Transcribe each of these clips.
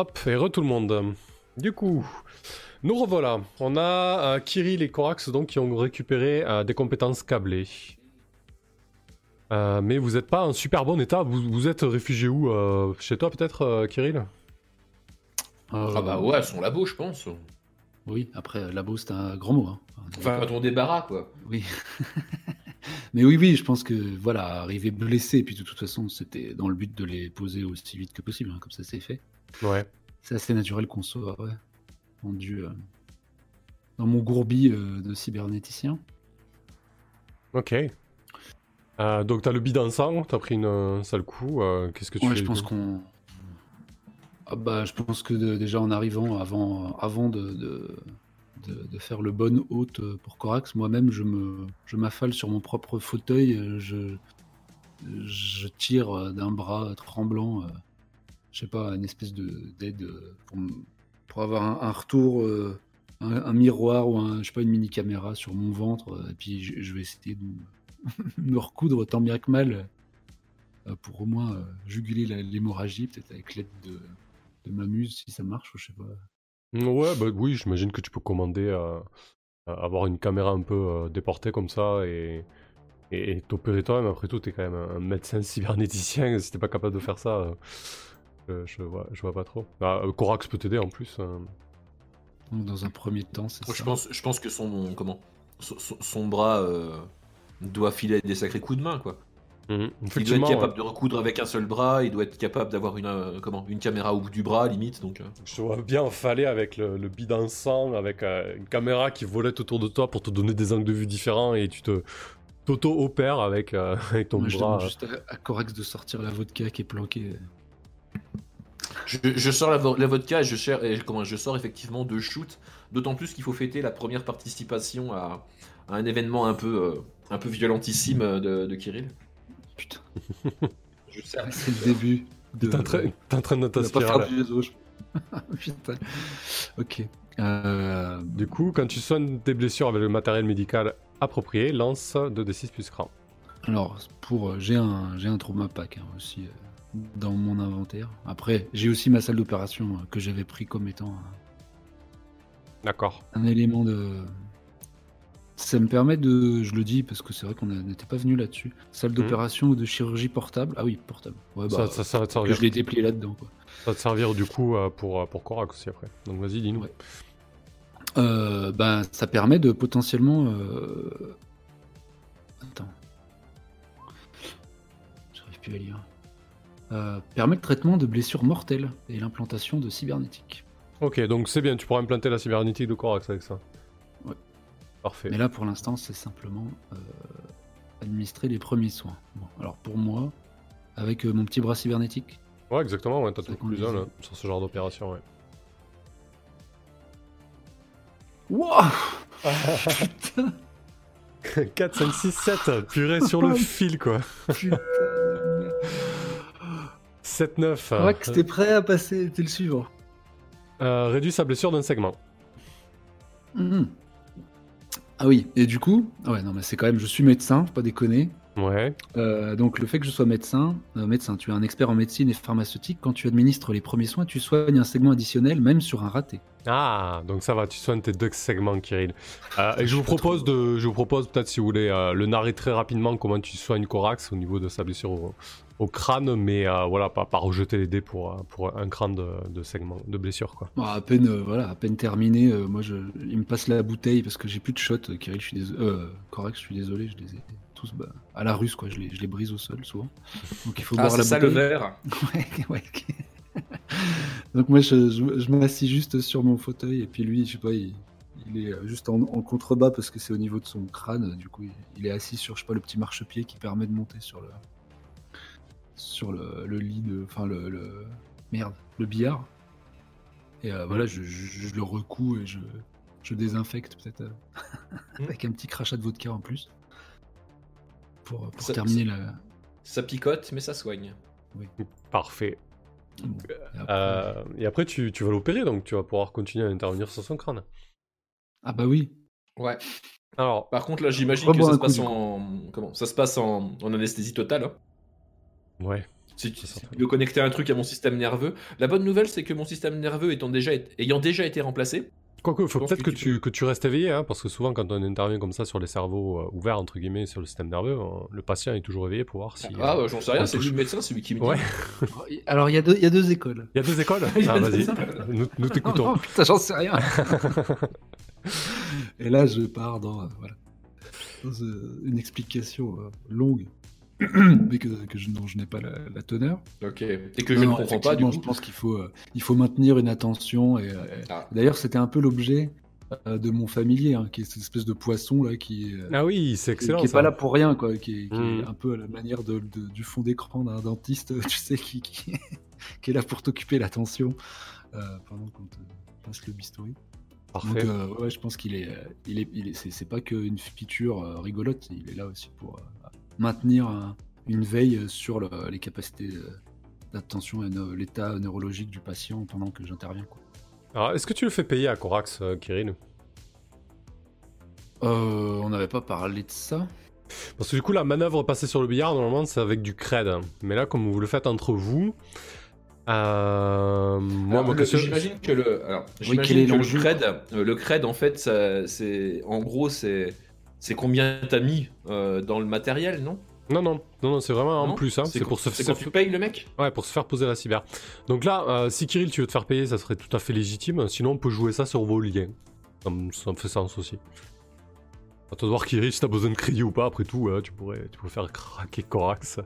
Hop, et re tout le monde. Du coup, nous revoilà. On a euh, Kirill et Corax donc qui ont récupéré euh, des compétences câblées. Euh, mais vous n'êtes pas en super bon état. Vous, vous êtes réfugié où euh, Chez toi peut-être, euh, Kirill? Ah bah ouais, son labo, je pense. Oui, après, labo, c'est un grand mot. hein. Enfin, quand on débarras, quoi. Oui. Mais oui, oui, je pense que voilà, arriver blessé, et puis de toute façon, c'était dans le but de les poser aussi vite que possible, hein, comme ça c'est fait. Ouais. C'est assez naturel qu'on soit ouais, rendu euh, dans mon gourbi euh, de cybernéticien. Ok. Euh, donc t'as le bide en sang, t'as pris une, un sale coup. Qu'est-ce que tu Ouais, fais je pense qu'on. Ah bah, je pense que de- déjà en arrivant, avant, avant de, de, de- de faire le bon hôte pour Corax, moi-même, je me, je m'affale sur mon propre fauteuil, je, je tire d'un bras tremblant, je sais pas, une espèce de d'aide euh, pour, avoir un, retour, euh, un, miroir ou un, je sais pas, une mini caméra sur mon ventre, euh, et puis je, vais essayer de me- recoudre tant bien que mal pour au moins juguler l'hémorragie, peut-être avec l'aide de, de ma muse si ça marche, ou je sais pas. Ouais, bah oui, j'imagine que tu peux commander à avoir une caméra un peu déportée comme ça et et t'opérer toi-même. Après tout, t'es quand même un médecin cybernéticien. Si t'es pas capable de faire ça, je, je vois, je vois pas trop. Ah, euh, Corax peut t'aider en plus. euh. Donc, dans un premier temps, c'est je ça. pense, je pense que son, comment, son, bras euh, doit filer des sacrés coups de main, quoi. Mhm. Il doit être capable ouais. de recoudre avec un seul bras, il doit être capable d'avoir une, euh, comment, une caméra au bout du bras, limite, donc... euh. je te vois bien enfaler avec le, le bide en sang, avec euh, une caméra qui volette autour de toi pour te donner des angles de vue différents et tu te t'auto-opères avec, euh, avec ton Moi, je bras. demande juste à, à Corax de sortir la vodka qui est planquée. Je, je sors la, vo- la vodka et je, cher- et comment, je sors effectivement deux shoots, d'autant plus qu'il faut fêter la première participation à, à un événement un peu, euh, un peu violentissime de, de Kirill. Putain, Je sers. c'est le début. De... T'es en train, t'es en train de va pas faire du réseau, je- Putain. Ok. Euh, Du coup, quand tu soignes tes blessures avec le matériel médical approprié, lance 2d6 plus cran. Alors, pour, euh, j'ai un, j'ai un trauma pack hein, aussi euh, dans mon inventaire. Après, j'ai aussi ma salle d'opération euh, que j'avais pris comme étant un, D'accord. un élément de. Ça me permet de, je le dis parce que c'est vrai qu'on a- n'était pas venu là-dessus. Salle d'opération ou de chirurgie portable. Ah oui, portable. Ouais, bah, ça, ça, ça va te que servir, je l'ai déplié là-dedans. Quoi. ça va te servir du coup euh, pour, euh, pour Korak aussi après. Donc vas-y, dis-nous. Ouais. Euh, ben, ça permet de potentiellement. euh, Attends. J'arrive plus à lire. Euh, permet le traitement de blessures mortelles et l'implantation de cybernétique. Ok, donc c'est bien, tu pourras implanter la cybernétique de Korax avec ça. Ouais. Parfait. Mais là, pour l'instant, c'est simplement euh, administrer les premiers soins. Bon, alors pour moi, avec euh, mon petit bras cybernétique, Ouais, exactement, ouais, t'as tout plus un là, sur ce genre d'opération, ouais. Wouah 4, 5, 6, 7, purée sur le fil quoi. Putain 7, 9. Corax, t'es prêt à passer T'es le suivant. Euh, réduit sa blessure d'un segment. Mhm. Ah oui, et du coup, ah ouais, non, mais c'est quand même, je suis médecin, faut pas déconner. Ouais. Euh, donc le fait que je sois médecin, euh, médecin, tu es un expert en médecine et pharmaceutique. Quand tu administres les premiers soins, tu soignes un segment additionnel, même sur un raté. Ah, donc ça va, tu soignes tes deux segments, Kirill. Euh, et je Je vous propose trop. de, je vous propose peut-être si vous voulez le narrer très rapidement comment tu soignes Corax au niveau de sa blessure au, au crâne, mais voilà, pas, pas rejeter les dés pour, pour un crâne de, de segment, de blessure quoi. À peine, voilà, à peine terminé, moi, je, il me passe la bouteille parce que j'ai plus de shots. euh, Kirill, je suis désolé. Corax, je suis désolé, je les ai tous bah, à la russe, quoi. Je les, je les brise au sol souvent. Donc il faut Ah, boire la ça le verre Ouais, ouais, ok. Donc moi, je, je, je m'assis juste sur mon fauteuil et puis lui, je sais pas, il, il est juste en, en contrebas parce que c'est au niveau de son crâne. Du coup, il, il est assis sur, je sais pas, le petit marchepied qui permet de monter sur le sur le, le lit de, enfin le, le- merde, le billard. Et euh, voilà, je, le recouds et je, je désinfecte peut-être euh, avec un petit crachat de vodka en plus pour, pour Ça- terminer la. Ça picote, mais ça soigne. Parfait. Bon, et après- Euh, et après, tu, tu vas l'opérer, donc tu vas pouvoir continuer à intervenir sur son crâne. Ah bah oui. Ouais. Alors, Par contre, là, j'imagine Rebois que ça se passe en... Comment? Ça se passe en, en anesthésie totale. hein. ouais. Si tu veux connecter un truc à mon système nerveux. La bonne nouvelle, c'est que mon système nerveux étant déjà, ayant déjà été remplacé, Quoique, faut pense peut-être que que, tu que tu restes éveillé, hein, parce que souvent, quand on intervient comme ça sur les cerveaux euh, ouverts, entre guillemets, sur le système nerveux, le patient est toujours éveillé pour voir si. ah, euh, bah, j'en sais rien, c'est lui le médecin, c'est lui qui me dit. Ouais. Alors, il y, a deux- il y a deux écoles. Il y a deux écoles Il Ah, vas-y, nous, nous t'écoutons. Non, putain, j'en sais rien. Et là, je pars dans, euh, voilà, dans, euh, une explication euh, longue, mais que, que je, dont je n'ai pas la, la teneur. Ok. Et que je ne comprends pas, du coup. Je pense qu'il faut, euh, il faut maintenir une attention. Et, euh, Ah. D'ailleurs, c'était un peu l'objet euh, de mon familier, hein, qui est cette espèce de poisson là, qui, euh, Ah oui, c'est qui- excellent. qui est ça. pas là pour rien, quoi, qui est, qui est Mm. un peu à la manière de, de- du fond d'écran d'un dentiste, tu sais, qui, qui, qui est là pour t'occuper l'attention euh, pendant qu'on te passe le bistouri. Donc, Parfait. euh, ouais, je pense qu'il est, il est, il est, c'est, c'est pas qu'une feature euh, rigolote, il est là aussi pour euh, maintenir un- une veille sur le- les capacités euh, d'attention et l'état neurologique du patient pendant que j'interviens. Quoi. Alors, est-ce que tu le fais payer à Corax, euh, Kirill Euh, on n'avait pas parlé de ça. Parce que du coup, la manœuvre passée sur le billard, normalement, c'est avec du cred. hein. Mais là, comme vous le faites entre vous, euh, moi, question- J'imagine que le, alors, quel est que le cred, euh, le cred en fait, ça- c'est, en gros, c'est, c'est combien t'as mis euh, dans le matériel, non? Non, non, non, non, c'est vraiment en Non plus. Hein. C'est pour se c'est faire. quand tu payes le mec? Ouais, pour se faire poser la cyber. Donc là, euh, si Kirill, tu veux te faire payer, ça serait tout à fait légitime. Sinon, on peut jouer ça sur vos liens. Ça me, ça me fait sens aussi. À toi de voir Kirill si t'as besoin de crédit ou pas. Après tout, euh, tu, pourrais, tu pourrais faire craquer Corax.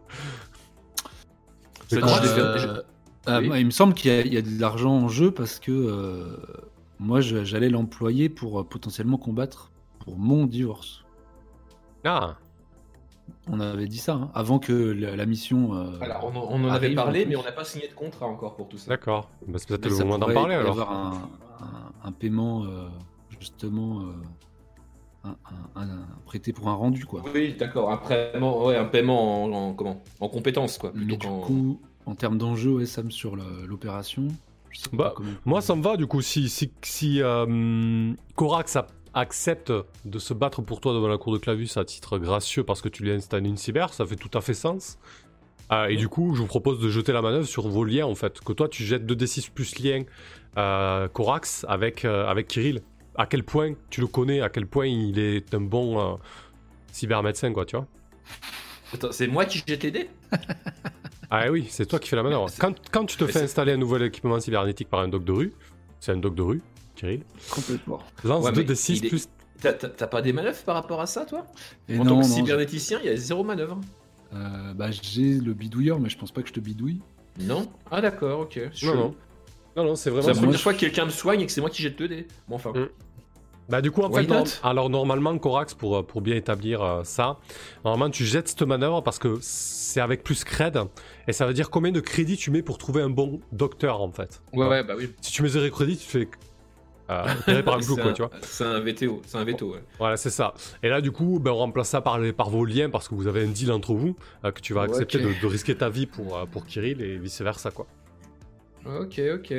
Euh, je- Oui. il me semble qu'il y, a- il y a de l'argent en jeu parce que euh, moi j'allais l'employer pour potentiellement combattre pour mon divorce. Ah, On avait dit ça hein, avant que la, la mission. euh, Alors, on, en- on en avait arrive, parlé, en mais on n'a pas signé de contrat encore pour tout ça. d'accord. Bah, c'est peut-être le moment d'en parler alors. avoir un, un- un paiement euh, justement euh, un, un- un- prêté pour un rendu quoi. Oui, d'accord, un paiement, ouais, un paiement en, en- comment En compétences, quoi. Mais du coup, en termes d'enjeu, ouais, Sam sur l'opération. Bah, Moi, ça me va du coup. Si, si, si euh, Corax a- accepte de se battre pour toi devant la cour de Clavus à titre gracieux parce que tu lui as installé une cyber, ça fait tout à fait sens. Euh, et du coup, je vous propose de jeter la manœuvre sur vos liens en fait. Que toi, tu jettes 2d6 plus lien euh, Corax avec, euh, avec Kirill. À quel point tu le connais, à quel point il est un bon cybermédecin, quoi, tu vois. Attends, c'est moi qui jette les dés? Ah oui, c'est toi qui fais la manœuvre. Quand, quand tu te mais fais installer un nouvel équipement cybernétique par un doc de rue, c'est un doc de rue, Kirill, Complètement. lance Ouais, mais 2d6 il est- plus T'as- T'as t'as pas des manœuvres par rapport à ça, toi? Et En non, tant que non, cybernéticien, il y a zéro manœuvre. euh, bah, j'ai le bidouilleur, mais je pense pas que je te bidouille. Non? Ah, d'accord, ok. Non, non. Non, non, c'est C'est vraiment. la moi, première fois que quelqu'un me soigne et que c'est moi qui jette 2 dés. Bon, enfin. Mm. Bah, du coup, en Why fait, alors normalement, Corax, pour, euh, pour bien établir euh, ça, normalement, tu jettes cette manœuvre parce que c'est avec plus cred et ça veut dire combien de crédits tu mets pour trouver un bon docteur en fait. Ouais, ouais, bah oui. Si tu mets zéro crédit, tu fais. Euh, par le C'est quoi, un- tu vois. C'est un VTO, c'est un veto, ouais. Voilà, c'est ça. Et là, du coup, ben, on remplace ça par, les, par vos liens parce que vous avez un deal entre vous, euh, que tu vas accepter de, de risquer ta vie pour, euh, pour Kirill et vice versa, quoi. Ok, ok.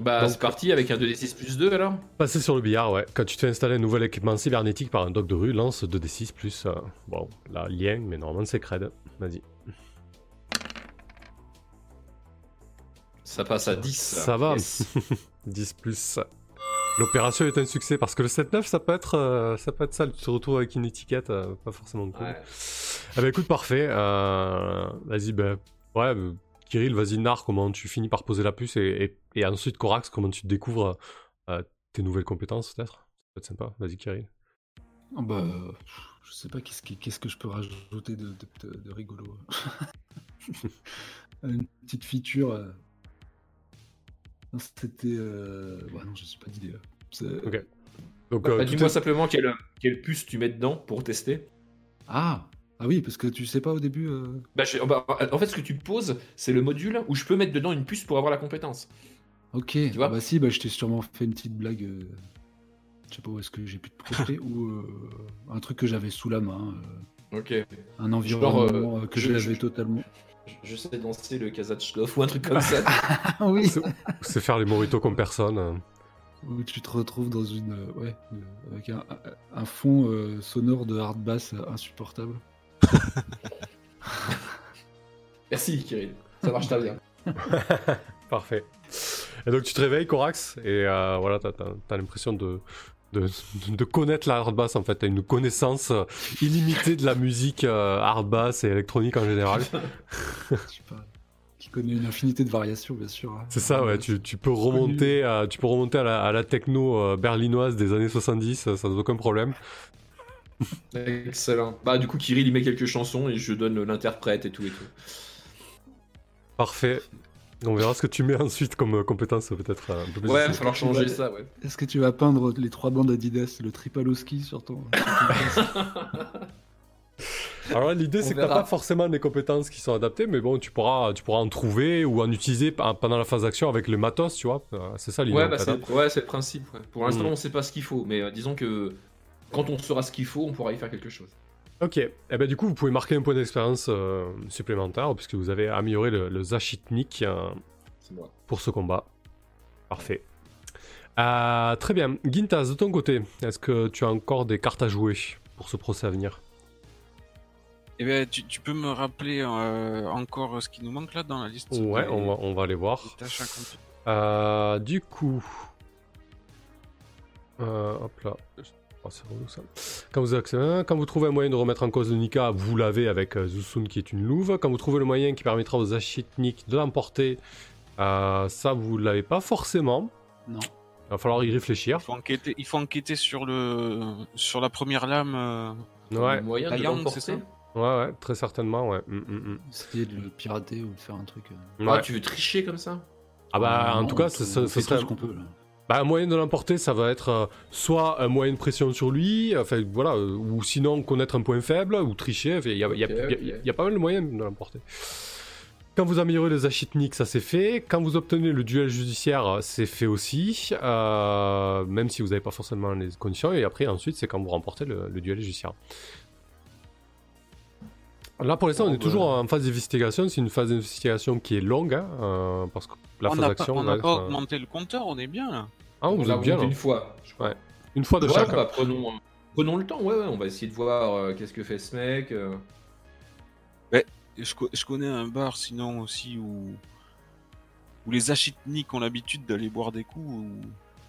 Bah, c'est parti avec un 2d6 plus 2 alors Passer sur le billard, ouais. Quand tu te fais installer un nouvel équipement cybernétique par un doc de rue, lance 2d6 plus. euh, bon, là, lien, mais normalement c'est cred. Vas-y. Ça passe à 10. Ça va. Yes. 10 plus. L'opération est un succès parce que le 7-9, ça peut être euh, ça peut être ça. Tu te retrouves avec une étiquette euh, pas forcément cool. Ouais. Ah bah écoute, parfait. euh, vas-y, ben. ouais, euh, Kirill, vas-y, Nar, comment tu finis par poser la puce et, et, et ensuite Corax, comment tu découvres euh, tes nouvelles compétences peut-être? Ça peut être sympa. Vas-y, Kirill. Ah bah, euh, je sais pas qu'est-ce que, qu'est-ce que je peux rajouter de, de- de- de rigolo? Une petite feature. C'était. Euh... bah non, je sais pas d'idée là. Ok. Donc, Bah, euh, bah, Dis-moi est- simplement quelle, quelle puce tu mets dedans pour tester. Ah Ah oui, parce que tu sais pas au début. euh, Bah, je- bah, en fait, ce que tu poses, c'est le module où je peux mettre dedans une puce pour avoir la compétence. Ok, vois? Ah bah si, bah, je t'ai sûrement fait une petite blague. euh, Je sais pas où est-ce que j'ai pu te projeter, ou euh, un truc que j'avais sous la main, euh, Ok. un environnement que je- j'avais je- totalement. Je, sais danser le Kazachkov ou un truc comme ça. Ah oui C'est faire les moritos comme personne. Où tu te retrouves dans une. euh, ouais, euh, avec un, fond euh, sonore de hard bass insupportable. Merci, Kirill. Ça marche très bien. Parfait. Et donc tu te réveilles, Corax, et euh, voilà, t'as as, l'impression de, de, de, connaître la hard bass en fait. T'as une connaissance euh, illimitée de la musique euh, hard bass et électronique en général. qui connaît une infinité de variations, bien sûr. Hein. C'est ça, ouais. Tu, tu, peux remonter à, tu peux remonter à la, à la techno berlinoise des années 70 sans aucun problème. Excellent. Bah du coup, Kirill il met quelques chansons et je donne l'interprète et tout et tout. Parfait. On verra ce que tu mets ensuite comme euh, compétence, peut-être euh, un peu plus. Ouais, il va falloir changer ça, ouais. Est-ce que tu vas peindre les trois bandes Adidas, le Tripaloski sur ton. Alors l'idée c'est que t'as pas forcément des compétences qui sont adaptées, mais bon, tu pourras, tu pourras en trouver ou en utiliser pendant la phase d'action avec le matos, tu vois. Euh, c'est ça l'idée. Ouais, bah hein. ouais c'est le principe. Pour l'instant, mm. on sait pas ce qu'il faut, mais disons que quand on saura ce qu'il faut, on pourra y faire quelque chose. Ok, et eh ben, du coup vous pouvez marquer un point d'expérience euh, supplémentaire puisque vous avez amélioré le, le Zachitnik euh, pour ce combat. Parfait. Euh, très bien. Gintaz, de ton côté, est-ce que tu as encore des cartes à jouer pour ce procès à venir? Eh ben, tu, peux me rappeler encore ce qui nous manque là dans la liste Ouais, on va, on va aller voir. du coup... hop là. Oh, quand vous, quand vous trouvez un moyen de remettre en cause le Nika, vous l'avez avec euh, Zusun qui est une louve. Quand vous trouvez le moyen qui permettra aux Achitnik de l'emporter, euh, ça vous l'avez pas forcément. Non. Il va falloir y réfléchir. Il faut enquêter, il faut enquêter sur, le, sur la première lame. Euh, ouais. moyen de l'emporter ça? Ouais, ouais, très certainement, ouais. Mm, mm, mm. Essayer de le pirater ou de faire un truc. Ah, tu veux tricher comme ça? Ah bah, en tout cas, ce serait. ce qu'on peut, là. Bah, un moyen de l'emporter, ça va être euh, soit un moyen de pression sur lui, enfin voilà, euh, ou sinon connaître un point faible, ou tricher. Il y, a pas mal de moyens de l'emporter. Quand vous améliorez les achitniques, ça c'est fait. Quand vous obtenez le duel judiciaire, c'est fait aussi, euh, même si vous n'avez pas forcément les conditions. Et après, ensuite, c'est quand vous remportez le, duel judiciaire. Là, pour l'instant, on est toujours en phase d'investigation. C'est une phase d'investigation qui est longue, hein, parce que la on phase d'action. On n'a pas augmenté le compteur, on est bien là. Ah, vous êtes bien. Une fois. Ouais. Une fois de chaque. Bah, prenons, prenons le temps, ouais, ouais, on va essayer de voir euh, qu'est-ce que fait ce mec. Euh. Ouais, je, je, connais un bar sinon aussi où, où les achitniques ont l'habitude d'aller boire des coups, où,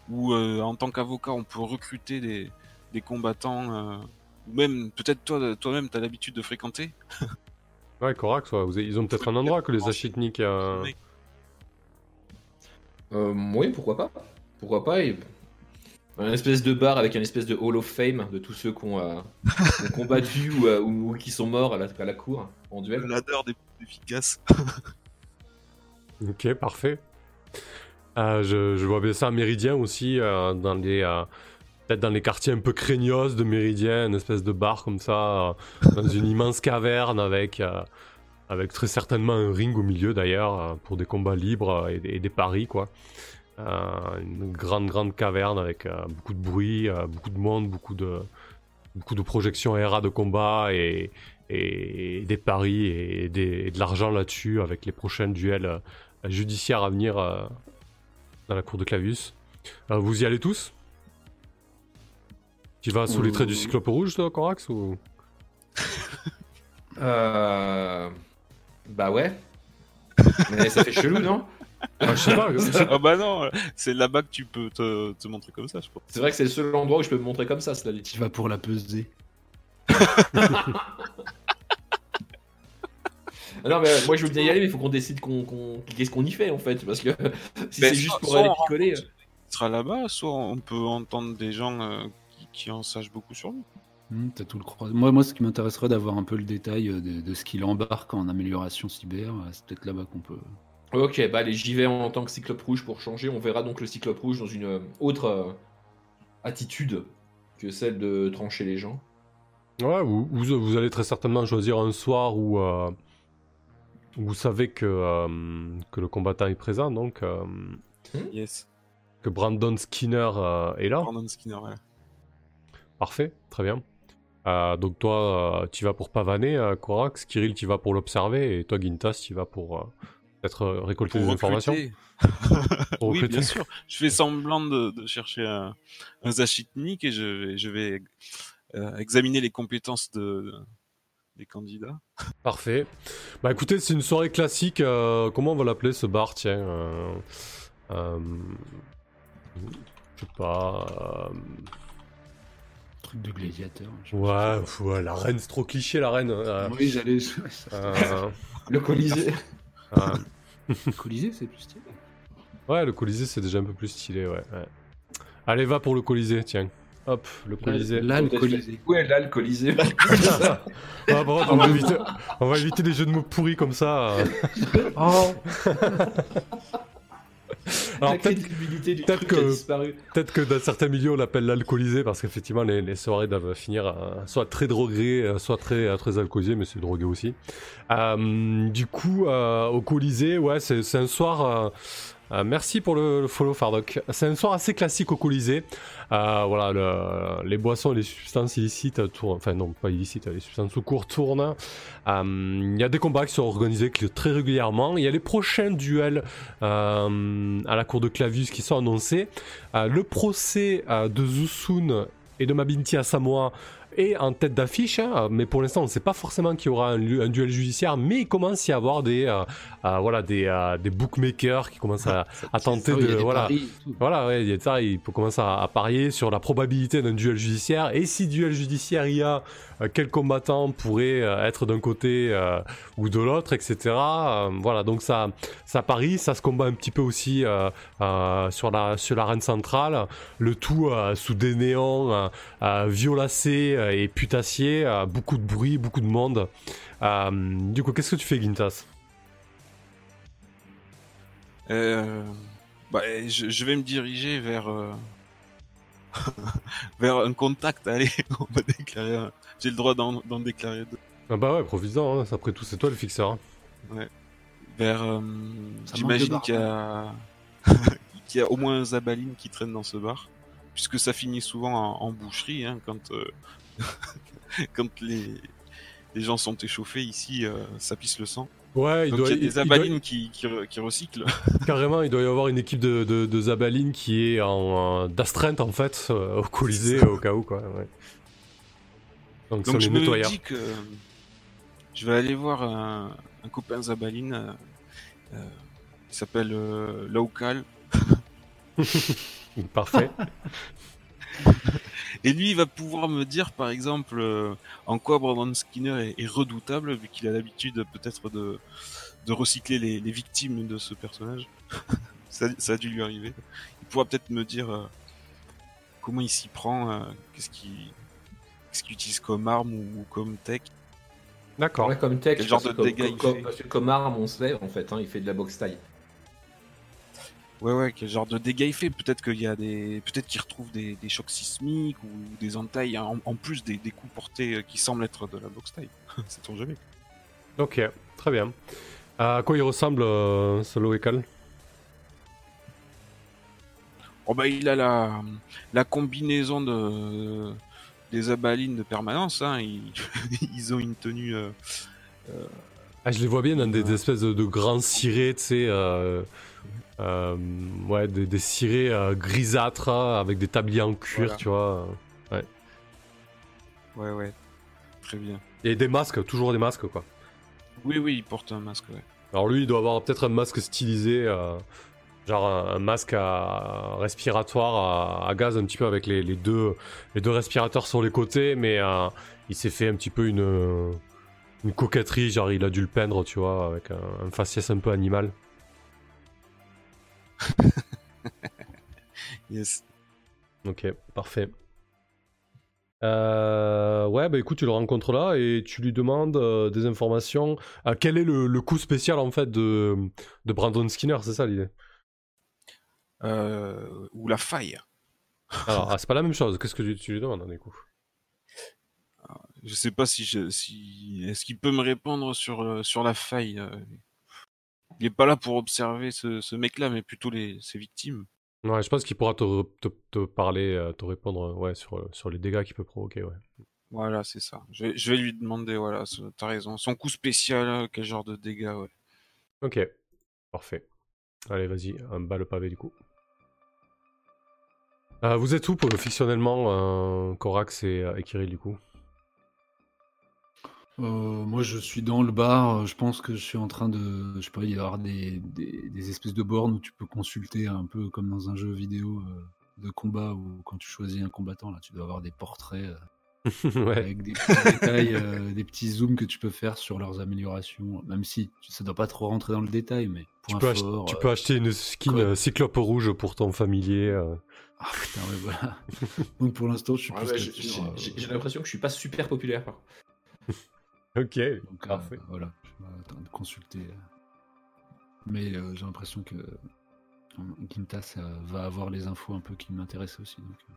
où euh, en tant qu'avocat on peut recruter des, des combattants, même peut-être toi, toi-même t'as l'habitude de fréquenter. ouais, Corax, ouais. ils ont peut-être un endroit que les achitniques. oui, pourquoi pas pourquoi pas Un espèce de bar avec un espèce de Hall of Fame de tous ceux qui ont, euh, combattu euh, ou, qui sont morts à la, cour en duel. Le ladder des efficaces. ok, parfait. Euh, je, vois bien ça à Méridien aussi, dans les peut-être dans les quartiers un peu craignos de Méridien, une espèce de bar comme ça, dans une immense caverne avec, avec très certainement un ring au milieu d'ailleurs, pour des combats libres et, et, des paris quoi. Euh, une grande, grande caverne avec euh, beaucoup de bruit, euh, beaucoup de monde, beaucoup de, beaucoup de projections RA de combat et, et, des paris et, de l'argent là-dessus avec les prochains duels judiciaires à venir dans la cour de Clavius. vous y allez tous? Tu vas sous les traits du cyclope rouge, toi, Corax ou... euh... Bah ouais. Mais ça fait chelou, non? Ah, je sais pas. ah bah non, c'est là-bas que tu peux te, montrer comme ça, je pense. C'est vrai que c'est le seul endroit où je peux me montrer comme ça, cela dit. Tu vas pour la peser. non mais euh, moi je veux bien y aller mais il faut qu'on décide qu'on, qu'est-ce qu'on y fait en fait parce que si c'est juste pour aller picoler. Tu sera là-bas, soit on peut entendre des gens euh, qui, en sachent beaucoup sur lui. Hmm, tout le moi, moi, ce qui m'intéresserait d'avoir un peu le détail euh, de, de ce qu'il embarque en amélioration cyber, c'est peut-être là-bas qu'on peut, Ok, bah allez, j'y vais en tant que cyclope rouge pour changer. On verra donc le cyclope rouge dans une euh, autre euh, attitude que celle de trancher les gens. Ouais, vous, vous, allez très certainement choisir un soir où euh, vous savez que, que le combattant est présent, donc. Yes. Que Brandon Skinner est là. Brandon Skinner, ouais. Parfait, très bien. donc toi, tu vas pour pavaner, Korax, Kirill, tu vas pour l'observer, et toi, Gintas, tu vas pour peut-être euh, récolter des informations Oui, bien sûr. Je fais semblant de, chercher un, un Zachitnik et je vais, je vais euh, examiner les compétences de, des candidats. Parfait. Bah écoutez, c'est une soirée classique. euh, comment on va l'appeler ce bar Tiens. euh, euh, je sais pas. Truc de gladiateur. ouais, pff, ouais, la reine, c'est trop cliché la reine. euh, Oui, j'allais. euh, Le Colisée. euh, Colisée, c'est plus stylé. ouais, le Colisée c'est déjà un peu plus stylé, ouais. ouais. Allez, va pour le Colisée, tiens. Hop, le Colisée. Là, le Colisée. Ouais, là, le Colisée. Ah, bon, on, va éviter, on va éviter les jeux de mots pourris comme ça. euh. Oh Alors peut-être que-. Peut-être que dans certains milieux on l'appelle l'alcoolisé parce qu'effectivement les, les soirées doivent finir euh, soit très droguées, euh, soit très, euh, très alcoolisées, mais c'est drogué aussi. Euh, du coup, euh, au Colisée, ouais, c'est un soir. Euh, merci pour le, follow Fardock. C'est un soir assez classique au Colisée. Euh, voilà, le- les boissons et les substances illicites tournent, enfin non pas illicites, les substances sous cours tournent. Euh, Il y a des combats qui sont organisés très régulièrement. Il y a les prochains duels à la cour de Clavius qui sont annoncés. Le procès de Zusun et de Mabinti à Samoa est en tête d'affiche, hein, mais pour l'instant on ne sait pas forcément qu'il y aura un, duel judiciaire, mais il commence à y avoir des, euh, euh, voilà, des, euh, des bookmakers qui commencent à, à tenter de... Voilà, et voilà, ouais, il y a ça, il peut commencer à, à parier sur la probabilité d'un duel judiciaire. Et si duel judiciaire il y a, quel combattant pourrait euh, être d'un côté euh, ou de l'autre, etc. Euh, voilà, donc ça, ça parie, ça se combat un petit peu aussi euh, euh, sur la sur l'arène centrale. Le tout euh, sous des néons euh, euh, violacés euh, et putassiers, euh, beaucoup de bruit, beaucoup de monde. Euh, du coup, qu'est-ce que tu fais, Gintas Euh, bah, je, vais me diriger vers euh, vers un contact. Allez, on va déclarer. un- J'ai le droit d'en d'en déclarer deux. ah Bah ouais, profites-en, hein, après tout, c'est toi le fixeur. hein. Vers. euh, J'imagine de qu'il y a qu'il y a au moins un Zabaline qui traîne dans ce bar, puisque ça finit souvent en, en boucherie hein, quand euh, quand les les gens sont échauffés ici, euh, ça pisse le sang. Ouais, il Donc doit, il y a il- des il doit- Zabalines qui, qui, re- qui recyclent. Carrément, il doit y avoir une équipe de, de, qui est en d'astreinte en fait euh, au Colisée au cas où quoi. Ouais. Donc, Donc je me nettoyeurs. dis que je vais aller voir un, un copain Zabaline euh, euh, qui s'appelle euh. Parfait. Et lui, il va pouvoir me dire, par exemple, euh, en quoi Brandon Skinner est, est redoutable, vu qu'il a l'habitude peut-être de, de recycler les, les victimes de ce personnage. ça, ça a dû lui arriver. Il pourra peut-être me dire euh, comment il s'y prend, euh, qu'est-ce qu'il utilise comme arme ou, ou comme tech. D'accord. Ouais, comme texte, Quel genre parce de que dégâts comme, il comme- fait parce que comme arme, on sait, en fait, hein, il fait de la boxe taille. Ouais, ouais, quel genre de dégâts il fait Peut-être qu'il y a des, peut-être qu'il retrouve des, des chocs sismiques ou des entailles en, en plus des, des coups portés euh, qui semblent être de la boxe taille. Sait-on jamais Ok, très bien. À quoi il ressemble euh, ce Loekal Oh bah il a la, la combinaison de des abalines de permanence. Hein. Ils, ils ont une tenue. euh, ah, Je les vois bien dans des, des espèces de, de grands cirés, tu sais. euh, euh, ouais, des, des cirés euh, grisâtres hein, avec des tabliers en cuir, Voilà. tu vois. Ouais, ouais. Très bien. Et des masques, toujours des masques quoi. Oui, oui, il porte un masque. Ouais. Alors lui, il doit avoir peut-être un masque stylisé, euh, genre un, un masque à, respiratoire à, à gaz un petit peu avec les, les deux, les deux respirateurs sur les côtés, mais euh, il s'est fait un petit peu une, une coquetterie, genre il a dû le peindre, tu vois, avec un, un faciès un peu animal. Yes. Ok, parfait. Euh, ouais, bah écoute, tu le rencontres là et tu lui demandes euh, des informations. Euh, quel est le, le coup spécial en fait de, de Brandon Skinner, c'est ça l'idée? Euh, ou la faille. Alors, ah, c'est pas la même chose. Qu'est-ce que tu, tu lui demandes, du coup? Je sais pas si je, si est-ce qu'il peut me répondre sur sur la faille. Il est pas là pour observer ce, ce mec-là, mais plutôt les ses victimes. Ouais, je pense qu'il pourra te, re- te, te parler, euh, te répondre euh, ouais, sur, euh, sur les dégâts qu'il peut provoquer. Ouais. Voilà, c'est ça. Je vais, je vais lui demander, voilà, t'as raison. Son coup spécial, quel genre de dégâts, ouais. Ok, parfait. Allez, vas-y, un bas le pavé du coup. Euh, vous êtes où pour fictionnellement, euh, Corax et, et Kirill du coup? Euh, moi, je suis dans le bar. Je pense que je suis en train de. Je sais pas, il y avoir des, des, des espèces de bornes où tu peux consulter un peu comme dans un jeu vidéo euh, de combat où quand tu choisis un combattant, là, tu dois avoir des portraits euh, ouais. avec des petits détails, euh, des petits zooms que tu peux faire sur leurs améliorations. Même si ça doit pas trop rentrer dans le détail, mais Tu peux, ach- tu euh, peux acheter une skin quoi. euh, cyclope rouge pour ton familier. euh. Ah putain, ouais, voilà. Donc pour l'instant, je suis Ouais, euh, j'ai l'impression que je suis pas super populaire. Ok, Donc, euh, parfait. voilà, je vais attendre de consulter. euh. Mais euh, j'ai l'impression que Gintas euh, va avoir les infos un peu qui m'intéressent aussi. Donc, euh.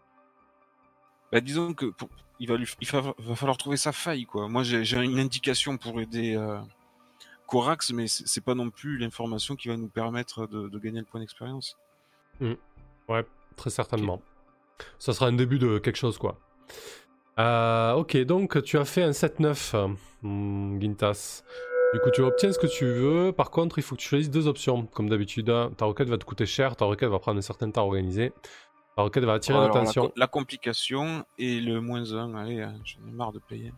Bah, disons que pour- il, va lui, il va, va falloir trouver sa faille, quoi. Moi, j'ai j'ai une indication pour aider euh, Corax, mais c'est pas non plus l'information qui va nous permettre de, de gagner le point d'expérience. Ouais, très certainement. Ça sera un début de quelque chose, quoi. Euh, ok, donc tu as fait un 7-9, hmm, Gintas. Du coup, tu obtiens ce que tu veux. Par contre, il faut que tu choisisses deux options. Comme d'habitude, hein. ta requête va te coûter cher, ta requête va prendre un certain temps à organiser. Ta requête va attirer la, l'attention. co- la complication et le moins 1, allez, hein, j'en ai marre de payer.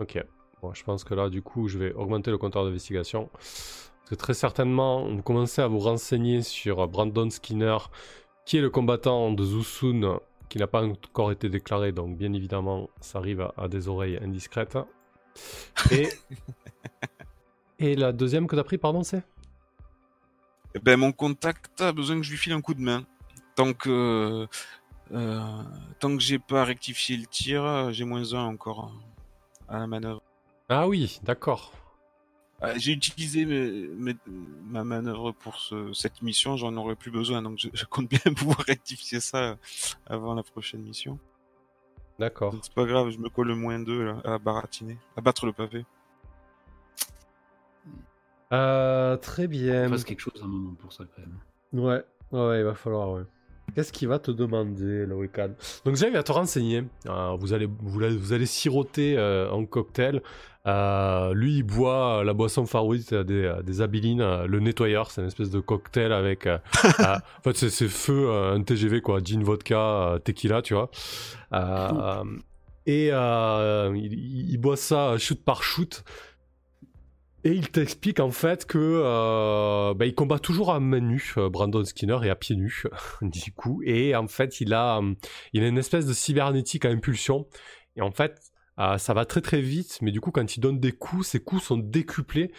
Ok. Bon, je pense que là, du coup, je vais augmenter le compteur d'investigation. Parce que très certainement, vous commencez à vous renseigner sur Brandon Skinner, qui est le combattant de Zusun, qui n'a pas encore été déclaré. Donc, bien évidemment, ça arrive à des oreilles indiscrètes. Et, et la deuxième que tu as pris, pardon, c'est? Eh ben, mon contact a besoin que je lui file un coup de main. Tant que, euh, tant que j'ai pas rectifié le tir, euh, j'ai moins 1 encore euh, à la manœuvre. Ah oui, d'accord. Euh, J'ai utilisé mes- mes- ma manœuvre pour ce- cette mission, j'en aurais plus besoin, donc je, je compte bien pouvoir rectifier ça avant la prochaine mission. D'accord. C'est pas grave, je me colle le moins 2 là, à baratiner, à battre le pavé. Euh, très on bien. fasse quelque chose à un moment pour ça quand même. Ouais, ouais, il va falloir, ouais. Qu'est-ce qu'il va te demander, le Donc déjà, il va te renseigner. Euh, vous, allez, vous, allez, vous allez siroter euh, un cocktail. Euh, lui, il boit la boisson favorite des, des Abilines, euh, le nettoyeur. C'est une espèce de cocktail avec... euh, euh, en fait, c'est- feu, euh, un TGV, quoi. Gin, vodka, euh, tequila, tu vois. Euh, et euh, il, il boit ça shoot par shoot. Et il t'explique en fait que euh, bah, il combat toujours à main nue, euh, Brandon Skinner, et à pieds nus, du coup. Et en fait, il a, euh, il a une espèce de cybernétique à impulsion. Et en fait, ça va très très vite, mais du coup, quand il donne des coups, ses coups sont décuplés.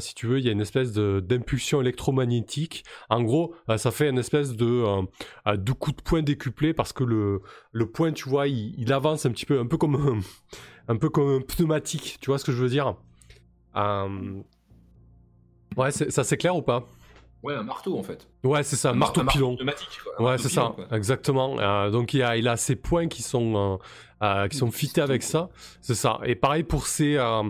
Si tu veux, il y a une espèce d'impulsion électromagnétique. En gros, ça fait une espèce de, euh, euh, de coup de poing décuplé parce que le, le poing, tu vois, il, avance un petit peu, un peu comme un peu comme un pneumatique. Tu vois ce que je veux dire? Euh, Ouais, ça c'est clair ou pas? Ouais, un marteau en fait. Ouais, c'est ça, Un mar- marteau pilon. pneumatique, quoi. Ouais, c'est ça, quoi. exactement. Euh, donc il a, il a ses points qui sont, euh, euh, qui sont fités avec ça, c'est ça. Et pareil pour ses, euh,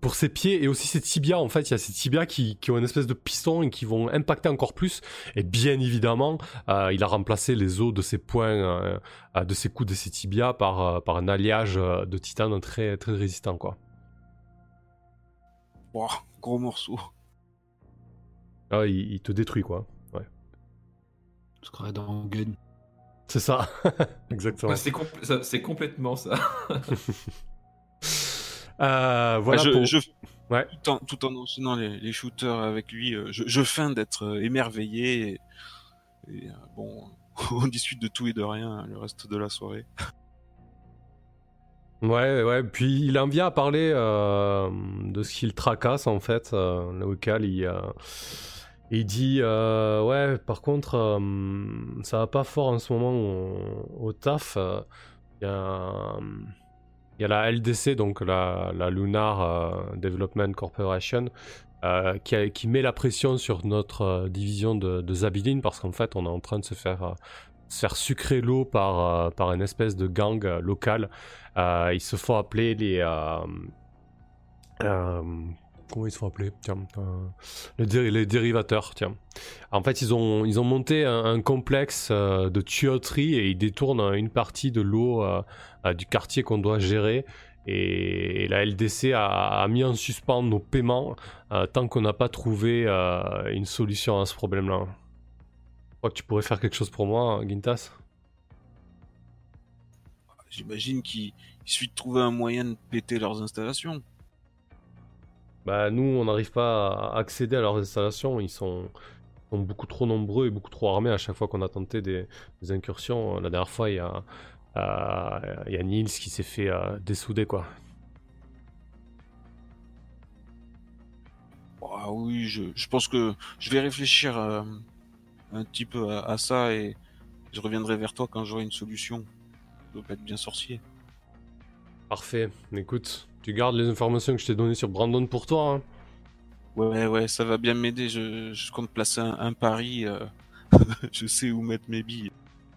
pour ses pieds et aussi ses tibias. En fait, il y a ces tibias qui, qui ont une espèce de piston et qui vont impacter encore plus. Et bien évidemment, il a remplacé les os de ses points, de ses coudes et ses tibias par, par un alliage de titane très, très résistant, quoi. Gros morceau. Ah, il, il te détruit, quoi. Je serais dans Gun. C'est ça, exactement. Ouais, c'est compl- complètement ça. Euh, voilà Ah, je, pour... je- Ouais. tout, en, tout en enchaînant les, les shooters avec lui, euh, je, je feins d'être euh, émerveillé. Et, et, bon, on discute de tout et de rien le reste de la soirée. Ouais, ouais, puis il en vient à parler euh, de ce qu'il tracasse en fait, euh, local, il, euh, il dit euh, ouais, par contre, ça va pas fort en ce moment au, taf. Il y, a, la LDC, donc la, Lunar Development Corporation, qui, qui met la pression sur notre division de, de parce qu'en fait, on est en train de se faire, se faire sucrer l'eau par, euh, par une espèce de gang euh, local. Euh, ils se font appeler les. comment ils se font appeler? Tiens, les, les dérivateurs. Tiens. En fait, ils ont, ils ont monté un, complexe de tuyauterie et ils détournent une partie de l'eau du quartier qu'on doit gérer. Et, la LDC a, mis en suspens nos paiements tant qu'on n'a pas trouvé une solution à ce problème-là. Crois que tu pourrais faire quelque chose pour moi, Gintas J'imagine qu'il il suffit de trouver un moyen de péter leurs installations. bah, nous, on n'arrive pas à accéder à leurs installations. Ils sont, sont beaucoup trop nombreux et beaucoup trop armés à chaque fois qu'on a tenté des, des incursions. La dernière fois, il y a, euh, il y a Nils qui s'est fait euh, dessouder, quoi. Ah oui, je, je pense que je vais réfléchir euh, un petit peu à, à ça et je reviendrai vers toi quand j'aurai une solution. Je dois pas être bien sorcier. Parfait. Écoute, tu gardes les informations que je t'ai données sur Brandon pour toi. hein. Ouais, ouais, ça va bien m'aider. Je, je compte placer un, un pari. euh, je sais où mettre mes billes.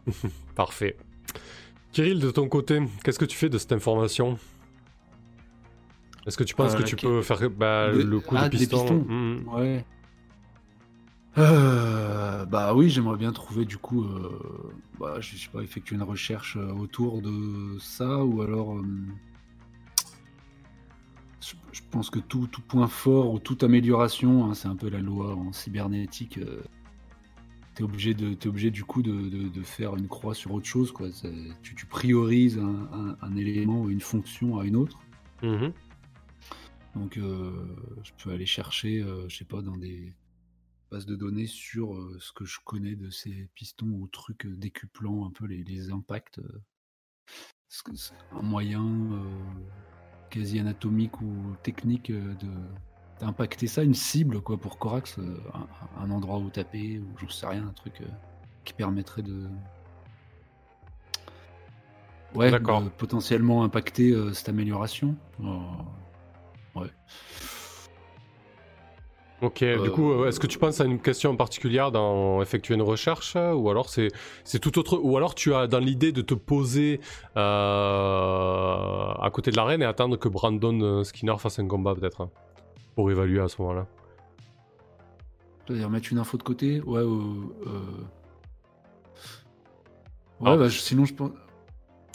Parfait. Kirill, de ton côté, qu'est-ce que tu fais de cette information? Est-ce que tu penses Euh, que tu peux faire bah, Le- le coup Ah, de des piston? pistons. Mhm. Ouais. Euh, bah oui, j'aimerais bien trouver du coup, euh, bah, je sais pas, effectuer une recherche euh, autour de ça ou alors. je, je pense que tout, tout point fort ou toute amélioration, hein, c'est un peu la loi en cybernétique. T'es obligé de, t'es obligé du coup de, de- de faire une croix sur autre chose, quoi. Tu, tu priorises un, un- un élément ou une fonction à une autre. Mhm. Donc, je peux aller chercher, je sais pas, dans des bases de données sur euh, ce que je connais de ces pistons ou trucs décuplant un peu les, les impacts. c'est un moyen quasi anatomique ou technique de d'impacter ça, une cible quoi pour Corax, un, un endroit où taper ou j'en sais rien, un truc qui permettrait de ouais, de potentiellement impacter euh, cette amélioration. Euh, ouais. Ok, du Euh, coup, euh, est-ce que tu penses à une question particulière dans effectuer une recherche ou alors c'est c'est tout autre ou alors tu as dans l'idée de te poser euh, à côté de l'arène et attendre que Brandon euh, Skinner fasse un combat peut-être hein, pour évaluer à ce moment-là? C'est-à-dire mettre une info de côté? Ouais, euh, Ouais, Ah. bah, sinon je pense.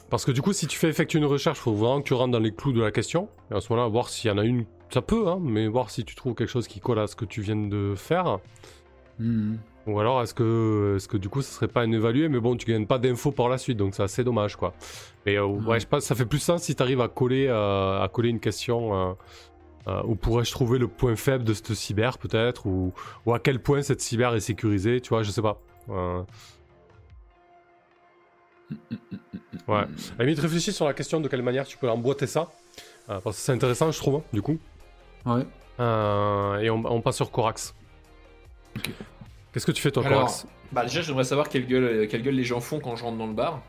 Parce que du coup, si tu fais effectuer une recherche, faut vraiment que tu rentres dans les clous de la question. Et à ce moment-là, voir s'il y en a une. Ça peut, hein, mais voir si tu trouves quelque chose qui colle à ce que tu viens de faire. Mhm. Ou alors, est-ce que, est que du coup, ce serait pas un évalué Mais bon, tu gagnes pas d'infos par la suite, donc c'est assez dommage, quoi. Mais euh, ouais, je pense ça fait plus sens si tu arrives à coller, euh, à coller une question. euh, où pourrais-je trouver le point faible de cette cyber, peut-être ou, ou à quel point cette cyber est sécurisée, tu vois, je sais pas. Ouais. La limite, réfléchis sur la question de quelle manière tu peux emboîter ça. Parce que c'est intéressant, je trouve, hein, du coup. Ouais. Euh, et on, on passe sur Corax. Qu'est-ce que tu fais, toi, Alors, Corax bah déjà, j'aimerais savoir quelle gueule, quelle gueule les gens font quand je rentre dans le bar.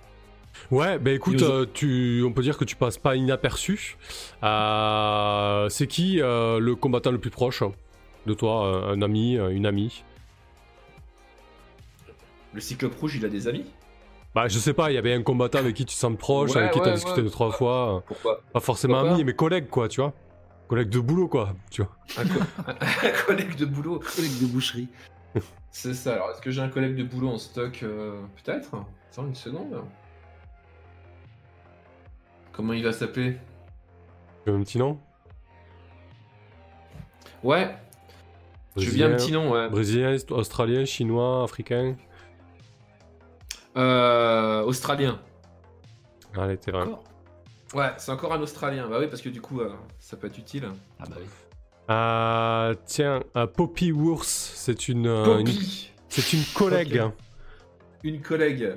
Ouais, bah écoute, euh, tu, on peut dire que tu passes pas inaperçu. Euh, c'est qui euh, le combattant le plus proche de toi Un ami, une amie? Le cyclope rouge, il a des amis? Bah, je sais pas, il y avait un combattant avec qui tu te sens proche, Ouais, avec qui t'as ouais, discuté ouais. deux, trois fois. Pourquoi? Pas forcément ami, mais collègue, quoi, tu vois. Collègue de boulot, quoi, tu vois. un, co- un collègue de boulot. Collègue de boucherie. C'est ça. Alors, est-ce que j'ai un collègue de boulot en stock euh, Peut-être? Attends une seconde. Comment il va s'appeler? Tu veux un petit nom? Ouais, je veux bien un petit nom, ouais. Brésilien, australien, chinois, africain? Euh, Australien. Allez, t'es vrai. Ouais, c'est encore un Australien. Bah oui, parce que du coup, euh, ça peut être utile. Ah bah oui. Euh, tiens, euh, Poppy Wurst, c'est une, euh, une- Poppy c'est une collègue. Une collègue.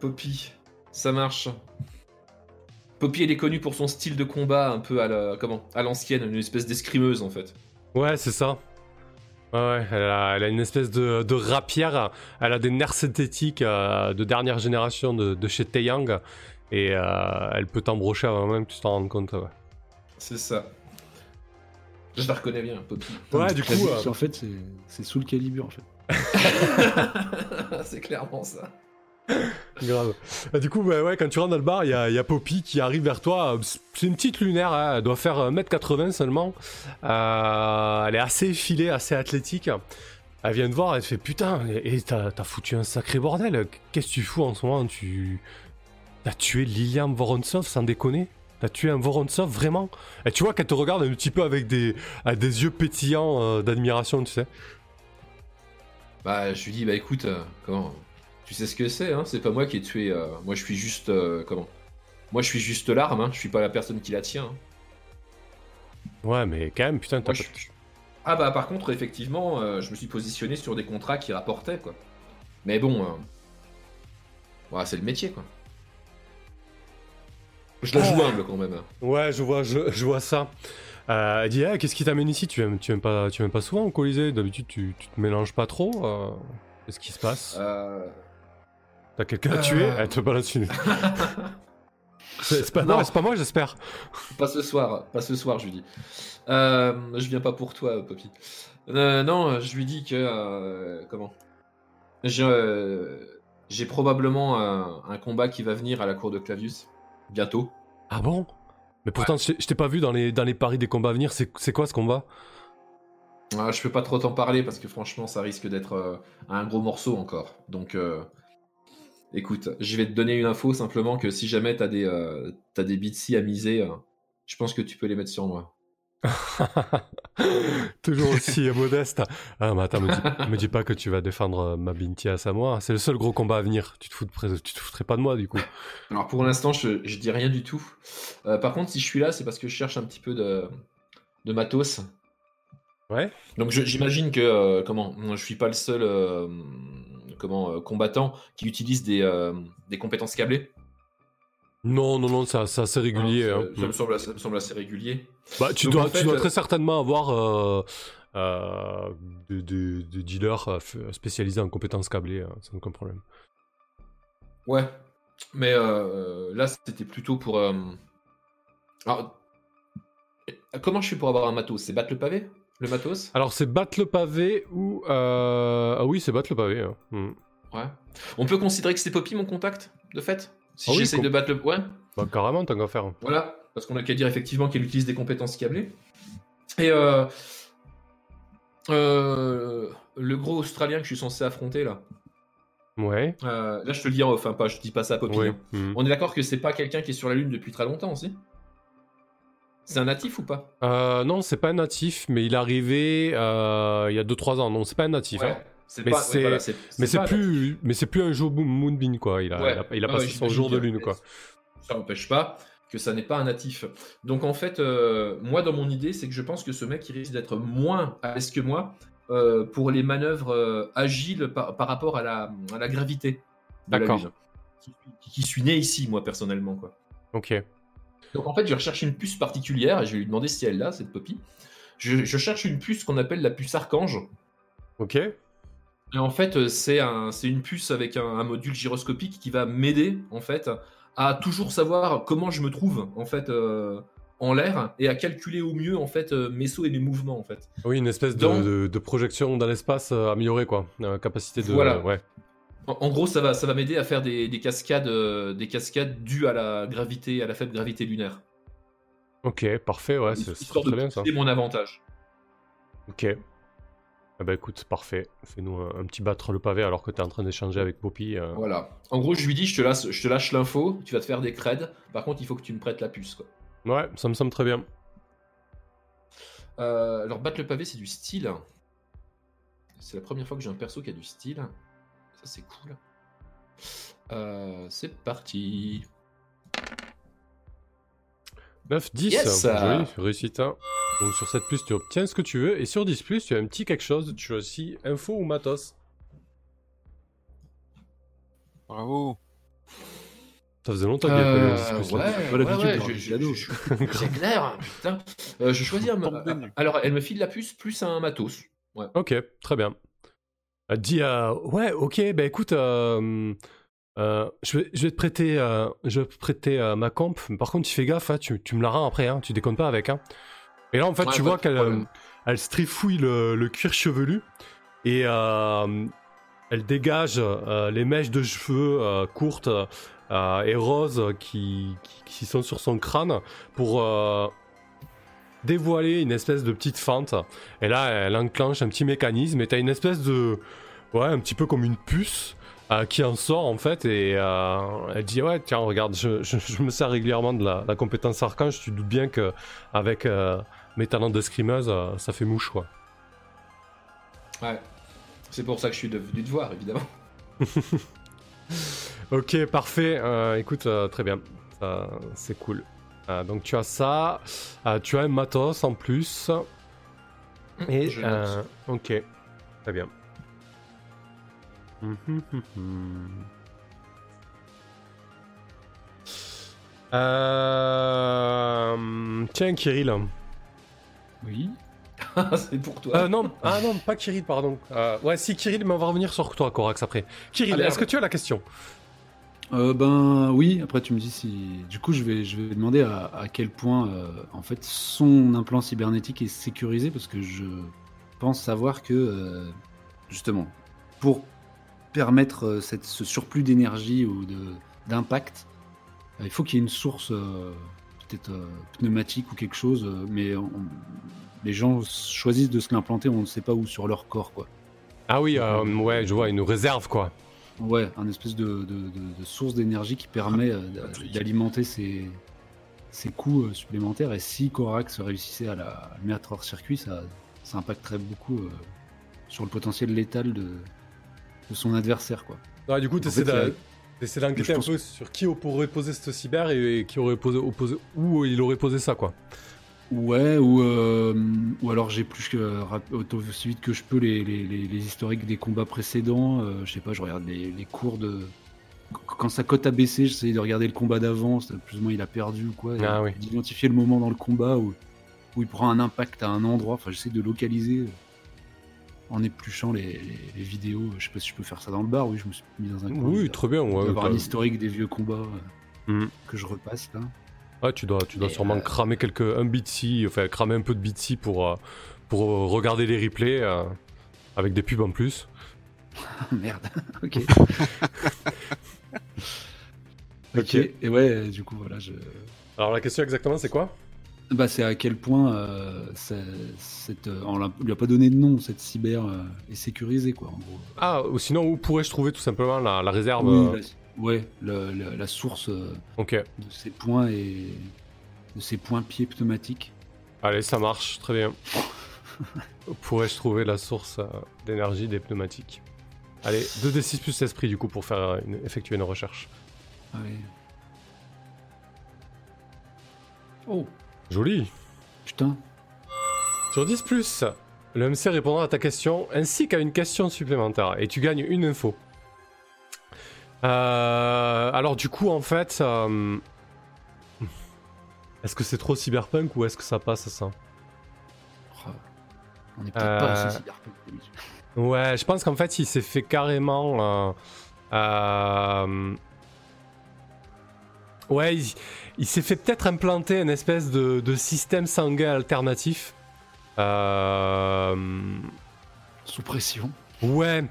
Poppy. Ça marche. Poppy, elle est connue pour son style de combat un peu à la, comment, à l'ancienne, une espèce d'escrimeuse en fait. Ouais, c'est ça. Ouais, ouais, elle a, elle a une espèce de, de rapière. Elle a des nerfs synthétiques euh, de dernière génération de, de chez Taeyang. Et euh, elle peut t'embrocher avant même que tu t'en rendes compte. Ouais, C'est ça. Je la reconnais bien, Poppy. Ouais, du coup, euh, En fait, c'est- sous le calibre en fait. c'est clairement ça. grave. Ah, du coup, ouais, ouais, quand tu rentres dans le bar, il y a, il y a Poppy qui arrive vers toi. C'est une petite lunaire, hein, elle doit faire 1m80 seulement. Euh, elle est assez effilée, assez athlétique. Elle vient te voir, elle te fait putain, et t'as foutu un sacré bordel. Qu'est-ce que tu fous en ce moment? Tu t'as tué Lilian Vorontsov sans déconner? T'as tué un Vorontsov vraiment? Et tu vois qu'elle te regarde un petit peu avec des, avec des yeux pétillants euh, d'admiration, tu sais. Bah, je lui dis, bah écoute, euh, comment Tu sais ce que c'est, hein? C'est pas moi qui ai tué. euh, moi, je suis juste. euh, comment? Moi, je suis juste l'arme, hein Je suis pas la personne qui la tient. hein. Ouais, mais quand même, putain, t'as pas... je- Ah bah par contre, effectivement, je me suis positionné sur des contrats qui rapportaient, quoi. Mais bon, ouais, c'est le métier, quoi. Je la joue Ah. humble quand même. Ouais, je vois, je, je vois ça. Euh, elle dit, Eh, qu'est-ce qui t'amène ici? Tu viens, tu, viens pas, tu viens pas souvent au Colisée? D'habitude, tu, tu te mélanges pas trop euh, Qu'est-ce qui se passe? Euh, T'as quelqu'un à euh. tuer Elle te balade dessus. C'est pas, Non. non, c'est pas moi, j'espère. Pas ce soir, pas ce soir, je lui dis. Euh, je viens pas pour toi, Poppy. Euh, non, je lui dis que euh, comment? J'ai euh, j'ai probablement un, un combat qui va venir à la cour de Clavius bientôt. Ah bon? Mais pourtant, je t'ai- je t'ai pas vu dans les, dans les paris des combats à venir. C'est quoi ce combat? Ah, je peux pas trop t'en parler parce que franchement, ça risque d'être euh, un gros morceau encore. Donc, euh, écoute, je vais te donner une info simplement que si jamais t'as des euh, t'as des bitsy à miser, euh, je pense que tu peux les mettre sur moi. Toujours aussi modeste. Ah, mais attends, me dis, me dis pas que tu vas défendre euh, ma Binti à Samoa. C'est le seul gros combat à venir. Tu te, fous de tu te foutrais pas de moi, du coup. Alors pour l'instant, je, je dis rien du tout. Euh, par contre, si je suis là, c'est parce que je cherche un petit peu de, de matos. Ouais Donc j'imagine que euh, comment, je suis pas le seul euh, comment combattant qui utilise des, des compétences câblées. Non, non, non, c'est assez régulier. Hein, hein. ça, me semble, ça me semble assez régulier. Bah, tu, Donc, dois, en fait, tu dois euh, très certainement avoir euh, euh, de, de- de dealers euh, spécialisés en compétences câblées, euh, sans aucun problème. Ouais. Mais euh, là, c'était plutôt pour. euh, Alors, comment je fais pour avoir un matos? C'est battre le pavé? Le matos? Alors, c'est battre le pavé ou. euh, Ah oui, c'est battre le pavé. hein. Hmm. Ouais. On peut considérer que c'est Poppy mon contact, de fait? Si Ah oui, j'essaye de battre le. Ouais. Bah, carrément, tant qu'à faire. Voilà, parce qu'on a qu'à dire effectivement qu'elle utilise des compétences câblées. Et euh, euh, le gros Australien que je suis censé affronter là, Ouais. euh, là je te le dis en off, hein, pas, je dis pas ça à Poppy. Ouais. hein. hmm. On est d'accord que c'est pas quelqu'un qui est sur la Lune depuis très longtemps aussi? C'est un natif ou pas? Euh, non, c'est pas un natif, mais il est arrivé euh, il y a 2-3 ans. Non, c'est pas un natif. hein. Mais c'est- voilà, Mais plus, mais c'est plus un jour Moon- Moonbeam quoi. Il a, Ouais. il a, il a Ouais, passé ouais, son jour de lune quoi. Ça n'empêche pas que ça n'est pas un natif. Donc en fait, euh, moi dans mon idée, c'est que je pense que ce mec il risque d'être moins à l'aise que moi euh, pour les manœuvres euh, agiles par, par rapport à la, à la gravité. D'accord. Qui suis né ici, moi personnellement. Quoi. Ok. Donc en fait, je recherche une puce particulière et je vais lui demander si elle l'a, cette Poppy. Je, je cherche une puce qu'on appelle la puce Archange. Ok. Et en fait, euh, c'est un, c'est une puce avec un, un module gyroscopique qui va m'aider en fait à toujours savoir comment je me trouve en fait euh, en l'air et à calculer au mieux en fait euh, mes sauts et mes mouvements en fait. Oui, une espèce de, Dans- de- de projection dans l'espace améliorée quoi. Euh, capacité de. Voilà. Ouais. En, en gros, ça va, ça va m'aider à faire des, des cascades, euh, des cascades dues à la gravité, à la faible gravité lunaire. Ok, parfait. Ouais, c'est c'est très bien ça. pousser mon avantage. Ok. Ah bah écoute, parfait. Fais-nous un, un petit battre le pavé alors que t'es en train d'échanger avec Poppy. euh. Voilà. En gros, je lui dis, je te lâche, je te lâche l'info, tu vas te faire des creds. Par contre, il faut que tu me prêtes la puce. Quoi. Ouais, ça me semble très bien. Euh, alors, battre le pavé, c'est du style. C'est la première fois que j'ai un perso qui a du style. Ça, c'est cool. Euh, c'est parti. 9, 10. Yes Joli, réussite 1. Donc sur cette plus, tu obtiens ce que tu veux. Et sur 10, plus, tu as un petit quelque chose. Tu choisis info ou matos. Bravo. Ça faisait longtemps qu'il n'y avait pas eu un 10 Euh, ouais. Pas ouais, ouais, je- C'est clair, putain. Euh, je choisis un. Alors, elle me file la puce plus un matos. Ok, très bien. Elle dit euh, Ouais, ok, bah écoute, euh, je, vais, je vais te prêter, euh, je vais te prêter euh, ma comp. Par contre, tu fais gaffe, hein, tu, tu me la rends après, hein, tu déconnes pas avec. Hein. Et là, en fait, Ouais, tu vois qu'elle elle strifouille le, le cuir chevelu et elle dégage les mèches de cheveux courtes et roses qui, qui, qui sont sur son crâne pour dévoiler une espèce de petite fente. Et là, elle enclenche un petit mécanisme et t'as une espèce de. Ouais, un petit peu comme une puce euh, qui en sort en fait. Et euh, elle dit Ouais, tiens, regarde, je, je- je me sers régulièrement de la, la compétence archange. Tu te doutes bien que avec euh, mes talents de scrimeuse, ça fait mouche quoi. Ouais. C'est pour ça que je suis venu te voir, évidemment. Ok, parfait. Écoute, très bien. C'est cool. Donc tu as ça, tu as un matos en plus. Et Je note. euh, ok, très bien. Euh, Tiens, Kirill. Oui. c'est pour toi. Euh, non, ah non, pas Kirill, pardon. Euh, ouais, si Kirill, mais on va revenir sur toi, Corax, après. Kirill, est-ce que tu as la question? Euh, ben oui, après tu me dis si. Du coup, je vais, je vais demander à, à quel point euh, en fait son implant cybernétique est sécurisé parce que je pense savoir que euh, justement pour permettre euh, cette, ce surplus d'énergie ou d'impact, euh, il faut qu'il y ait une source euh, peut-être euh, pneumatique ou quelque chose, mais on- les gens choisissent de se l'implanter, on ne sait pas où sur leur corps quoi. Ah oui, euh, ouais, je vois, une réserve, quoi. Ouais, un espèce de, de- de- de source d'énergie qui permet d'a- d'alimenter ces, ces coûts supplémentaires. Et si Corax réussissait à la à le mettre hors circuit, ça, ça impacterait beaucoup euh, sur le potentiel létal de, de son adversaire. Quoi. Ouais, du coup, tu essaies d'enquêter un pense- peu sur qui pourrait poser ce cyber et, et qui aurait posé, opposé, où il aurait posé ça, quoi. Ouais, ou, euh, ou alors j'ai plus que rap- auto- aussi vite que je peux les, les- les- les historiques des combats précédents. euh, je sais pas, je regarde les, les cours de. Qu- Quand sa cote a baissé, j'essaie de regarder le combat d'avant, plus ou moins il a perdu ou quoi. Ah oui. D'identifier le moment dans le combat où, où il prend un impact à un endroit. Enfin, j'essaie de localiser euh, en épluchant les, les- les vidéos. Je sais pas si je peux faire ça dans le bar. Oui, je me suis mis dans un. Oui, très bien. Ouais, d'avoir un historique des vieux combats euh, Mhm. que je repasse là. Ouais, tu dois, tu dois Et, sûrement euh, cramer quelques, un Bitsy, enfin cramer un peu de Bitsy pour, euh, pour regarder les replays euh, avec des pubs en plus. Ah, Merde, ok. Ok. ok, et ouais, du coup, voilà, je... Alors la question exactement, c'est quoi? Bah, c'est à quel point euh, cette, euh, on l'a- lui a pas donné de nom, cette cyber euh, est sécurisée, quoi, en gros. Ah, ou sinon, où pourrais-je trouver tout simplement la, la réserve Oui, euh, la- ouais, la source euh, de ces points et de ces points pieds pneumatiques. allez, ça marche, très bien. Où pourrais-je trouver la source euh, d'énergie des pneumatiques? Allez, 2d6 plus esprit du coup pour faire euh, une- effectuer une recherche. Ouais. Oh, Joli putain. Sur 10 plus, le MC répondra à ta question ainsi qu'à une question supplémentaire et tu gagnes une info. Euh, alors du coup en fait, euh, est-ce que c'est trop cyberpunk ou est-ce que ça passe ça? Oh, On est peut-être pas Euh, assez cyberpunk. d'habitude. Ouais, je pense qu'en fait il s'est fait carrément... euh, euh, Ouais, il, il s'est fait peut-être implanter une espèce de, de système sanguin alternatif. Euh, Sous pression. Ouais,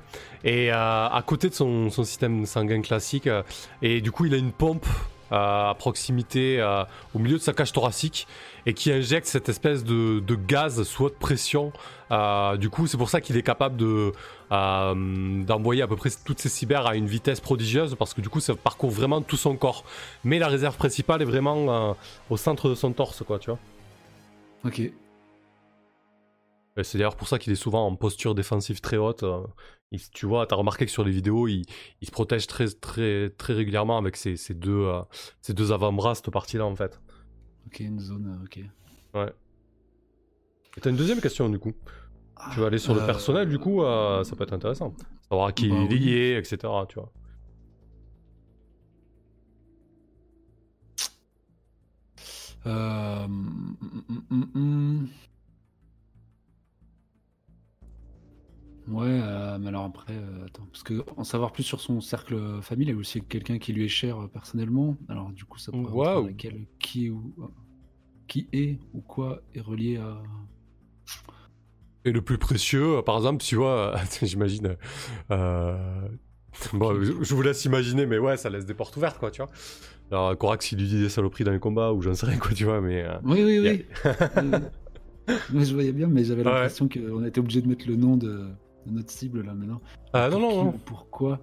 et euh, à côté de son, son système sanguin classique, euh, et du coup il a une pompe à proximité, au milieu de sa cage thoracique, et qui injecte cette espèce de, gaz sous haute pression. Du coup c'est pour ça qu'il est capable de d'envoyer à peu près toutes ses cybers à une vitesse prodigieuse, parce que du coup ça parcourt vraiment tout son corps. Mais la réserve principale est vraiment euh, au centre de son torse, quoi, tu vois. Ok. Et C'est d'ailleurs pour ça qu'il est souvent en posture défensive très haute. euh, il- tu vois, t'as remarqué que sur les vidéos, il, il se protège très, très, très régulièrement avec ses, ses deux, euh, ses deux avant-bras, cette partie-là, en fait. Ok, une zone, euh, ok. Et t'as une deuxième question, du coup. Tu vas aller sur le Euh, personnel, du coup, euh, ça peut être intéressant. Savoir à qui bah il est oui. lié, etc., tu vois. Euh, hum, hum, hum, Ouais, euh, mais alors après, euh, attends, parce que en savoir plus sur son cercle familial, a aussi quelqu'un qui lui est cher euh, personnellement. Alors du coup, ça pourrait dans laquelle qui ou qui est ou quoi est relié à. Et le plus précieux, par exemple, tu vois, j'imagine. euh, Bon, je vous laisse imaginer, mais ouais, ça laisse des portes ouvertes, quoi, tu vois. Alors, Corax, il lui dit des saloperies dans les combats, ou j'en sais rien, quoi, tu vois, mais. Oui, oui, a- oui. Ouais, je voyais bien, mais j'avais Ouais. l'impression qu'on était obligé de mettre le nom de, de notre cible là maintenant. Ah, non, non, non. ou Pourquoi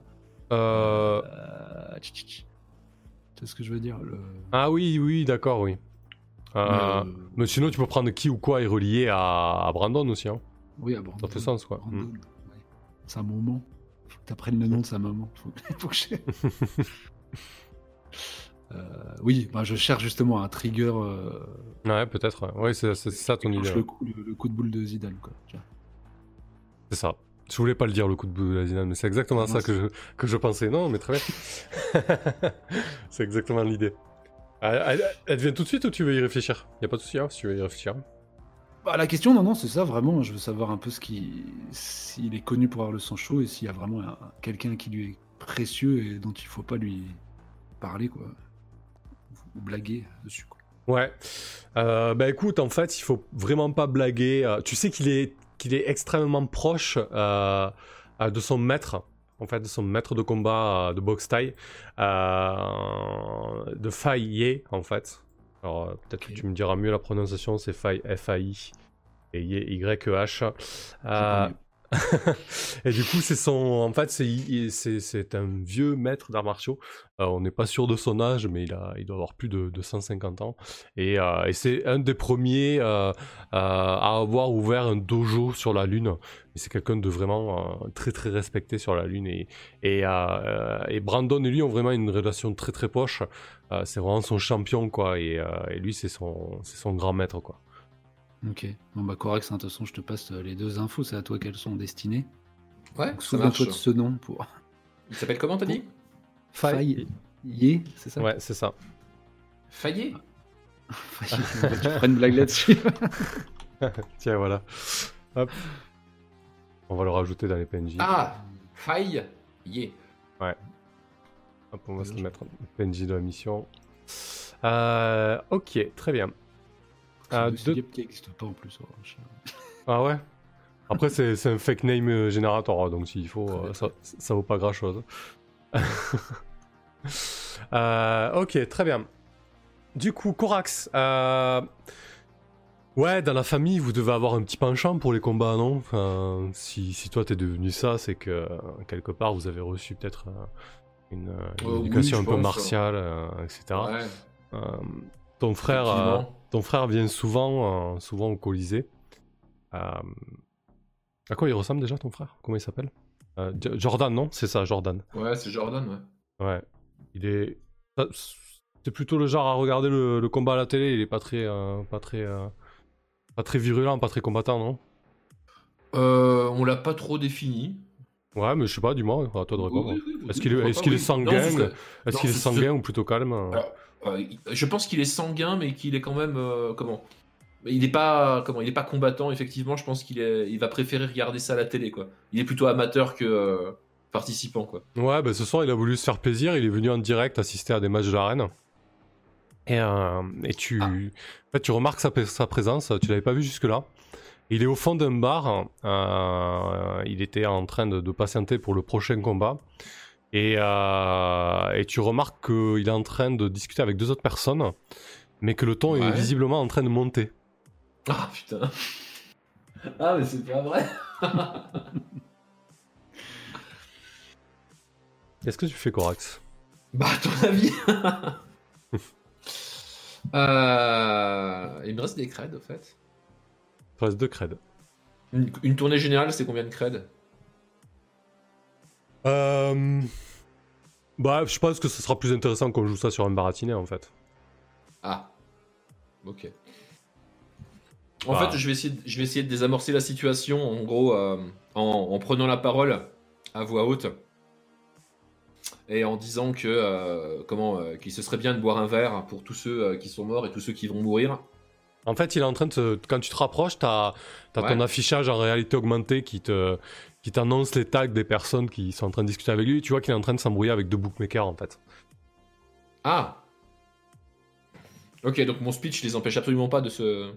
Euh, Euh, sais ce que je veux dire le... Ah oui, oui, d'accord, oui. Euh, Mais, euh, Mais sinon, tu peux prendre qui ou quoi est relié à, à Brandon aussi. Hein. Oui, à Brandon. Ça fait sens, quoi. Brandon, Mm. ouais. Sa maman. Faut que t'apprennes le nom de sa maman. Faut, faut que je... Euh, oui, bah, je cherche justement un trigger. euh, Ouais, peut-être. ouais. Ouais, c'est c'est ça ton idée. le, coup, le- le coup de boule de Zidane. Quoi. C'est ça. Je voulais pas le dire, le coup de boule de la Zidane, mais c'est exactement Ah, ça que je, que je pensais. Non, mais très bien. c'est exactement l'idée. Elle, elle- elle te vient tout de suite ou tu veux y réfléchir? Y a pas de souci, hein, si tu veux y réfléchir. Bah, la question, non, non, c'est ça vraiment. Je veux savoir un peu ce qui, s'il est connu pour avoir le sang chaud et s'il y a vraiment un- quelqu'un qui lui est précieux et dont il faut pas lui parler, quoi, ou blaguer dessus. Quoi. Ouais. Euh, bah écoute, en fait, il faut vraiment pas blaguer. Euh, tu sais qu'il est, qu'il est extrêmement proche euh, de son maître, en fait, de son maître de combat euh, de boxe taille, euh, de Fai Ye, en fait. Alors, euh, peut-être que tu me diras mieux la prononciation, c'est Fai F-A-I et Ye Y-E-H. Et du coup, c'est son. En fait, c'est, un vieux maître d'arts martiaux. Euh, on n'est pas sûr de son âge, mais il, a, il doit avoir plus de, de 150 ans. Et, euh, et c'est un des premiers euh, à avoir ouvert un dojo sur la Lune. C'est quelqu'un de vraiment très très respecté sur la Lune. Et, et, et Brandon et lui ont vraiment une relation très très proche. Euh, c'est vraiment son champion, quoi. Et, et lui, c'est son, son grand maître, quoi. Ok. Bon, bah, Corax, hein, de toute façon, je te passe euh, les deux infos. C'est à toi qu'elles sont destinées. Ouais, souviens-toi de ce nom pour. Il s'appelle comment, t'as dit Faille. Yé, c'est ça Ouais, c'est ça. Fayet Faille. tu feras une blague là-dessus. Tiens, voilà. Hop. On va le rajouter dans les PNJ. Ah Faille Yeah. Hop, on va se le mettre PNJ de la mission. Euh, ok, très bien. Ah, C'est qui n'existe pas en plus. je- Ah ouais? Après, c'est c'est un fake name euh, générateur, donc s'il faut, euh, ça, ça vaut pas grand chose. Euh, ok, très bien. Du coup, Corax, euh, ouais, dans la famille, vous devez avoir un petit penchant pour les combats, non? Enfin, si, si toi t'es devenu ça, c'est que quelque part vous avez reçu peut-être euh, une, une Euh, oui, éducation un peu martiale, euh, etc. Ouais, Euh, ton frère, euh. Ton frère vient souvent, euh, souvent au Colisée. Euh, à quoi il ressemble déjà ton frère? Comment il s'appelle? Euh, Jordan, non? C'est ça, Jordan. Ouais, c'est Jordan, ouais. Ouais. Il est. C'est plutôt le genre à regarder le, le combat à la télé. Il est pas très, pas très, pas très virulent, pas très combattant, non? On l'a pas trop défini. Ouais, mais je sais pas, dis-moi, à toi de répondre. Oui, oui, oui, Est-ce qu'il est, sanguin Est-ce qu'il est sanguin ou plutôt calme? Alors, je pense qu'il est sanguin, mais qu'il est quand même euh, comment? Il n'est pas comment Il est pas combattant. Effectivement, je pense qu'il il va préférer regarder ça à la télé, quoi. Il est plutôt amateur que euh, participant, quoi. Ouais, bah, ce soir, il a voulu se faire plaisir. Il est venu en direct assister à des matchs de l'arène. Et, euh, et tu, Ah. en fait, tu remarques sa, sa présence. Tu l'avais pas vu jusque-là. Il est au fond d'un bar. euh, il était en train de, de patienter pour le prochain combat. Et, euh, et tu remarques qu'il est en train de discuter avec deux autres personnes, mais que le ton est visiblement en train de monter. Ah putain. Ah mais c'est pas vrai. Qu'est-ce que tu fais, Corax? Bah à ton avis. Euh, Il me reste des creds, en fait. Il te reste deux creds. Une, une tournée générale, c'est combien de creds? Euh... Bah, je pense que ce sera plus intéressant qu'on joue ça sur un baratiné, en fait. Ah. Ok. En Ah. fait, je vais, essayer de, je vais essayer de désamorcer la situation, en gros, euh, en, en prenant la parole à voix haute et en disant que euh, comment euh, qu'il se serait bien de boire un verre pour tous ceux qui sont morts et tous ceux qui vont mourir. En fait, il est en train de se... Quand tu te rapproches, t'as as Ouais. ton affichage en réalité augmentée qui te qui t'annonce les tags des personnes qui sont en train de discuter avec lui. Et tu vois qu'il est en train de s'embrouiller avec deux bookmakers, en fait. Ah. Ok, donc mon speech les empêche absolument pas de se.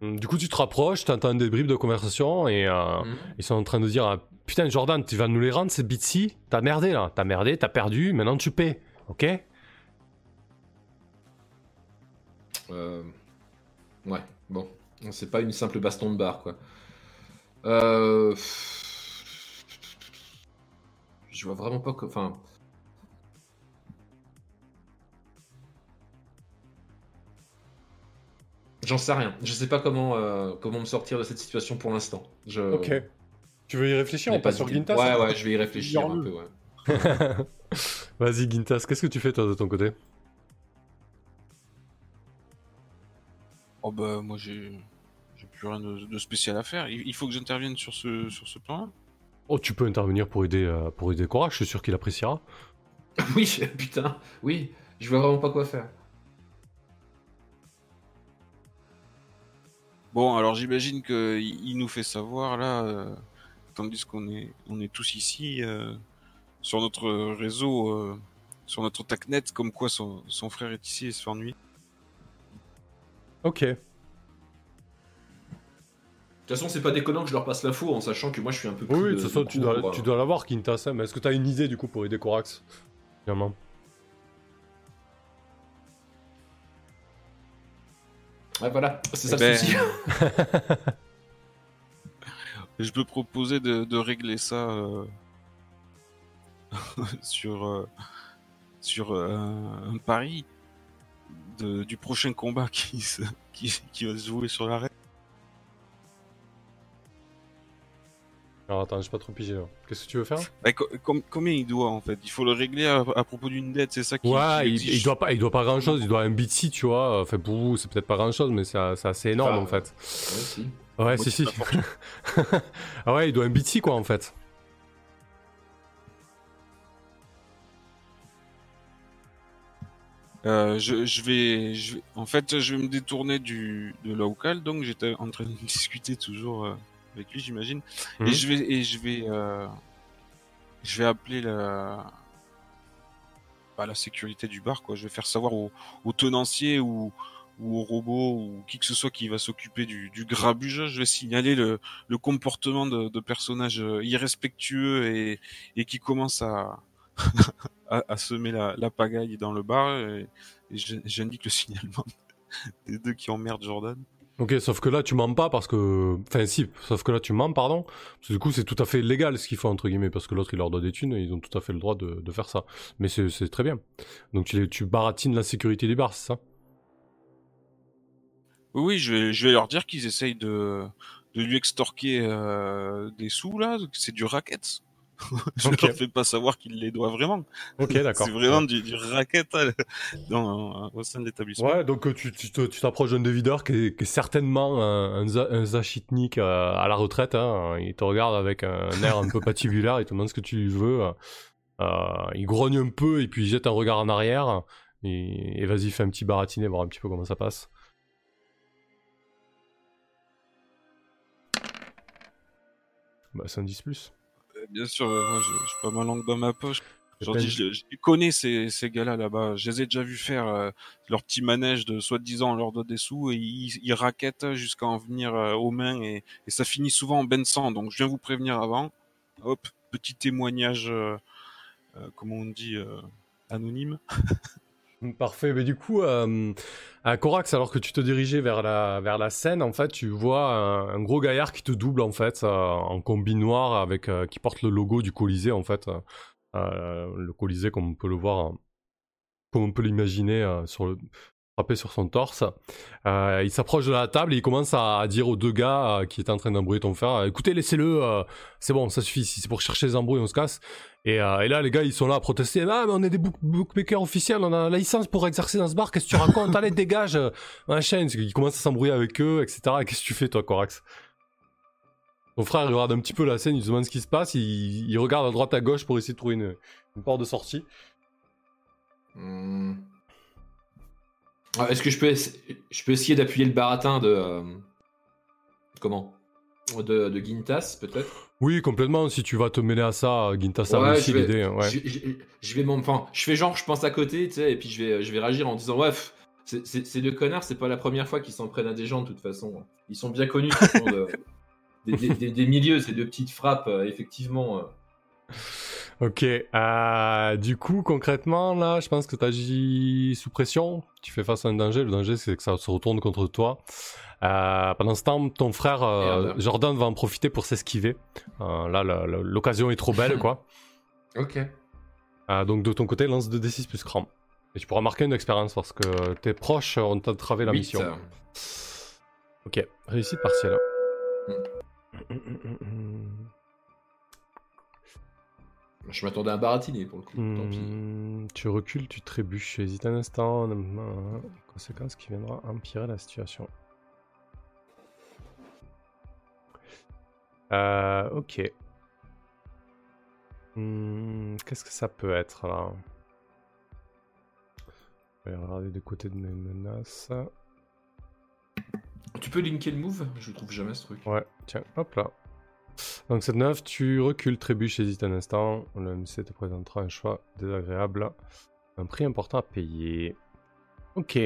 Hum, Du coup, tu te rapproches, t'entends des bribes de conversation et euh, Mhm. ils sont en train de dire ah, Putain, Jordan, tu vas nous les rendre ces bits-ci T'as merdé là, t'as merdé, t'as perdu, maintenant tu paies, ok? Euh, Ouais, bon. C'est pas une simple baston de bar, quoi. Euh je vois vraiment pas que. Enfin. J'en sais rien. Je sais pas comment, euh, comment me sortir de cette situation pour l'instant. Ok. Tu veux y réfléchir On passe sur Gintas Ouais, hein ouais, je vais y réfléchir un peu. Vas-y, Gintas, qu'est-ce que tu fais, toi, de ton côté? Oh bah, moi, j'ai... J'ai plus rien de, spécial à faire. Il, faut que j'intervienne sur ce, sur ce plan-là. Oh, tu peux intervenir pour aider, euh, pour aider Korak, je suis sûr qu'il appréciera. oui, putain, oui, je vois vraiment pas quoi faire. Bon, alors j'imagine que il il nous fait savoir là, euh, tandis qu'on est on est tous ici euh, sur notre réseau, euh, sur notre tacnet, comme quoi son, son frère est ici et se fait ennuyer. Ok. De toute façon, c'est pas déconnant que je leur passe l'info en sachant que moi je suis un peu plus. Oui, de toute façon, tu cours, dois, euh. tu dois l'avoir, Quintas. Mais est-ce que tu as une idée du coup pour aider Korax Finalement? Ouais, voilà, c'est ça Eh le ben, souci. Je peux proposer de, de régler ça euh, sur euh, sur euh, un pari de- du prochain combat qui, se- qui, qui va se jouer sur l'arène. Alors attends, j'ai pas trop pigé là. Qu'est-ce que tu veux faire? Bah, co- com- combien il doit en fait? Il faut le régler à, à propos d'une dette, c'est ça qui Ouais, qui il, il doit pas, il doit pas grand chose, il doit un bitsy, tu vois. Enfin, pour vous, c'est peut-être pas grand chose, mais c'est c'est assez énorme Enfin, en fait. Ouais, si. Ouais, Moi, si, ah ouais, il doit un bitsy quoi en fait. Euh, je, je vais, je vais- en fait, je vais me détourner du de local, donc j'étais en train de discuter toujours euh, avec lui, j'imagine, Mhm. et je vais et je vais euh, je vais appeler la pas la sécurité du bar, quoi. Je vais faire savoir au, au tenancier ou ou au robot ou qui que ce soit qui va s'occuper du, du grabuge, je vais signaler le, le comportement de, de personnages irrespectueux et, et qui commencent à, à, à semer la, la pagaille dans le bar. Et, j'indique le signalement des deux qui emmerdent Jordan. Ok, sauf que là tu mens pas parce que. Enfin, si, sauf que là tu mens, pardon. Parce que du coup, c'est tout à fait légal ce qu'ils font, entre guillemets, parce que l'autre il leur doit des thunes et ils ont tout à fait le droit de, faire ça. Mais c'est très bien. Donc tu, tu baratines la sécurité du bar, c'est ça? Oui, je vais, leur dire qu'ils essayent de, lui extorquer euh, des sous, là, c'est du racket. je Ok. leur fais pas savoir qu'ils les doivent vraiment. Ok, d'accord. C'est vraiment du, du racket hein, dans, au sein de l'établissement. Ouais, donc euh, tu tu te- tu t'approches d'un des videurs qui est, qui est certainement un, un, za- un zachitnik euh, à la retraite. Hein. Il te regarde avec un air un peu patibulaire, il te demande ce que tu lui veux. Euh, il grogne un peu et puis il jette un regard en arrière. Et, et vas-y, fais un petit baratiné, voir un petit peu comment ça passe. Bah, c'est un 10 plus. Bien sûr, moi, je- j'ai pas ma langue dans ma poche. Genre, je, je connais ces, ces gars-là là-bas. Je les ai déjà vus faire euh, leur petit manège de soi-disant on leur donne des sous et ils, ils raquettent jusqu'à en venir euh, aux mains et, et ça finit souvent en bain de sang. Donc je viens vous prévenir avant. Hop, petit témoignage, euh, euh, comment on dit, anonyme. Parfait, mais du coup, euh, à Corax, alors que tu te dirigeais vers la, vers la scène, en fait, tu vois un, gros gaillard qui te double, en fait, euh, en combi noir, avec, euh, qui porte le logo du Colisée, en fait. Le Colisée, comme on peut le voir, comme on peut l'imaginer, frappé sur son torse. Il s'approche de la table et il commence à, à dire aux deux gars qui étaient en train d'embrouiller ton frère, écoutez, laissez-le, c'est bon, ça suffit, si c'est pour chercher les embrouilles, on se casse. Et, euh, et là, les gars, ils sont là à protester. Ah, mais on est des book- bookmakers officiels, on a la licence pour exercer dans ce bar. Qu'est-ce que tu racontes? Allez, dégage euh, Machin. Ils commencent à s'embrouiller avec eux, etc. Et Qu'est-ce que tu fais, toi, Corax? Ton frère, il regarde un petit peu la scène, il se demande ce qui se passe. Il, regarde à droite, à gauche pour essayer de trouver une, porte de sortie. Hmm. Est-ce que je peux, essayer d'appuyer le baratin de. euh, Comment? De, Gintas, peut-être? Oui, complètement. Si tu vas te mêler à ça, Ginta, ça Ouais, aussi l'idée. Ouais. je, je- je vais enfin, je fais genre, je pense à côté, tu sais, et puis je vais, je vais réagir en disant, ouais, ces deux connards, c'est pas la première fois qu'ils s'en prennent à des gens, de toute façon. Ils sont bien connus, ce sont de- des, des- des- des milieux, ces deux petites frappes, euh, effectivement. euh. Ok, euh, du coup, concrètement, là, je pense que tu agis sous pression. Tu fais face à un danger. Le danger, c'est que ça se retourne contre toi. Euh, pendant ce temps, ton frère euh. Jordan va en profiter pour s'esquiver. Là, l'occasion est trop belle, quoi. Ok. Donc, de ton côté, lance 2d6 plus cran. Et tu pourras marquer une expérience parce que tes proches ont entravé la mission. Ok, réussite partielle. Je m'attendais à un baratiné pour le coup, tant pis. Hmm, tu recules, tu trébuches, tu hésites un instant. Conséquence qui viendra empirer la situation. Euh, ok. Hmm, qu'est-ce que ça peut être là? Je vais regarder des côtés de mes menaces. Tu peux linker le move? Je trouve jamais ce truc. Ouais, tiens, hop là. Donc c'est 9, tu recules, trébuches, hésite un instant. Le MC te présentera un choix désagréable. Un prix important à payer. Ok.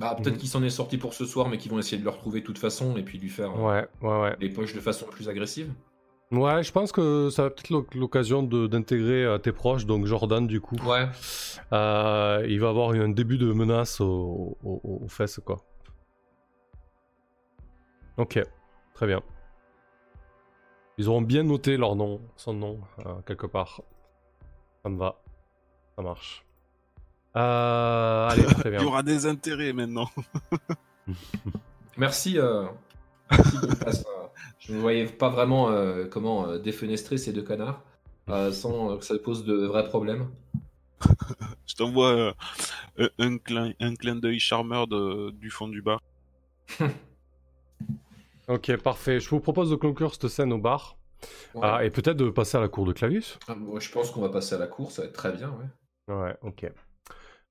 Bah, peut-être Mhm. qu'il s'en est sorti pour ce soir, mais qu'ils vont essayer de le retrouver de toute façon et puis lui faire euh, ouais, ouais. les poches de façon plus agressive. Ouais, je pense que ça va peut-être l'oc- l'occasion d'intégrer euh, tes proches, donc Jordan du coup. Ouais. Euh, il va avoir un début de menace au- au- au- aux fesses, quoi. Ok, très bien. Ils auront bien noté leur nom, son nom, euh, quelque part. Ça me va. Ça marche. Euh, allez, très Il bien. y aura des intérêts maintenant. Merci. euh, merci de passe, euh, Je ne voyais pas vraiment euh, comment euh, défenestrer ces deux canards euh, sans euh, que ça pose de vrais problèmes. Je t'envoie euh, un- un, clin, un clin d'œil charmeur de- du fond du bar. Ok, parfait. Je vous propose de conclure cette scène au bar. Ouais. Ah, et peut-être de passer à la cour de Clavius. Ah, je pense qu'on va passer à la course, ça va être très bien. Ouais. Ouais, ok.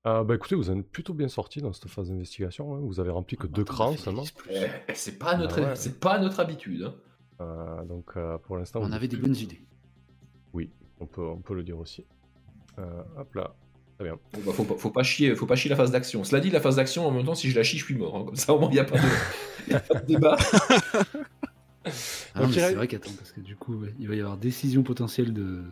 Euh, bah écoutez, vous êtes plutôt bien sorti dans cette phase d'investigation. hein. Vous avez rempli que Ah, deux a crans seulement. Eh, c'est pas notre, Ah ouais. c'est pas notre habitude. hein. Euh, donc euh, pour l'instant, On avait des plus- bonnes idées. On peut, on peut le dire aussi. Euh, hop là. Très bien. Bon, bah, faut, pas, faut pas chier, faut pas chier la phase d'action. Cela dit, la phase d'action, en même temps, si je la chie, je suis mort. hein. Comme ça, au moins, il n'y a pas de, y a pas de débat. Ah c'est vrai qu'attends, parce que du coup, ouais, il va y avoir décision potentielle de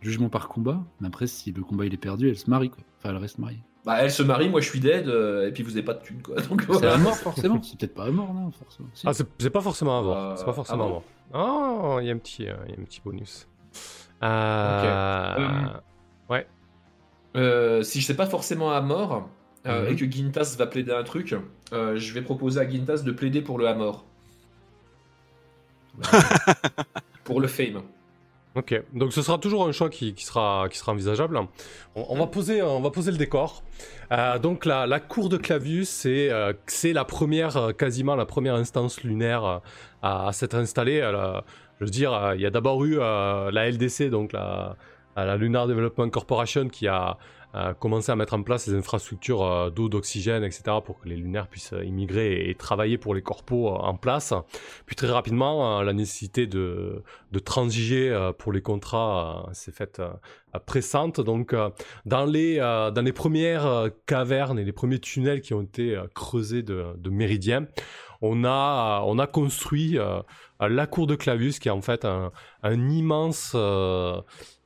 jugement par combat. Mais après, si le combat il est perdu, elle se marie quoi. Enfin, elle reste mariée. Bah, elle se marie, moi je suis dead, euh, et puis vous n'avez pas de thune, quoi. Donc C'est voilà. la mort forcément. C'est peut-être pas la mort, non forcément. Si. Ah, c'est pas forcément à voir. Euh, c'est pas forcément ah à bon voir. Ah, il y a un petit, euh, il y a un petit bonus. Euh, Ouais. Euh, si je sais pas forcément à mort, euh, Mhm. et que Gintas va plaider un truc, euh, je vais proposer à Gintas de plaider pour le à mort. pour le fame. Ok, donc ce sera toujours un choix qui, qui sera, qui sera envisageable. On, on va, poser, on va poser le décor. Euh, donc la, la cour de Clavius, c'est euh, c'est la première, quasiment la première instance lunaire à, à s'être installée. Je veux dire, il y a d'abord eu euh, la LDC, donc la, la Lunar Development Corporation, qui a euh, commencé à mettre en place les infrastructures euh, d'eau, d'oxygène, etc., pour que les lunaires puissent euh, immigrer et, travailler pour les corpos en place. Puis très rapidement, la nécessité de, de transiger pour les contrats s'est faite pressante. Donc, dans, les, dans les premières cavernes et les premiers tunnels qui ont été creusés de, de Méridien, on a, on a construit la cour de Clavius, qui est en fait un, un immense, euh,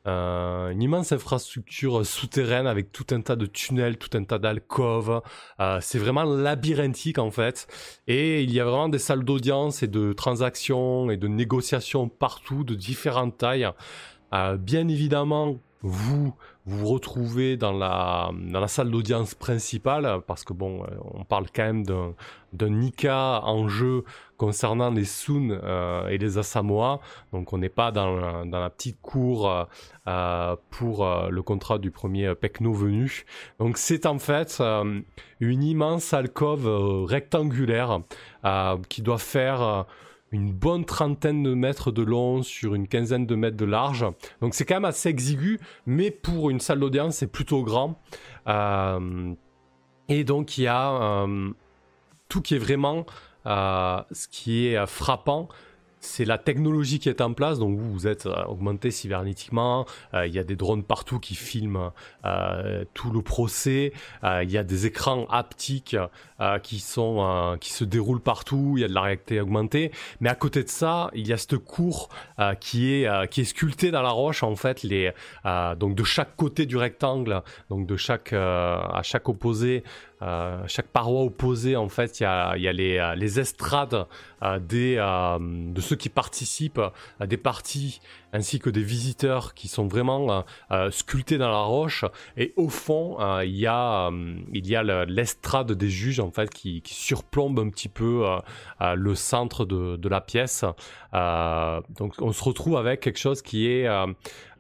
euh, une immense infrastructure souterraine avec tout un tas de tunnels, tout un tas d'alcôves. Euh, c'est vraiment labyrinthique en fait. Et il y a vraiment des salles d'audience et de transactions et de négociations partout, de différentes tailles. Euh, bien évidemment, vous vous retrouvez dans la, dans la salle d'audience principale, parce que bon, euh, on parle quand même d'un, d'un Nika en jeu concernant les Sun euh, et les Asamoah, donc on n'est pas dans, dans la petite cour euh, pour le contrat du premier Pecno venu. Donc c'est en fait une immense alcôve rectangulaire qui doit faire une bonne trentaine de mètres de long sur une quinzaine de mètres de large. Donc c'est quand même assez exigu, mais pour une salle d'audience, c'est plutôt grand. Euh, et donc il y a euh, tout qui est vraiment euh, ce qui est frappant. C'est la technologie qui est en place, donc vous, êtes euh, augmenté cybernétiquement, euh, il y a des drones partout qui filment euh, tout le procès, il y a des écrans haptiques qui, sont, qui se déroulent partout, il y a de la réalité augmentée, mais à côté de ça, il y a cette cour qui, est, qui est sculptée dans la roche, en fait, donc de chaque côté du rectangle, donc de chaque, à chaque opposé, euh, chaque paroi opposée, en fait, il y a, euh, les estrades euh, des, de ceux qui participent à des parties ainsi que des visiteurs qui sont vraiment sculptés dans la roche. Et au fond, il y a, il a le- l'estrade des juges en fait qui, surplombe un petit peu le centre de, la pièce. Donc on se retrouve avec quelque chose qui est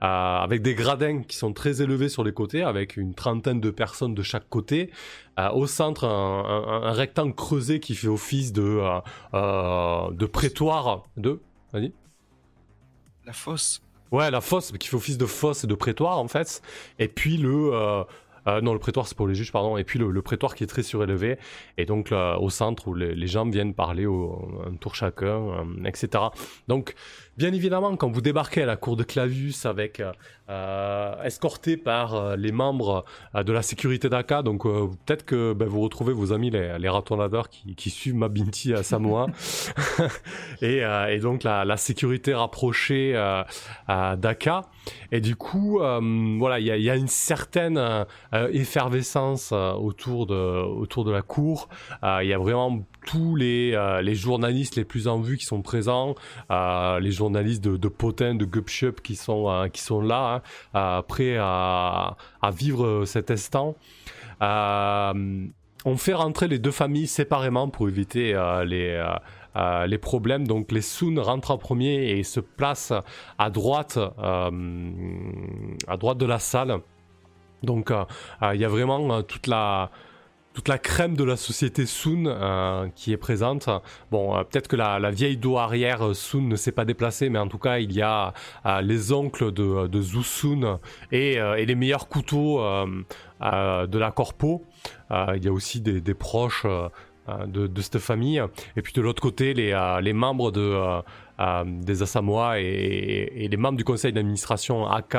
avec des gradins qui sont très élevés sur les côtés, avec une trentaine de personnes de chaque côté. Euh, au centre, un, un- un rectangle creusé qui fait office de, euh, euh, de prétoire. De, vas-y. La fosse. Ouais, la fosse, qui fait office de fosse et de prétoire en fait. Et puis le. euh, euh, non, le prétoire c'est pour les juges, pardon. Et puis le, le prétoire qui est très surélevé. Et donc là, au centre où les, les gens viennent parler au, un tour chacun, euh, etc. Donc, bien évidemment, quand vous débarquez à la cour de Clavius avec. euh, euh, escorté par euh, les membres euh, de la sécurité d'Aka, donc peut-être que ben, vous retrouvez vos amis les, les ratonnadeurs qui, qui suivent Mabinti à Samoa. et, et donc la, la sécurité rapprochée d'Aka. Et du coup, voilà, il y a, il y a une certaine effervescence autour, de, autour de la cour. Il y a vraiment tous les, euh, les journalistes les plus en vue qui sont présents, euh, les journalistes de, Potin, de Gupshup qui sont, euh, qui sont là, hein, prêts à, vivre cet instant. On fait rentrer les deux familles séparément pour éviter les, les problèmes. Donc les Sun rentrent en premier et se placent à droite, à droite de la salle. Donc il y a vraiment toute la toute la crème de la société Sun euh, qui est présente. Bon, euh, peut-être que la, vieille dos arrière euh, Sun ne s'est pas déplacée, mais en tout cas, il y a les oncles de, de et, les meilleurs couteaux de la corpo. Il y a aussi des, proches de, cette famille. Et puis de l'autre côté, les membres de, euh, des Asamoah et, les membres du conseil d'administration AK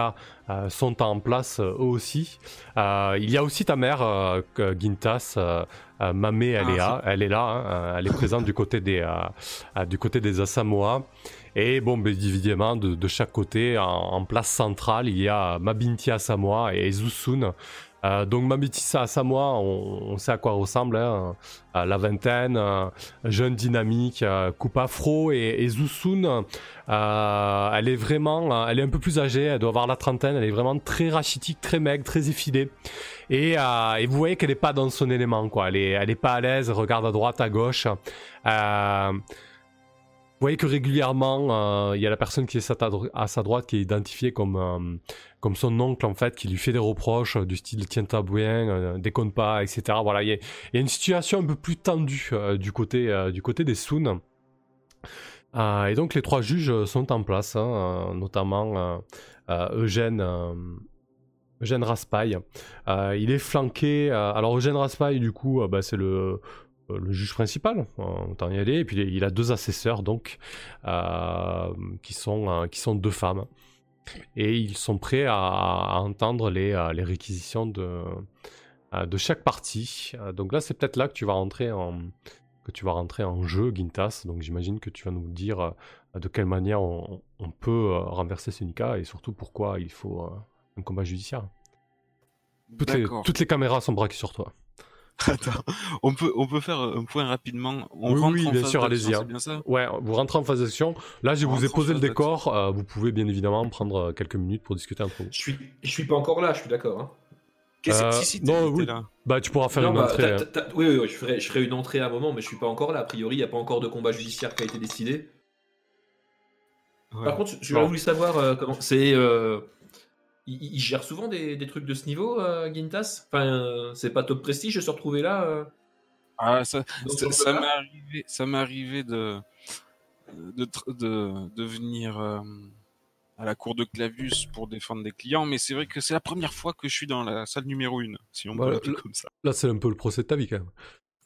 euh, sont en place euh, eux aussi. Il y a aussi ta mère, Gintas. Mamé, elle, Ah, est là, elle est là, hein, elle est présente du côté des, du côté des Asamoah. Et bon, ben, évidemment, de, de chaque côté, en, en place centrale, il y a Mabinti Asamoah et Zusun. Euh, donc Mabinti Asamoah, on, on sait à quoi ressemble, hein, euh, la vingtaine, euh, jeune dynamique, euh, coupe afro, et, et Zusun, elle est vraiment, elle est un peu plus âgée, elle doit avoir la trentaine, elle est vraiment très rachitique, très maigre, très effilée. Et, vous voyez qu'elle n'est pas dans son élément, quoi. Elle est, elle est pas à l'aise, elle regarde à droite, à gauche. Vous voyez que régulièrement, il y a la personne qui est à, à sa droite qui est identifiée comme, comme son oncle, en fait, qui lui fait des reproches euh, du style tiens-toi bien, euh, déconne pas, etc. Voilà, il y, a- une situation un peu plus tendue euh, du, côté, des Soon. Et donc les trois juges sont en place, hein, notamment Eugène, Raspail. Il est flanqué. alors Eugène Raspail, du coup, bah, c'est le, juge principal. autant y aller. Et puis il a deux assesseurs, donc, qui sont deux femmes. Et ils sont prêts à, à entendre les, euh, les réquisitions de, euh, de chaque partie. Euh, donc là, c'est peut-être là que tu vas rentrer en que tu vas rentrer en jeu, Gintas. Donc j'imagine que tu vas nous dire de quelle manière on, on peut renverser Sunika et surtout pourquoi il faut un combat judiciaire. Toutes les, D'accord. toutes les caméras sont braquées sur toi. Attends, on peut, on peut faire un point rapidement. On Oui, rentre oui, en bien phase sûr, allez-y, hein. C'est bien ça? Ouais, vous rentrez en phase d'action. Là, je On vous ai posé le décor. euh, vous pouvez bien évidemment prendre euh, quelques minutes pour discuter entre vous. Je suis, je suis pas encore là, je suis d'accord. Hein. Qu'est-ce Euh, que si, si, non, oui. là. Bah, tu pourras faire Non, une bah, entrée. t'as- hein. oui, oui, oui, je ferai, je ferai une entrée à un moment, mais je suis pas encore là. A priori, il n'y a pas encore de combat judiciaire qui a été décidé. Ouais. Par contre, j'aurais voulu savoir euh, comment. C'est. Il, il gère souvent des, des trucs de ce niveau, euh, Gintas? Enfin, euh, c'est pas top prestige de se retrouver là euh, Ah, ça, m'est arrivé, ça m'est arrivé de, de, tr- de, de venir euh, à la cour de Clavius pour défendre des clients, mais c'est vrai que c'est la première fois que je suis dans la salle numéro 1, si on peut Voilà, l'appeler le- comme ça. Là, c'est un peu le procès de ta vie quand même.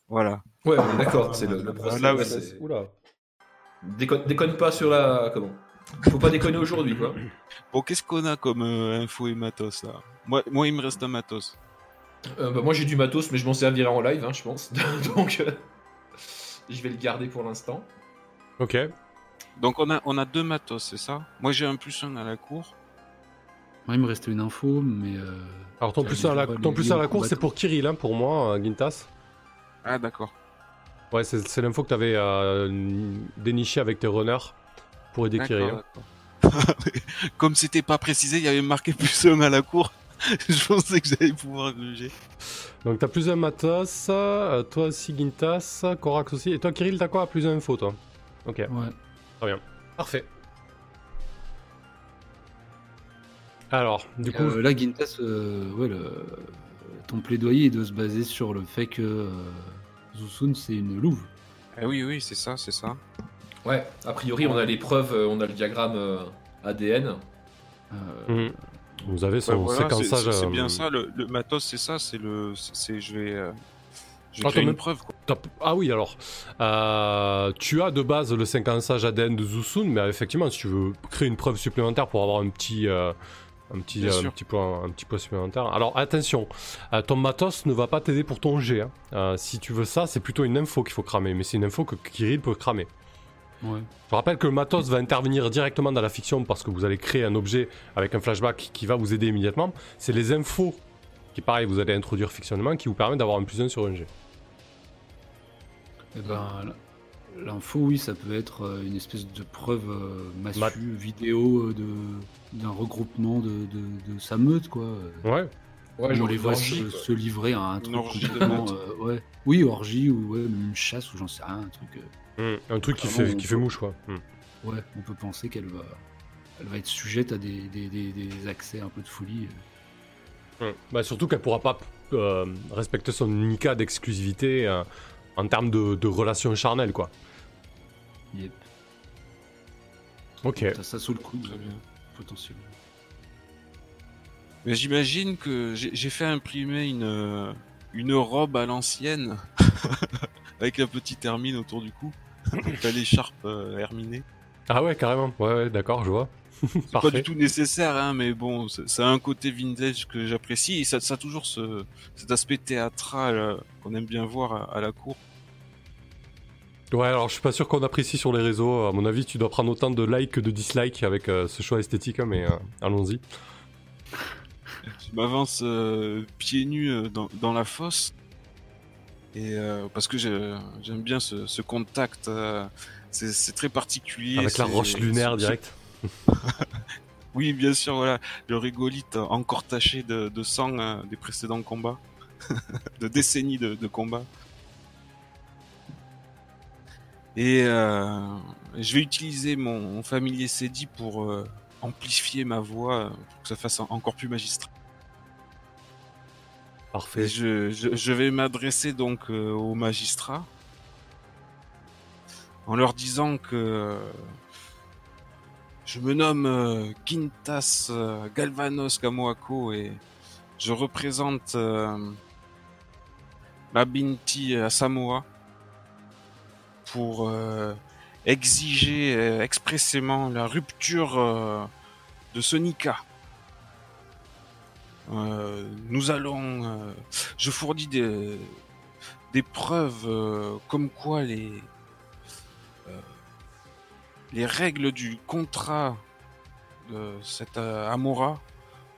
Voilà. Ouais, d'accord, c'est le, le procès. Là, ouais, déconne, déconne pas sur la. Comment? Faut pas déconner aujourd'hui, quoi. Bon, qu'est-ce qu'on a comme euh, info et matos là? Moi, moi, il me reste un matos. Euh, bah, moi j'ai du matos, mais je m'en servirai en live, hein, je pense. Donc, euh, je vais le garder pour l'instant. Ok. Donc on a, on a deux matos, c'est ça? Moi j'ai un plus un à la cour. Ouais, il me restait une info, mais. euh, Alors, ton plus 1 à la, ton plus un à la au course, c'est pour Kirill, hein, pour moi, euh, Gintas. Ah d'accord. Ouais, c'est l'info que tu avais déniché avec tes runners pour aider d'accord. Comme c'était pas précisé, il y avait marqué plus un à la cour. je pensais que j'allais pouvoir juger. Donc, t'as plus un matos, euh, toi aussi Gintas, Korax aussi. Et toi, Kirill, t'as quoi? Plus un info, toi? Ok, Ouais. parfait. Alors, du coup, Euh, là, Gintas, euh, ouais, le- ton plaidoyer doit se baser sur le fait que euh, Zusun, c'est une louve. Ah oui, oui, c'est ça, c'est ça. Ouais, a priori, on a les preuves, euh, on a le diagramme euh, ADN. Euh, Mhm. Vous avez son voilà, c'est- séquençage. c'est c'est euh, bien ça, le, le matos c'est ça, c'est le. c'est je vais. euh, je vais Attends, créer une preuve quoi. Ah oui, alors, euh, tu as de base le séquençage ADN de Zusun, mais effectivement, si tu veux créer une preuve supplémentaire pour avoir un petit, euh, un petit, euh, un petit point, un petit point supplémentaire. Alors attention, euh, ton matos ne va pas t'aider pour ton jet. hein. Euh, si tu veux ça, c'est plutôt une info qu'il faut cramer, mais c'est une info que Kirill peut cramer. Ouais. Je rappelle que le matos va intervenir directement dans la fiction parce que vous allez créer un objet avec un flashback qui va vous aider immédiatement. C'est les infos qui, pareil, vous allez introduire fictionnellement qui vous permettent d'avoir un plus 1 sur un jet. Eh ben, l'info, oui, ça peut être euh, une espèce de preuve euh, massue, Mat- vidéo euh, de d'un regroupement de, de, de sa meute, quoi. Ouais. Ouais, on les voit orgie, se, livrer à un truc orgie de euh, ouais. Oui, orgie ou ouais, même une chasse ou j'en sais rien, un truc. euh, Mm. Un truc qui, Vraiment, fait, qui fait mouche, quoi. Mm. ouais, on peut penser qu'elle va, elle va être sujette à des, des, des, des accès un peu de folie. euh. Mm. Bah, surtout qu'elle pourra pas euh, respecter son Nika d'exclusivité euh, en termes de, de relations charnelles, quoi. Yep. Ok. T'as ça sous le coude, Très bien. potentiellement. Mais j'imagine que j'ai fait imprimer une, une robe à l'ancienne avec un petit hermine autour du cou. T'as l'écharpe euh, herminée. Ah ouais, carrément. Ouais, ouais, d'accord, je vois. C'est pas du tout nécessaire, hein, mais bon, ça a un côté vintage que j'apprécie et ça, ça a toujours ce, cet aspect théâtral euh, qu'on aime bien voir à, à la cour. Ouais, alors je suis pas sûr qu'on apprécie sur les réseaux. À mon avis, tu dois prendre autant de likes que de dislikes avec euh, ce choix esthétique, hein, mais allons-y. Je m'avance pieds nus dans, dans la fosse et euh, parce que j'ai- j'aime bien ce, ce contact. euh, c'est très particulier. Avec la roche lunaire direct. Oui, bien sûr, voilà. Le rigolite encore taché de, de sang euh, des précédents combats. de décennies de, de combats. Et euh, je vais utiliser mon, mon familier Cedi pour euh, amplifier ma voix, pour que ça fasse en- encore plus magistral. Parfait. je, vais m'adresser donc euh, aux magistrats en leur disant que euh, je me nomme euh, Quintas Galvanos Kamoako et je représente la Binti à Samoa pour exiger expressément la rupture de ce Nika. Euh, nous allons. euh, je fournis des, preuves euh, comme quoi les les règles du contrat de cette Amora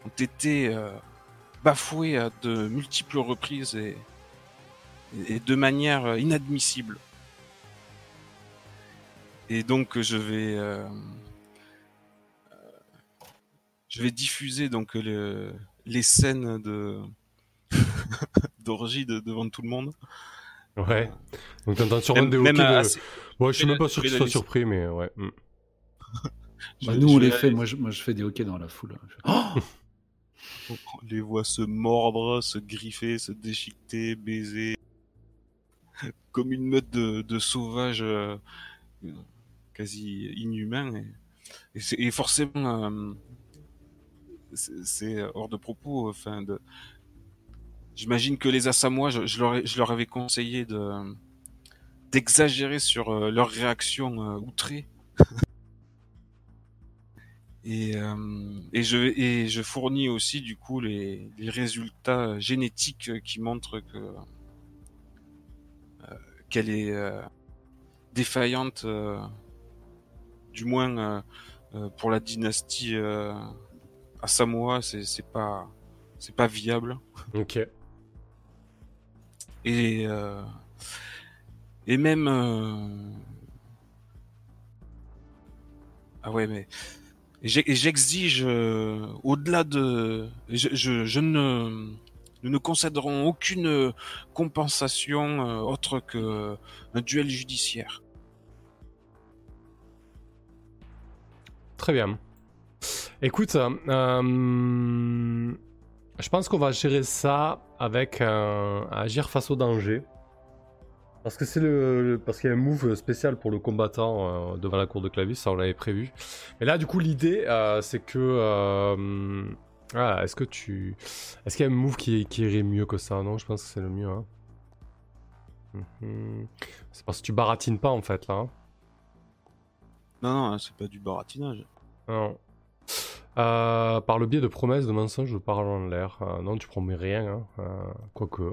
ont été bafouées à de multiples reprises et, de manière inadmissible. Et donc je vais je vais diffuser donc le, les scènes de d'orgie de- devant tout le monde. Ouais. Donc t'entends sûrement Même, des même de... assez- Ouais, je suis même pas sûr que sois liste- surpris, mais ouais. mm. je Bah, nous, je on les fait. Moi je, moi, je fais des hockey dans la foule. Je fais, On les voit se mordre, se griffer, se déchiqueter, baiser. Comme une meute de, de sauvages euh, euh, quasi inhumains. Et, et, c'est- et forcément, euh, c'est hors de propos. J'imagine que les Assamois, je, leur, avais conseillé de d'exagérer sur euh, leur réaction euh, outrée. Et, euh, et, je, fournis aussi du coup les, les résultats génétiques qui montrent que qu'elle est défaillante, du moins pour la dynastie à Samoa, c'est pas c'est pas viable. Ok. Et euh, et même euh, ah ouais mais j'exige euh, au-delà de je, je, je ne nous ne concéderons aucune compensation autre que un duel judiciaire. Très bien. Écoute, euh, je pense qu'on va gérer ça avec un- agir face au danger. Parce que c'est le, le- parce qu'il y a un move spécial pour le combattant euh, devant la cour de clavis, ça on l'avait prévu. Mais là, du coup, l'idée, euh, c'est que, euh, ah, est-ce que tu, est-ce qu'il y a un move qui, qui irait mieux que ça? Non, je pense que c'est le mieux. Hein. Mhm. C'est parce que tu baratines pas en fait là. hein. Non, non, c'est pas du baratinage. Non. Euh, par le biais de promesses, de mensonges, de paroles en l'air. Euh, non, tu promets rien. Hein. Euh, quoique.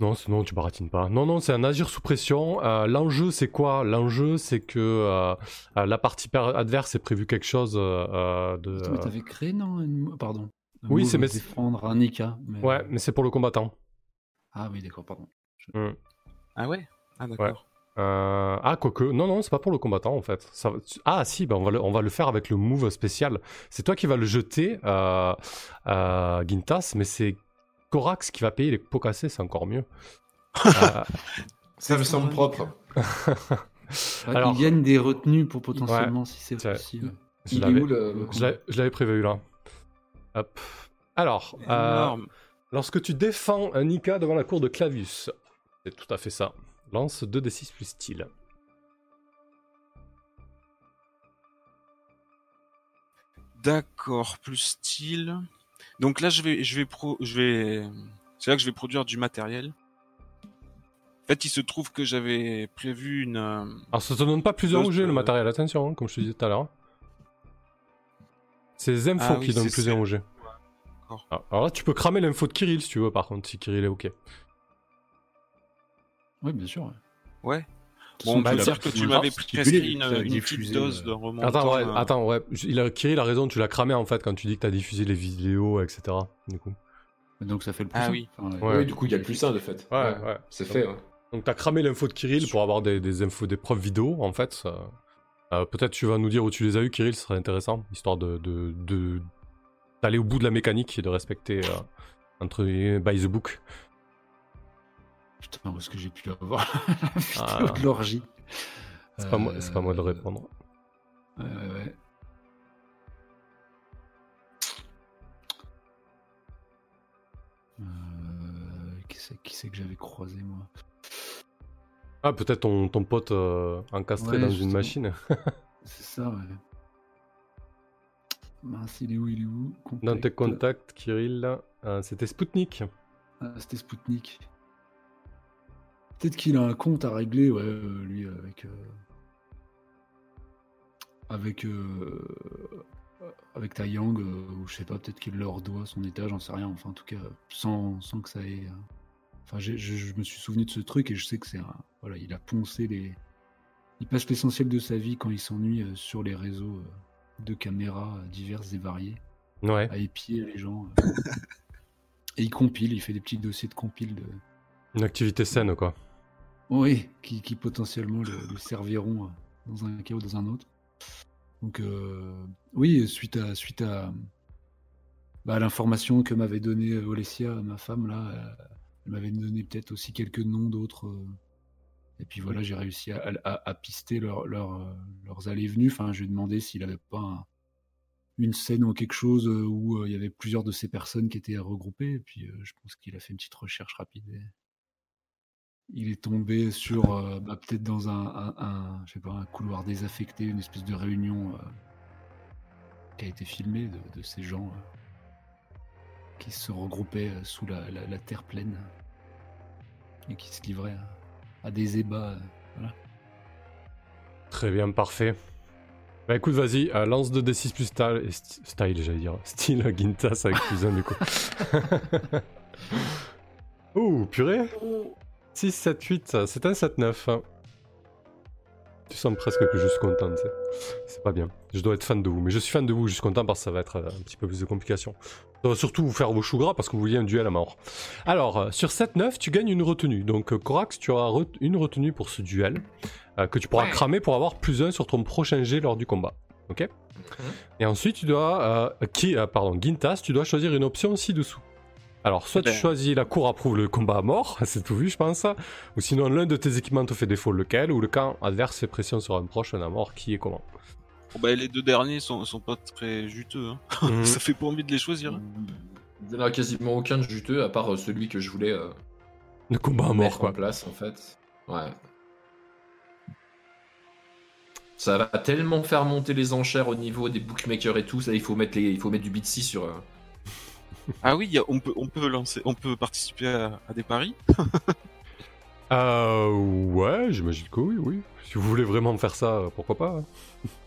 Non, non, tu baratines pas. Non, non, c'est un agir sous pression. Euh, L'enjeu, c'est quoi? L'enjeu, c'est que la partie adverse est prévu quelque chose de. Attends, mais t'avais créé, non une- Pardon. Un Oui, c'est- mais- défendre un Nika. mais- Ouais, mais c'est pour le combattant. Ah oui, d'accord, pardon. Ah ouais? Ah d'accord. Euh, Ah, quoique. Non, non, c'est pas pour le combattant en fait. Ça... Ah, si, ben, on, va le... on va le faire avec le move spécial. C'est toi qui vas le jeter, euh, euh, Gintas, mais c'est Corax qui va payer les pots cassés, c'est encore mieux. Euh, Ça me semble propre. Bah, Alors- Il gagne des retenues pour potentiellement, si c'est possible. je l'avais- où le, le je l'avais- je l'avais prévu là. Hop. Alors, euh, lorsque tu défends un Nika devant la cour de Clavius, c'est tout à fait ça. Lance 2d6 plus style. D'accord, plus style. Donc là, je vais, je vais pro, je vais, c'est là que je vais produire du matériel. En fait, il se trouve que j'avais prévu une. Alors, ça te donne pas plusieurs objets le euh, matériel, attention, hein, comme je te disais tout à l'heure. C'est les infos Ah qui donnent c'est plusieurs objets. D'accord. Ah, Alors là, tu peux cramer l'info de Kirill si tu veux, par contre, si Kirill est ok. Oui, bien sûr. ouais. De Bon, bah, tu dire que tu tu m'avais prescrit tu une, l'as une petite dose euh, de remontant. Attends, ouais, euh, attends, ouais. Il a, Kirill a raison, tu l'as cramé en fait quand tu dis que t'as diffusé les vidéos, etc. Du coup. Donc ça fait le plus. Ah un. oui. Enfin, Ouais. Oui, du coup, il y a le plus 1 de fait. Ouais, ouais. C'est fait, ouais. Donc t'as cramé l'info de Kirill pour avoir des, des infos, des preuves vidéo en fait. ça- euh, Peut-être tu vas nous dire où tu les as eu, Kirill, ce serait intéressant, histoire de de- de- d'aller au bout de la mécanique et de respecter euh, entre by the book. Putain, où est-ce que j'ai pu avoir la vidéo Ah. de l'orgie C'est pas, pas moi de Euh, répondre. Ouais, ouais, ouais. Euh, qui c'est qui que j'avais croisé moi? Ah, peut-être ton, ton pote euh, encastré Ouais, dans une machine. C'est ça, ouais. Mince, il est où, il est où? Dans tes Contact. contacts, Kirill, c'était Spoutnik. Ah, c'était Spoutnik. Peut-être qu'il a un compte à régler, ouais, euh, lui, avec. euh, Avec. euh, Avec Taeyang, euh, ou je sais pas, peut-être qu'il leur doit son étage, j'en sais rien. Enfin, en tout cas, sans, sans que ça ait. euh, Enfin, je, je me suis souvenu de ce truc et je sais que c'est un. Voilà, il a poncé les. Il passe l'essentiel de sa vie quand il s'ennuie euh, sur les réseaux euh, de caméras euh, diverses et variées Ouais. à épier les gens. euh. Et il compile, il fait des petits dossiers de compile de. Une activité saine, quoi. Oui, qui, qui potentiellement le, serviront euh, dans un cas ou dans un autre. Donc euh, oui, suite à suite à, bah, l'information que m'avait donnée euh, Olesia, ma femme là, euh, elle m'avait donné peut-être aussi quelques noms d'autres. euh, et puis voilà, j'ai réussi à, à- pister leur- leur, euh, leurs allées et venues. Enfin, je lui ai demandé s'il avait pas un- une scène ou quelque chose euh, où euh, il y avait plusieurs de ces personnes qui étaient regroupées. Et puis euh, je pense qu'il a fait une petite recherche rapide. Il est tombé sur euh, bah, peut-être dans un, un- un- je sais pas, un couloir désaffecté, une espèce de réunion euh, qui a été filmée de, de ces gens euh, qui se regroupaient sous la, la- la terre pleine et qui se livraient à, à des ébats. euh, voilà. Très bien, parfait. Bah écoute, vas-y, euh, lance 2d6 plus style, style j'allais dire, style Gintas avec plus 1 du coup. Ouh, purée 6, 7, 8, c'est un 7-9. Tu sens presque que je suis content. C'est pas bien. Je dois être fan de vous, mais je suis fan de vous, je suis content parce que ça va être euh, un petit peu plus de complications. Ça va surtout vous faire vos choux gras parce que vous vouliez un duel à mort. Alors, euh, sur 7-9, tu gagnes une retenue. Donc, euh, Corax, tu auras re- une retenue pour ce duel euh, que tu pourras Ouais. cramer pour avoir plus 1 sur ton prochain jet lors du combat. Ok Et ensuite, tu dois. euh, qui, euh, pardon, Gintas, tu dois choisir une option ci-dessous. Alors, soit Eh ben. tu choisis la cour approuve le combat à mort, c'est tout vu, je pense. Ou sinon, l'un de tes équipements te fait défaut, lequel, ou le camp adverse fait pression sur un proche, un à mort, qui est comment? Bon, bah, les deux derniers sont, sont pas très juteux. hein. Mhm. Ça fait pas envie de les choisir. hein. Il n'y en a quasiment aucun de juteux, à part euh, celui que je voulais. euh, Le combat à mort, mettre en quoi. place en fait. Ouais. Ça va tellement faire monter les enchères au niveau des bookmakers et tout. Ça, il faut mettre les, il faut mettre du Bitsy sur. euh, Ah oui, on peut, on peut lancer, on peut participer à, à des paris. Euh, ouais, j'imagine que oui, oui. Si vous voulez vraiment faire ça, pourquoi pas. hein.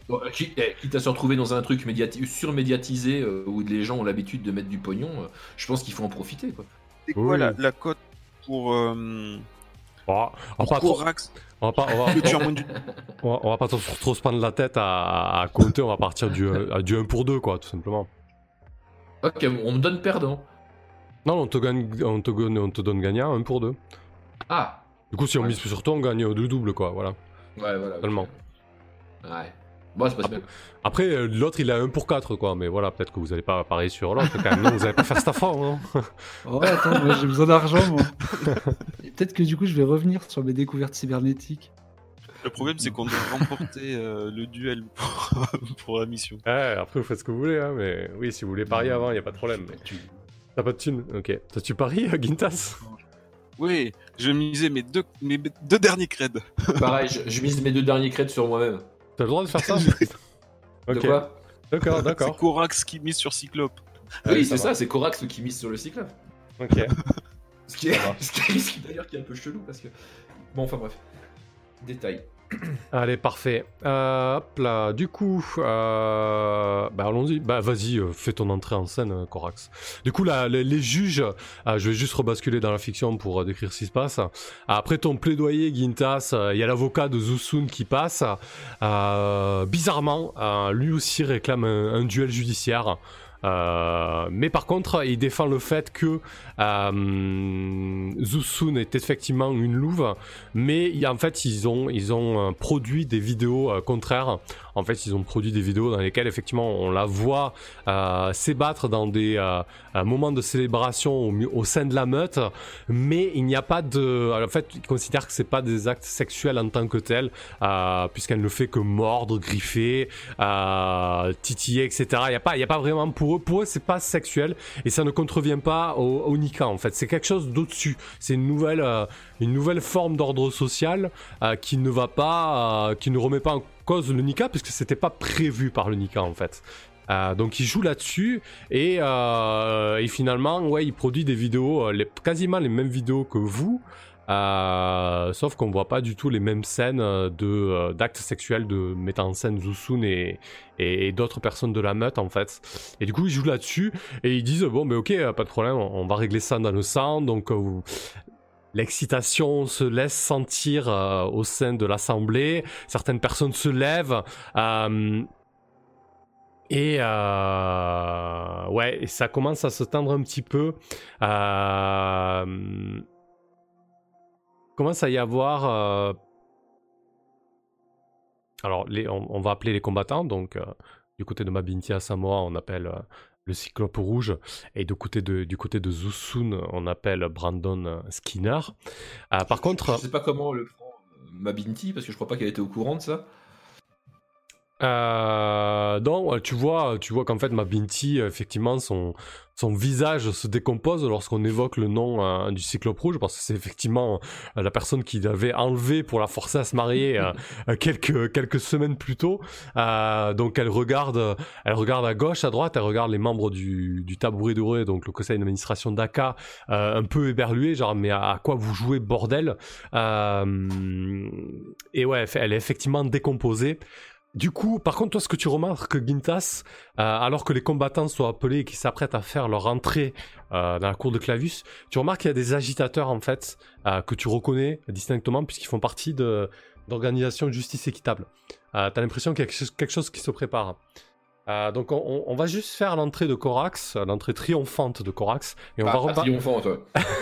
Bon, qui- eh, quitte à se retrouver dans un truc médiati- surmédiatisé euh, où les gens ont l'habitude de mettre du pognon, euh, je pense qu'il faut en profiter. Quoi. C'est quoi Oui. la, la cote pour, euh, Bon, on, va pour pas trop, Corax on va pas, on va- que tu as moins du- on va- on va pas trop, trop se prendre la tête à, à compter, on va partir du, à du 1 pour 2, quoi, tout simplement. Ok, on me donne perdant. Non, on te, gagne, on te, gagne- on te donne gagnant 1 pour 2. Ah, Du coup, si on Ouais. mise sur toi, on gagne le double, quoi, voilà. ouais, voilà. ok. Tellement. Ouais. Bon, c'est pas bien. Après, euh, l'autre, il a 1 pour 4, quoi, mais voilà, peut-être que vous allez pas parier sur l'autre, quand même. Non, vous allez pas faire cette affaire, non Oh, attends, moi j'ai besoin d'argent, moi. Peut-être que du coup, je vais revenir sur mes découvertes cybernétiques. Le problème, c'est qu'on doit remporter euh, le duel pour, pour la mission. Ouais, après, vous faites ce que vous voulez, hein, mais oui, si vous voulez parier avant, y a pas de problème. mais- T'as pas de thune Ok. Toi, tu paries, euh, Gintas Oui, je misais mes deux, mes deux derniers creds. Pareil, je, je mise mes deux derniers crêtes sur moi-même. T'as le droit de faire ça? De Ok. quoi? D'accord, C'est d'accord. Corax qui mise sur Cyclope. Oui, c'est ça c'est Corax qui mise sur le cyclope. Ok. Ce qui est d'ailleurs qui est un peu chelou parce que. Bon, enfin bref. Détail. Allez, parfait. Euh, hop là, du coup, euh, bah allons-y. Bah vas-y, euh, fais ton entrée en scène, euh, Corax. Du coup, là, les, juges, je vais juste rebasculer dans la fiction pour décrire ce qui se passe. Après ton plaidoyer, Gintas, il y a l'avocat de Zusun qui passe. Bizarrement, lui aussi réclame un duel judiciaire. Euh, mais par contre, il défend le fait que euh, Zusun est effectivement une louve, mais en fait ils ont euh, produit des vidéos contraires. En fait, ils ont produit des vidéos dans lesquelles effectivement on la voit euh, s'ébattre dans des euh, euh, moments de célébration au, sein de la meute, mais il n'y a pas de. En fait, ils considèrent que c'est pas des actes sexuels en tant que tels, puisqu'elle ne fait que mordre, griffer, titiller, etc. Il n'y a pas, il y a pas vraiment pour eux. Pour eux, c'est pas sexuel et ça ne contrevient pas au, Nika. En fait, c'est quelque chose d'au-dessus. C'est une nouvelle, une nouvelle forme d'ordre social qui ne va pas, qui ne remet pas en cause le Nika, puisque c'était pas prévu par le Nika en fait. Euh, donc il joue là-dessus et, euh, et finalement ouais il produit des vidéos euh, les, quasiment les mêmes vidéos que vous sauf qu'on voit pas du tout les mêmes scènes de d'actes sexuels de mettant en scène Zusun et, et, d'autres personnes de la meute en fait et du coup ils jouent là-dessus et ils disent bon ben ok pas de problème on, va régler ça dans le sang donc L'excitation se laisse sentir euh, au sein de l'assemblée. Certaines personnes se lèvent. euh, et euh, et ça commence à se tendre un petit peu. Commence à y avoir. alors, on, va appeler les combattants. Donc, du côté de Mabinti à Samoa, on appelle le Cyclope Rouge. Et du côté de, du côté de Zusun, on appelle Brandon Skinner. Euh, par contre. Je sais pas comment le prend Mabinti parce que je crois pas qu'elle était au courant de ça. Euh, non, ouais, tu vois, tu vois qu'en fait, Mabinti, euh, effectivement, son, son visage se décompose lorsqu'on évoque le nom euh, du Cyclope Rouge, parce que c'est effectivement euh, la personne qui l'avait enlevé pour la forcer à se marier euh, euh, quelques, quelques semaines plus tôt. Euh, donc elle regarde, elle regarde à gauche, à droite, elle regarde les membres du, du tabouret doré, donc le conseil d'administration d'ACA, euh, un peu éberlué, genre mais à, à quoi vous jouez bordel? Euh, Et ouais, elle est effectivement décomposée. Du coup, par contre, toi, ce que tu remarques, Gintas, euh, alors que les combattants sont appelés et qui s'apprêtent à faire leur entrée euh, dans la cour de Clavus, tu remarques qu'il y a des agitateurs, en fait, euh, que tu reconnais distinctement, puisqu'ils font partie d'organisations de justice équitable. T'as l'impression qu'il y a quelque chose, qui se prépare. Euh, donc, on, va juste faire l'entrée de Corax, l'entrée triomphante de Corax, et on, Ah, va.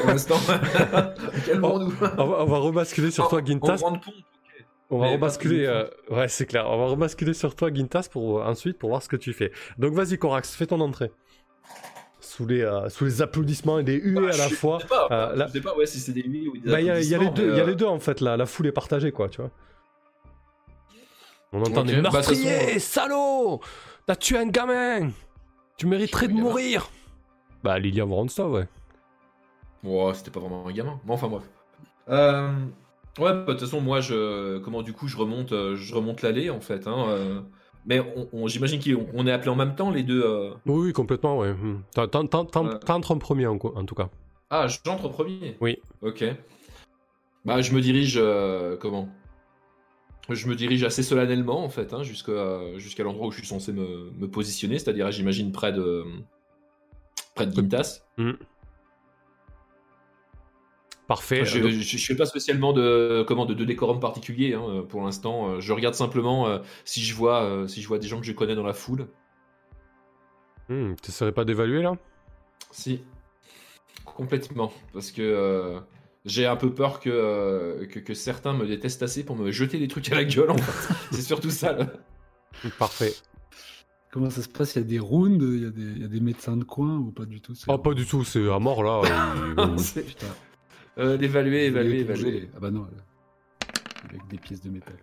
Pour l'instant. On, va, on va rebasculer sur toi, Gintas. On va Mais rebasculer, euh, ouais, c'est clair. On va rebasculer sur toi, Gintas, pour euh, ensuite pour voir ce que tu fais. Donc vas-y, Corax, fais ton entrée. Sous les, euh, sous les applaudissements et des huées Bah, à la je fois. sais pas, euh, je sais pas ouais, si c'est des nuits ou des Bah, il y, a- il y a les applaudissements, deux, il y a les deux en fait. Là, la foule est partagée, quoi, tu vois. On entend Ok, des bah, meurtriers, euh, salaud T'as tué un gamin Tu mériterais de mourir Bah, Lilian Voronstov, ouais. ouais, c'était pas vraiment un gamin. Mais enfin bref. Euh, Ouais, bah, de toute façon, moi, je, comment du coup, je remonte, euh, je remonte l'allée en fait. Hein, euh. mais on, on- j'imagine qu'on est appelés en même temps les deux. euh. Oui, oui, complètement, ouais. Hmm. Ouais. T'entres en premier, en, en tout cas. Ah, j'entre en premier? Oui. Ok. Bah, je me dirige, euh, comment? Je me dirige assez solennellement en fait, hein, jusqu'à jusqu'à l'endroit où je suis censé me, me positionner, c'est-à-dire, j'imagine près de près de Gintas. Parfait. Je, Donc- je, je fais pas spécialement de comment de, de décorum particulier hein, pour l'instant. Euh, Je regarde simplement euh, si je vois euh, si je vois des gens que je connais dans la foule. Hmm, T'essaierais pas d'évaluer, là? Si, complètement, parce que euh, j'ai un peu peur que, euh, que que certains me détestent assez pour me jeter des trucs à la gueule. En fait. C'est surtout ça. Là. Parfait. Comment ça se passe? Il y a des rounds, il y, a des- il y a des médecins de coin ou pas du tout? Ah, pas du tout, c'est à mort, là. et- C'est- Putain. Euh, l'évaluer, évaluer, évaluer. Ah bah non. Avec des pièces de métal.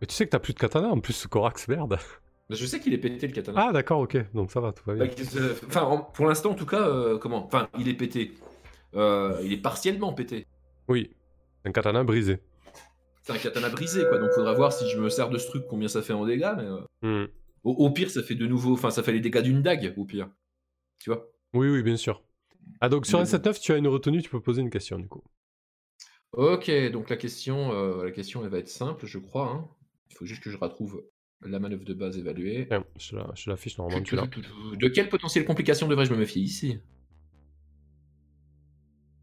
Mais tu sais que t'as plus de katana, en plus, ce Corax, merde. Bah, Je sais qu'il est pété le katana. Ah, d'accord, ok. Donc ça va, tout va bien. Bah, Enfin, en- pour l'instant, en tout cas, euh, comment? Enfin, il est pété. Euh, il est partiellement pété. Oui. Un katana brisé. C'est un katana brisé, quoi. Donc, faudra voir si je me sers de ce truc, combien ça fait en dégâts. Mais euh, Hmm. au, au pire, ça fait de nouveau. Enfin, ça fait les dégâts d'une dague, au pire. Tu vois? Oui, oui, bien sûr. Ah, donc sur un 7-9, tu as une retenue, tu peux poser une question, du coup. Ok, donc la question, euh, la question, elle va être simple, je crois. hein. Il faut juste que je retrouve la manœuvre de base évaluée. Je la- je l'affiche normalement, tu. De quelle potentielle complication devrais-je me méfier ici?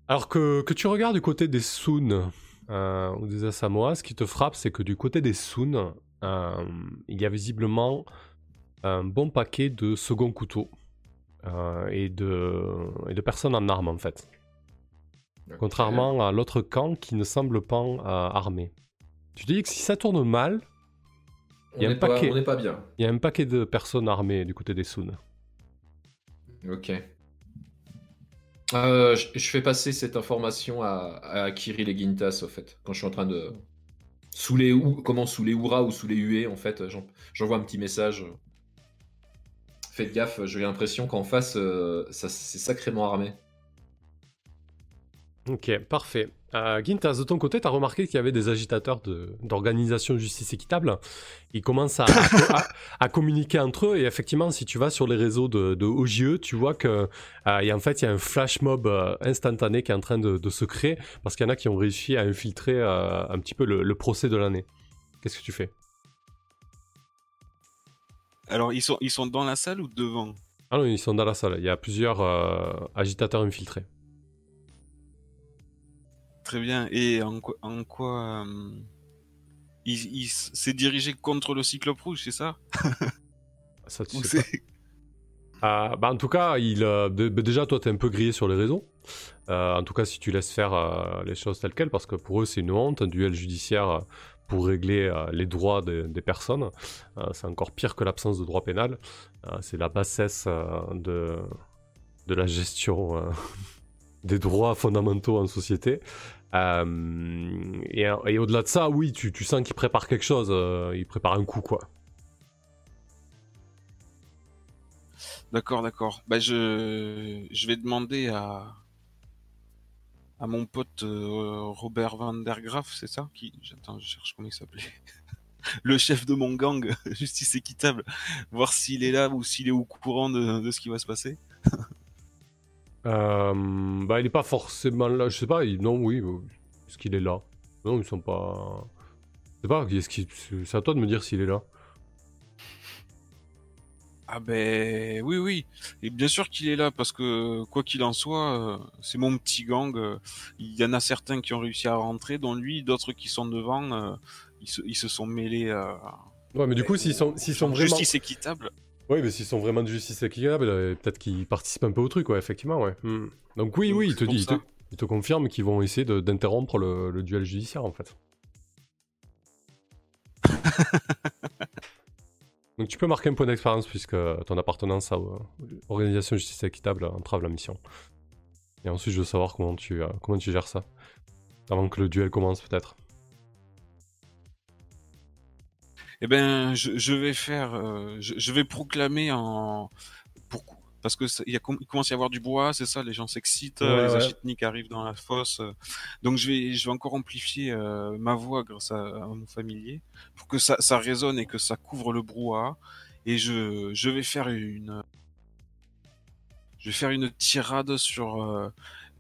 Alors que, que tu regardes du côté des Sun euh, ou des Asamoah, ce qui te frappe, c'est que du côté des Sun, euh, il y a visiblement un bon paquet de second couteaux euh, et, de, et de personnes en armes, en fait. Contrairement à l'autre camp qui ne semble pas euh, armé. Tu te dis que si ça tourne mal, il y a un pas, paquet. on n'est pas bien. il y a un paquet de personnes armées du côté des Sun. Ok. Euh, je, je fais passer cette information à, à Kirill et Gintas, au fait, quand je suis en train de. Sous les, ou, comment, sous les Oura ou sous les huées, en fait, j'en- j'envoie un petit message. Faites gaffe, j'ai l'impression qu'en face, euh, c'est sacrément armé. Ok, parfait. Euh, de ton côté, tu as remarqué qu'il y avait des agitateurs de- d'organisation de justice équitable. Ils commencent à, communiquer entre eux et effectivement, si tu vas sur les réseaux de, de OJE, tu vois que euh, a- en fait, y a un flash mob euh, instantané qui est en train de, de se créer parce qu'il y en a qui ont réussi à infiltrer euh, un petit peu le procès de l'année. Qu'est-ce que tu fais? Alors, ils sont, ils sont dans la salle ou devant? Ah non, ils sont dans la salle. Il y a plusieurs euh, agitateurs infiltrés. Très bien. Et en quoi, en quoi euh, il, s'est dirigé contre le cyclope rouge, c'est ça? Ça, tu sais pas. Euh, bah, en tout cas, il, euh, de- déjà, toi, t'es un peu grillé sur les réseaux. En tout cas, si tu laisses faire les choses telles quelles, parce que pour eux, c'est une honte, un duel judiciaire pour régler euh, les droits des, personnes. Euh, c'est encore pire que l'absence de droit pénal. Euh, c'est la bassesse de, la gestion des droits fondamentaux en société. Et au-delà de ça, oui, tu, sens qu'il prépare quelque chose. il prépare un coup, quoi. D'accord, d'accord. Bah, je vais demander à, à mon pote euh, Robert Van der Graaf, c'est ça qui... Attends, je cherche comment il s'appelait. Le chef de mon gang, Justice Équitable, voir s'il est là ou s'il est au courant de, ce qui va se passer. Euh, bah, il est pas forcément là, je sais pas, il- non, oui, euh, est-ce qu'il est là? Non, ils sont pas. Je sais pas, est-ce c'est à toi de me dire s'il est là. Ah ben oui, oui. Et bien sûr qu'il est là parce que quoi qu'il en soit, euh, c'est mon petit gang. euh, Il y en a certains qui ont réussi à rentrer, dont lui, d'autres qui sont devant. euh, Ils se, ils se sont mêlés à Ouais, mais du coup, s'ils sont, s'ils sont vraiment. justice équitable. Oui, mais s'ils sont vraiment de justice équitable, peut-être qu'ils participent un peu au truc, ouais, effectivement, ouais. Hmm. Donc, oui, Donc, oui, il te dit, il te, ça. il te confirme qu'ils vont essayer d'interrompre le, le duel judiciaire, en fait. Donc, tu peux marquer un point d'expérience puisque ton appartenance à euh, l'organisation justice équitable entrave la mission. Et ensuite, je veux savoir comment tu, euh, comment tu gères ça. Avant que le duel commence, peut-être. Eh ben, je, vais faire, euh, je, vais proclamer en, parce que il, y a, com- il commence à y avoir du bois, c'est ça, les gens s'excitent, Ouais, les ouais. achitniks arrivent dans la fosse. donc je vais, je vais encore amplifier euh, ma voix grâce à, à mon familier pour que ça, ça résonne et que ça couvre le brouhaha. Et je, je vais faire une, je vais faire une tirade sur euh,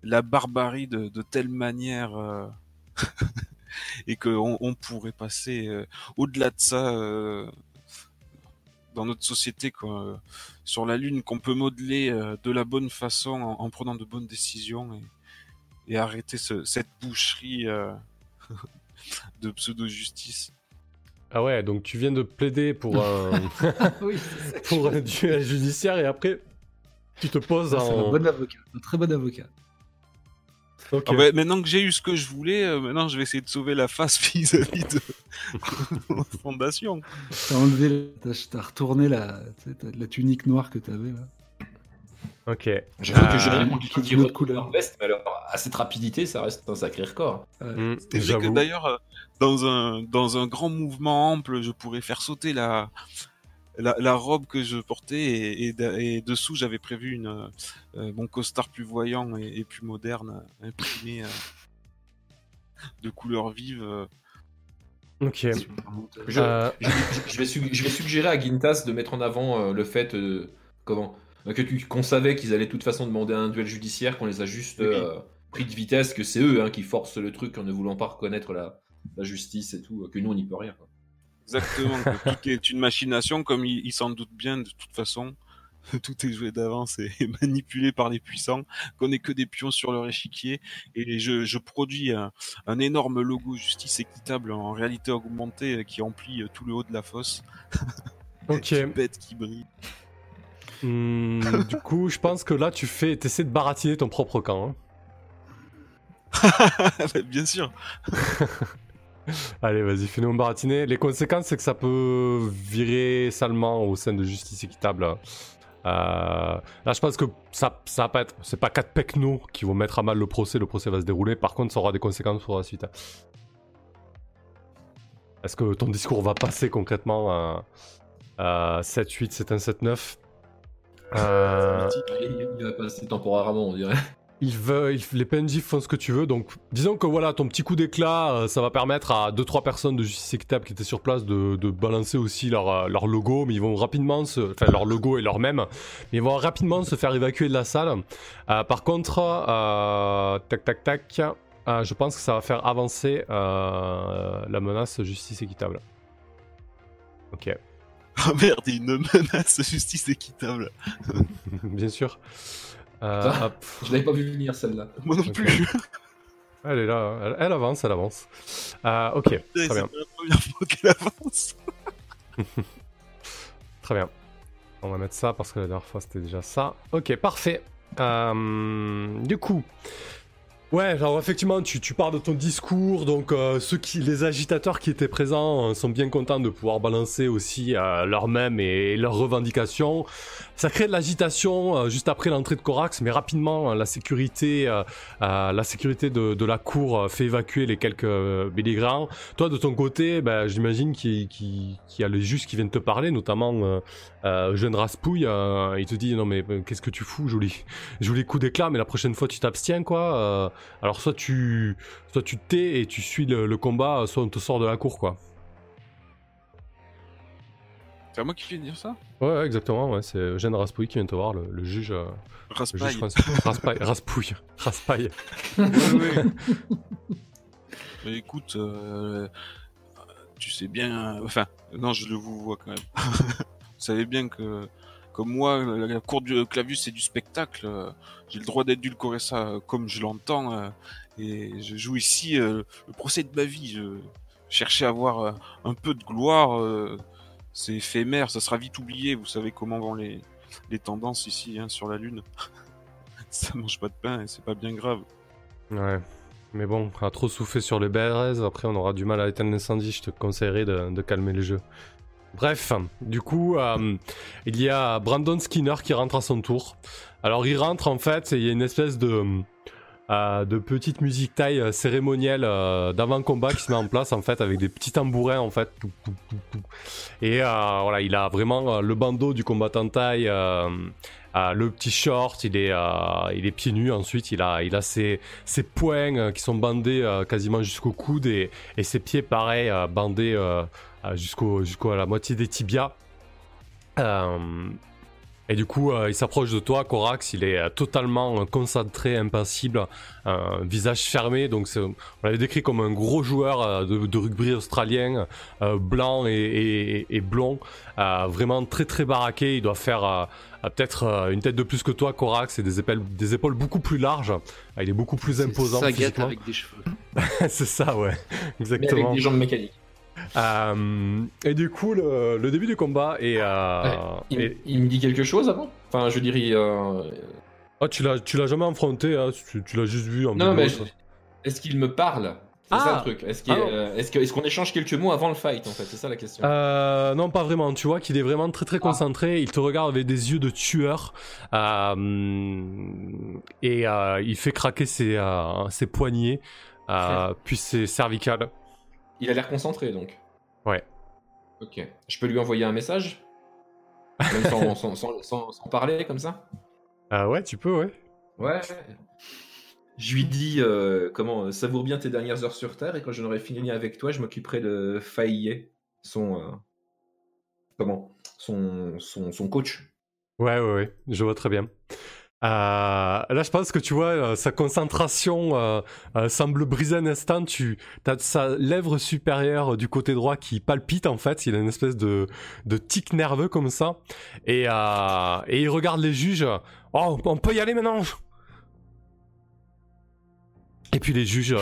la barbarie de, de telle manière euh, et qu'on on pourrait passer euh, au-delà de ça euh, dans notre société quoi, euh, sur la lune qu'on peut modeler euh, de la bonne façon en, en prenant de bonnes décisions et, et arrêter ce- cette boucherie euh, de pseudo-justice. Ah ouais, donc tu viens de plaider pour un, oui, c'est ça. pour un duel judiciaire et après tu te poses un en. bon avocat, un très bon avocat. Ah bah, maintenant que j'ai eu ce que je voulais, euh, maintenant je vais essayer de sauver la face vis-à-vis de la fondation. T'as enlevé, t'as, t'as retourné la, t'as- la tunique noire que t'avais là. Ok. J'avoue Ah, que j'ai vraiment qui qui couleur couleur. veste, mais alors à cette rapidité, ça reste un sacré record. Et j'ai que d'ailleurs, euh, dans un, dans un grand mouvement ample, je pourrais faire sauter la, la, la robe que je portais et, et, de- et dessous, j'avais prévu une, euh, mon costard plus voyant et, et plus moderne, euh, imprimé euh, de couleurs vives. euh. Ok. Je, Euh, je, je- je vais, su- je vais suggérer à Gintas de mettre en avant euh, le fait euh, comment euh, que tu qu'on savait qu'ils allaient de toute façon demander un duel judiciaire, qu'on les a juste Oui. euh, pris de vitesse, que c'est eux hein, qui forcent le truc en ne voulant pas reconnaître la, la justice et tout, euh, que nous on n'y peut rien. quoi. Exactement, que tout est une machination, comme ils il s'en doutent bien de toute façon. Tout est joué d'avance et manipulé par les puissants, qu'on n'est que des pions sur leur échiquier. Et je, je produis un, un énorme logo justice équitable en réalité augmentée qui emplit euh, tout le haut de la fosse. ok. Qui pète, qui brille. Hmm, du coup, je pense que là, tu fais, essaies de baratiner ton propre camp. hein. Bien sûr. Allez, vas-y, fais-nous un baratiner. Les conséquences, c'est que ça peut virer salement au sein de Justice Équitable. Euh, là, je pense que ça, ça va pas être. C'est pas quatre pecnos qui vont mettre à mal le procès. Le procès va se dérouler. Par contre, ça aura des conséquences pour la suite. Est-ce que ton discours va passer concrètement à, à 7, 8, 7, 1, 7, 9 Euh, Il, il va passer temporairement, on dirait. Veulent, ils- les PNJ font ce que tu veux, donc disons que voilà, ton petit coup d'éclat, euh, ça va permettre à 2-3 personnes de Justice Équitable qui étaient sur place de, de balancer aussi leur, euh, leur logo, mais ils vont rapidement se. Enfin, leur logo et leur même, mais ils vont rapidement se faire évacuer de la salle. Euh, par contre, tac tac tac, je pense que ça va faire avancer la menace Justice Équitable. Ok, Ah merde, il une menace justice équitable. bien sûr. Euh, hop. Je l'avais pas vu venir celle-là. Moi non plus. Elle est là, elle, elle avance, elle avance. Euh, ok, très bien. la première fois qu'elle avance. Très bien. On va mettre ça parce que la dernière fois c'était déjà ça. Ok, parfait. Euh, du coup, ouais, alors effectivement, tu, tu parles de ton discours, donc euh, ceux qui, les agitateurs qui étaient présents euh, sont bien contents de pouvoir balancer aussi euh, leurs mêmes et leurs revendications. Ça crée de l'agitation euh, juste après l'entrée de Corax, mais rapidement, euh, la sécurité, euh, euh, la sécurité de, de la cour fait évacuer les quelques belligérants. Toi, de ton côté, ben, j'imagine qu'il qu'il- qu'il y a le juge qui vient de te parler, notamment jeune Raspouille. il te dit non mais qu'est-ce que tu fous, joli, joli coup d'éclat, mais la prochaine fois tu t'abstiens quoi. Alors soit tu, soit tu te tais et tu suis le, le combat, soit on te sort de la cour quoi. C'est à moi qui viens de dire ça? Ouais, ouais, exactement. Ouais, c'est Eugène Raspouille qui vient te voir, le, le juge. euh, le juge Raspail. français. Raspail, Raspouille, Raspail. Ouais, ouais. Mais écoute, euh, tu sais bien. Enfin, non, je le vous vois quand même. vous savez bien que, comme moi, la, cour du Clavius, c'est du spectacle. euh, J'ai le droit d'édulcorer ça euh, comme je l'entends. euh, et je joue ici le procès de ma vie. Je cherchais à avoir un peu de gloire. c'est éphémère, ça sera vite oublié. Vous savez comment vont les, tendances ici hein, sur la Lune. ça mange pas de pain et c'est pas bien grave. Ouais. Mais bon, à trop souffler sur les BRS, après on aura du mal à éteindre l'incendie. Je te conseillerais de calmer le jeu. Bref, du coup, euh, il y a Brandon Skinner qui rentre à son tour. Alors il rentre en fait, et il y a une espèce de, euh, petite musique taille euh, cérémonielle d'avant-combat qui se met en place en fait avec des petits tambourins en fait. Et voilà, il a vraiment le bandeau du combattant taille le petit short, il est, pieds nus. Ensuite, il a, ses, poings qui sont bandés quasiment jusqu'au coude et, ses pieds, pareil, bandés jusqu'au, jusqu'à la moitié des tibias. Euh, et du coup, euh, il s'approche de toi, Corax. Il est euh, totalement euh, concentré, impassible, un visage fermé. Donc, on l'avait décrit comme un gros joueur euh, de, de rugby australien, euh, blanc et, et- et blond, euh, vraiment très très baraqué. Il doit faire peut-être euh, une tête de plus que toi, Corax, et des épaules, des épaules beaucoup plus larges. Euh, il est beaucoup plus imposant Sagat physiquement. avec des cheveux. c'est ça, ouais, Mais avec exactement. des jambes mécaniques. Euh, et du coup, le, le début du combat est. euh, Ouais, Il, est- il me dit quelque chose avant? Enfin, je dirais. euh, Ah, tu l'as, tu l'as jamais affronté, hein, tu, tu l'as juste vu en Non, mais je- est-ce qu'il me parle? C'est Ah ça le truc. Est-ce qu'il- Ah non. euh, est-ce que- est-ce qu'on échange quelques mots avant le fight en fait? C'est ça la question. Euh, non, pas vraiment. Tu vois qu'il est vraiment très très concentré. Il te regarde avec des yeux de tueur. Euh, et euh, il fait craquer ses, ses poignets, puis ses cervicales. Il a l'air concentré donc. Ouais. Ok. Je peux lui envoyer un message? Même sans, sans, sans- sans- parler comme ça? Ah ouais, tu peux, ouais. Ouais. Je lui dis euh, comment euh, savoure bien tes dernières heures sur Terre et quand je n'aurai fini avec toi, je m'occuperai de Faillet, son euh, comment son, son, son coach. Ouais, ouais, ouais. Je vois très bien. Euh, là, je pense que tu vois, euh, sa concentration euh, euh, semble briser un instant. Tu as sa lèvre supérieure du côté droit qui palpite en fait. Il a une espèce de, tic nerveux comme ça. Et, il regarde les juges. Oh, on peut y aller maintenant Et puis les juges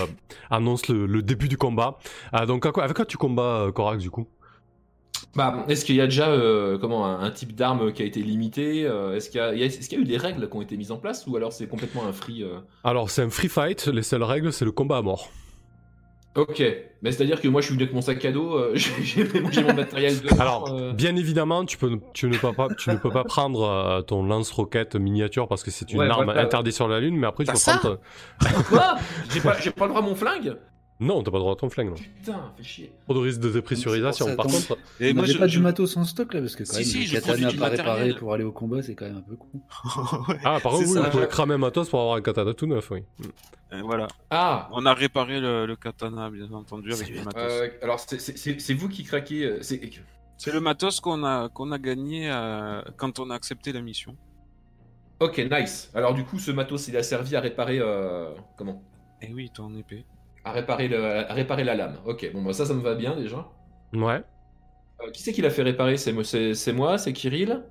annoncent le, le début du combat. Donc, avec quoi tu combats, Korax, du coup? Bah, est-ce qu'il y a déjà euh, comment un, un type d'arme qui a été limité euh, Est-ce qu'il y, a- y eu des règles qui ont été mises en place ou alors c'est complètement un free euh Alors, c'est un free fight. Les seules règles, c'est le combat à mort. Ok, mais c'est-à-dire que moi je suis venu avec mon sac à dos, j'ai mon matériel de. Alors, bien évidemment, tu, peux, tu, ne peux pas, tu ne peux pas prendre ton lance-roquette miniature parce que c'est une Ouais, arme voilà. interdite sur la Lune, mais après tu peux prendre... Quoi J'ai pas, j'ai pas le droit à mon flingue Non, t'as pas le droit à ton flingue, non. Putain, fais chier. Trop de risque de dépressurisation. Par contre, Et On moi, je, pas je- du matos en stock là parce que quand Si, même si, katana pas réparé pour aller au combat c'est quand même un peu con. Ouais, ah, par contre, oui, vous pouvez cramer un matos pour avoir un katana tout neuf, oui. Et voilà. Ah On a réparé le, le katana, bien entendu, avec C'est le matos. euh, Alors c'est- vous qui craquez. euh, c'est- le matos qu'on a, qu'on a gagné euh, quand on a accepté la mission. Ok, nice. Alors du coup, ce matos, il a servi à réparer. euh, Comment? Et oui, ton épée. À réparer, le, à réparer la lame. Ok, bon, bah ça, ça me va bien déjà. Ouais. Euh, qui c'est qui l'a fait réparer? C'est mo- c'est c'est moi? C'est Kirill?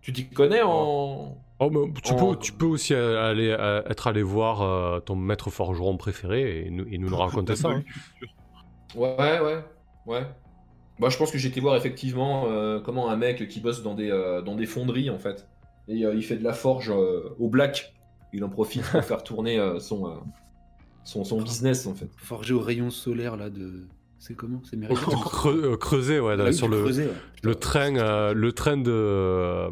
Tu t'y connais en. Oh, mais tu, En- peux, tu peux aussi euh, aller, euh, être allé voir euh, ton maître forgeron préféré et nous, et nous, nous raconter ça. hein. Ouais, ouais, ouais. Bah, je pense que j'ai été voir effectivement euh, comment un mec qui bosse dans des, euh, dans des fonderies en fait. Et euh, il fait de la forge euh, au black. Il en profite pour faire tourner euh, son, euh, son, son business en fait. Forgé au rayon solaire là de. C'est comment? C'est mérité. Creu- euh, creuser, ouais, Ah oui, sur le, ouais. le train, euh, le train de, euh,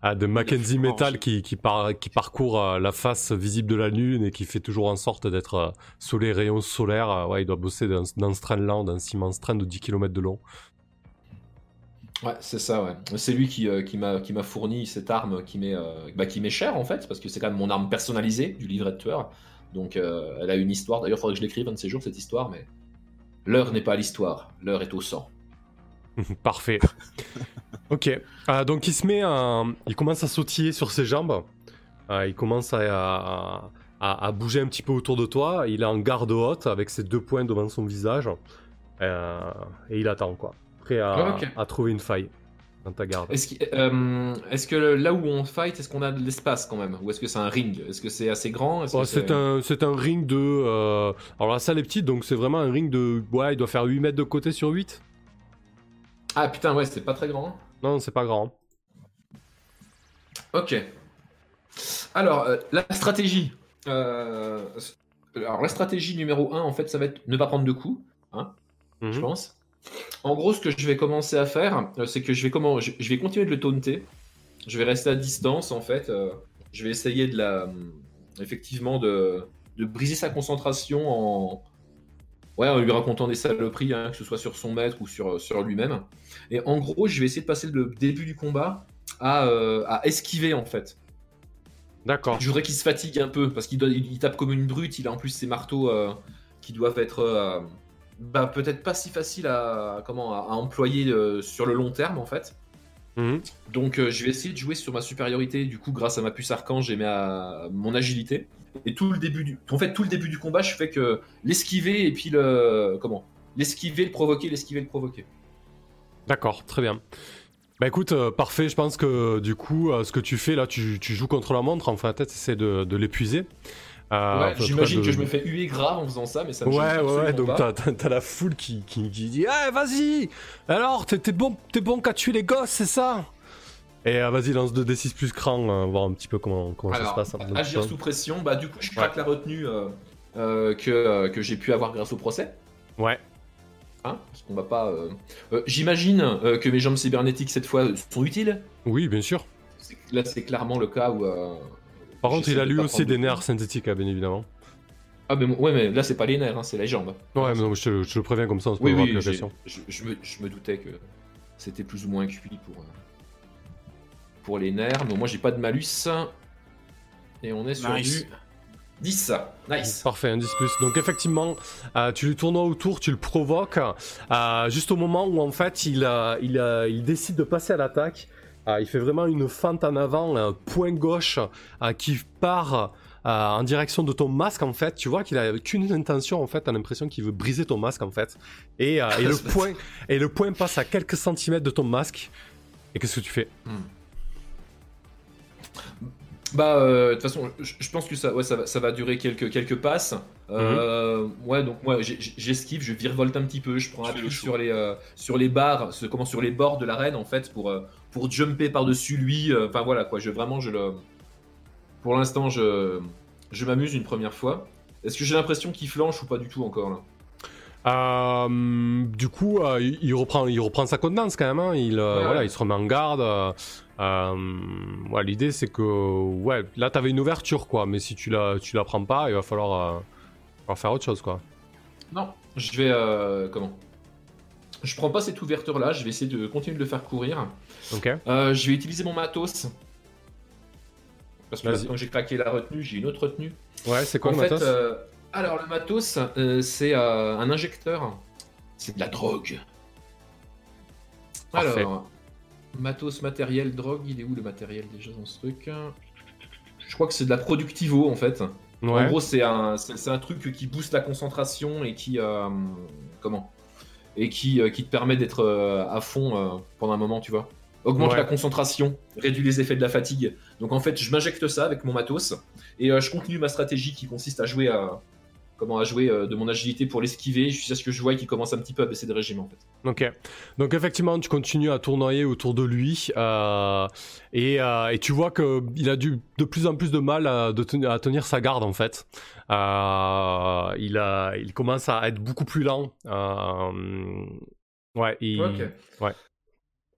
ah, de Mackenzie. Metal qui, qui, par- qui parcourt euh, la face visible de la Lune et qui fait toujours en sorte d'être euh, sous les rayons solaires. Euh, ouais, il doit bosser dans, dans ce train-là, dans ce immense train de 10 km de long. Ouais, c'est ça, ouais. C'est lui qui, euh, qui m'a qui m'a fourni cette arme qui m'est euh, bah, qui m'est chère en fait, parce que c'est quand même mon arme personnalisée du livret de tueur. Donc euh, elle a une histoire. D'ailleurs, il faudrait que je l'écrive un de ces jours cette histoire, mais l'heure n'est pas l'histoire, l'heure est au sang. Parfait. ok. Euh, donc il se met, à- il commence à sautiller sur ses jambes. Euh, il commence à, à, à- à bouger un petit peu autour de toi. Il est en garde haute avec ses deux poings devant son visage. Et il attend quoi. Prêt à, trouver une faille ta garde. Est-ce qu'il- euh, est-ce que là où on fight, est-ce qu'on a de l'espace quand même, ou est-ce que c'est un ring? Est-ce que c'est assez grand? Oh, c'est un, ring de. euh, Alors la salle est petite, donc c'est vraiment un ring de. Ouais, il doit faire 8 mètres de côté sur 8. Ah putain, ouais, c'est pas très grand. Non, c'est pas grand. Ok. Alors, euh, la stratégie. Alors, la stratégie numéro 1, en fait, ça va être ne pas prendre de coups, je Mhm. pense. En gros, ce que je vais commencer à faire, euh, c'est que je vais, comment, je, je vais continuer de le taunter. Je vais rester à distance, en fait. euh, je vais essayer de la. hum, Effectivement, de, de briser sa concentration en. Ouais, en lui racontant des saloperies, hein, que ce soit sur son maître ou sur, sur lui-même. Et en gros, je vais essayer de passer le début du combat à, euh, à esquiver en fait. D'accord. Je voudrais qu'il se fatigue un peu parce qu'il doit- il, il tape comme une brute. Il a en plus ses marteaux euh, qui doivent être euh, bah, peut-être pas si faciles à, comment, à, employer euh, sur le long terme en fait. Mhm. Donc euh, je vais essayer de jouer sur ma supériorité du coup grâce à ma puce archange et ma, mon agilité. Et tout le début du, en fait tout le début du combat, je fais que l'esquiver et puis le comment, l'esquiver, le provoquer, l'esquiver, le provoquer. D'accord, très bien. Bah écoute, euh, parfait, je pense que du coup, euh, ce que tu fais là, tu, tu joues contre la montre, enfin peut-être essaie de, de l'épuiser. Euh, Ouais, J'imagine que je me fais huer grave en faisant ça, mais ça me Ouais, ouais, ouais, donc t'as, la foule qui, qui, qui dit Eh, vas-y Alors, t'es, bon, bon qu'à tuer les gosses, c'est ça? Et euh, vas-y, lance 2d6 plus cran, euh, voir un petit peu comment, comment ça se passe. Agir sous pression, bah du coup je craque la retenue euh, euh, que, que j'ai pu avoir grâce au procès. Ouais, Hein, parce qu'on va pas. J'imagine que mes jambes cybernétiques cette fois sont utiles. oui, bien sûr. Là c'est clairement le cas où. Par contre, il a lui aussi des de nerfs synthétiques, hein, bien évidemment. Ah mais ouais mais là c'est pas les nerfs, hein, c'est les jambes. Ouais, mais non, je te, je te le préviens comme ça, on se Oui oui, plus la question. je, je me, je me doutais que c'était plus ou moins cuit pour euh, pour les nerfs, mais moi j'ai pas de malus. Et on est sur Nice. du 10. Nice. Parfait, un 10 plus. Donc effectivement, euh, tu lui tournoies autour, tu le provoques, euh, juste au moment où en fait il, euh, il, euh, il décide de passer à l'attaque. Euh, il fait vraiment une fente en avant, un point gauche euh, qui part euh, en direction de ton masque en fait. Tu vois qu'il a qu'une intention en fait, t'as l'impression qu'il veut briser ton masque en fait. Et, et, le, point, et le point passe à quelques centimètres de ton masque. Et qu'est-ce que tu fais? Bah, euh, de toute façon, je, pense que ça, ouais, ça, va, ça va durer quelques, quelques passes. Euh, Ouais, donc moi, j'esquive, je virevolte un petit peu, je prends appui le sur les, euh, sur les barres, comment, sur les bords de l'arène en fait, pour, pour jumper par-dessus lui. euh, Enfin voilà, quoi, je vraiment, je le. Pour l'instant, je, je m'amuse une première fois. Est-ce que j'ai l'impression qu'il flanche ou pas du tout encore là? Euh, du coup, euh, il, reprend, il reprend sa contenance quand même. hein. Il, euh, Ouais. voilà, il se remet en garde. ouais, L'idée, c'est que ouais, là, t'avais une ouverture, quoi. Mais si tu la, tu la prends pas, il va falloir, faire autre chose, quoi. Non, je vais. comment? Je prends pas cette ouverture là, je vais essayer de continuer de le faire courir. Ok. Euh, je vais utiliser mon matos. Parce que que j'ai craqué la retenue, j'ai une autre retenue. Ouais, c'est quoi en le fait, matos euh, alors le matos, euh, c'est un injecteur. C'est de la drogue. Parfait. Alors, matos, matériel, drogue, il est où le matériel déjà dans ce truc? Je crois que c'est de la productivo en fait. En Ouais. gros, c'est un, c'est un truc qui booste la concentration et qui, comment? Et qui, qui te permet d'être à fond pendant un moment, tu vois. Augmente Ouais. la concentration, réduit les effets de la fatigue. Donc en fait, je m'injecte ça avec mon matos et euh, je continue ma stratégie qui consiste à jouer à comment à jouer euh, de mon agilité pour l'esquiver jusqu'à ce que je vois qu'il commence un petit peu à baisser de régime en fait. Ok. Donc effectivement, tu continues à tournoyer autour de lui euh, et, et tu vois que il a du, de plus en plus de mal à, de tenir, à tenir sa garde en fait. Il, a, il commence à être beaucoup plus lent. Ouais. ouais.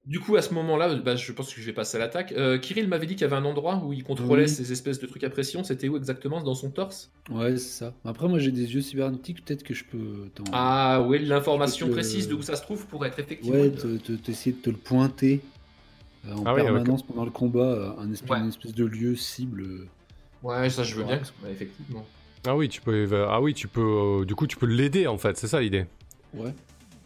Du coup, à ce moment-là, bah, je pense que je vais passer à l'attaque. Euh, Kirill m'avait dit qu'il y avait un endroit où il contrôlait Oui. ces espèces de trucs à pression. C'était où exactement? Dans son torse? Ouais, c'est ça. Après, moi, j'ai des yeux cybernétiques, peut-être que je peux. t'en- Ah oui, l'information précise de où ça se trouve pourrait être effectivement. Ouais, te- te- t'essayer de te le pointer euh, en Ah oui, permanence pendant le combat, euh, un espèce, Ouais. une espèce de lieu cible. euh. Ouais, ça je veux bien. Effectivement. Ah oui, tu peux. Ah oui, tu peux. euh, du coup, tu peux l'aider en fait. C'est ça l'idée. Ouais.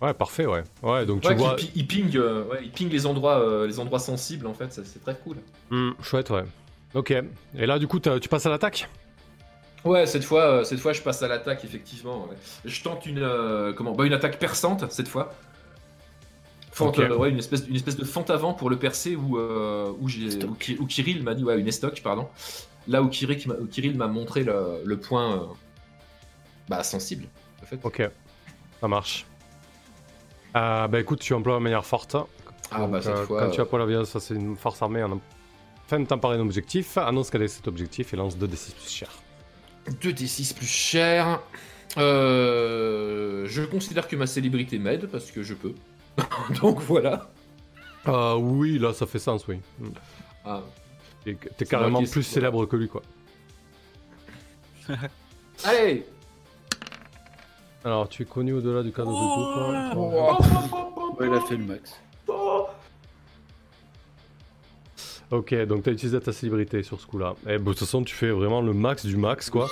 Ouais, parfait, ouais. Ouais, donc Ouais, tu vois. il, ping, euh, ouais, il ping les endroits, euh, les endroits sensibles en fait. C'est très cool. Hmm, chouette, ouais. Ok. Et là, du coup, tu passes à l'attaque? Ouais, cette fois, euh, cette fois, je passe à l'attaque effectivement. ouais. Je tente une, euh, comment, bah, une attaque perçante cette fois. Fente, Ok. euh, ouais, une espèce, une espèce de fente avant pour le percer où, euh, où, où, Ki- où Kirill m'a dit, ouais, une estoc, pardon. Là où Kirill, m'a- où Kirill m'a montré le, le point, euh, bah, sensible. En fait. Ok. Ça marche. Euh, bah écoute, tu emploies la manière forte. Ah Donc, bah cette euh, fois. Quand tu euh, emploies la violence à une force armée en fin de t'emparer d'un objectif, annonce quel est cet objectif et lance 2d6 plus cher. 2d6 plus cher. Euh, je considère que ma célébrité m'aide parce que je peux. Donc voilà. Euh, oui, là, ça fait sens, oui. Hmm. Ah. T'es C'est carrément plus c'est- célèbre que lui, quoi. Allez Alors, tu es connu au-delà du cadre Oh, de groupe. hein. Ouais, il a fait le max. Ok, donc t'as utilisé ta célébrité sur ce coup-là. Et bon, de toute façon, tu fais vraiment le max du max, quoi.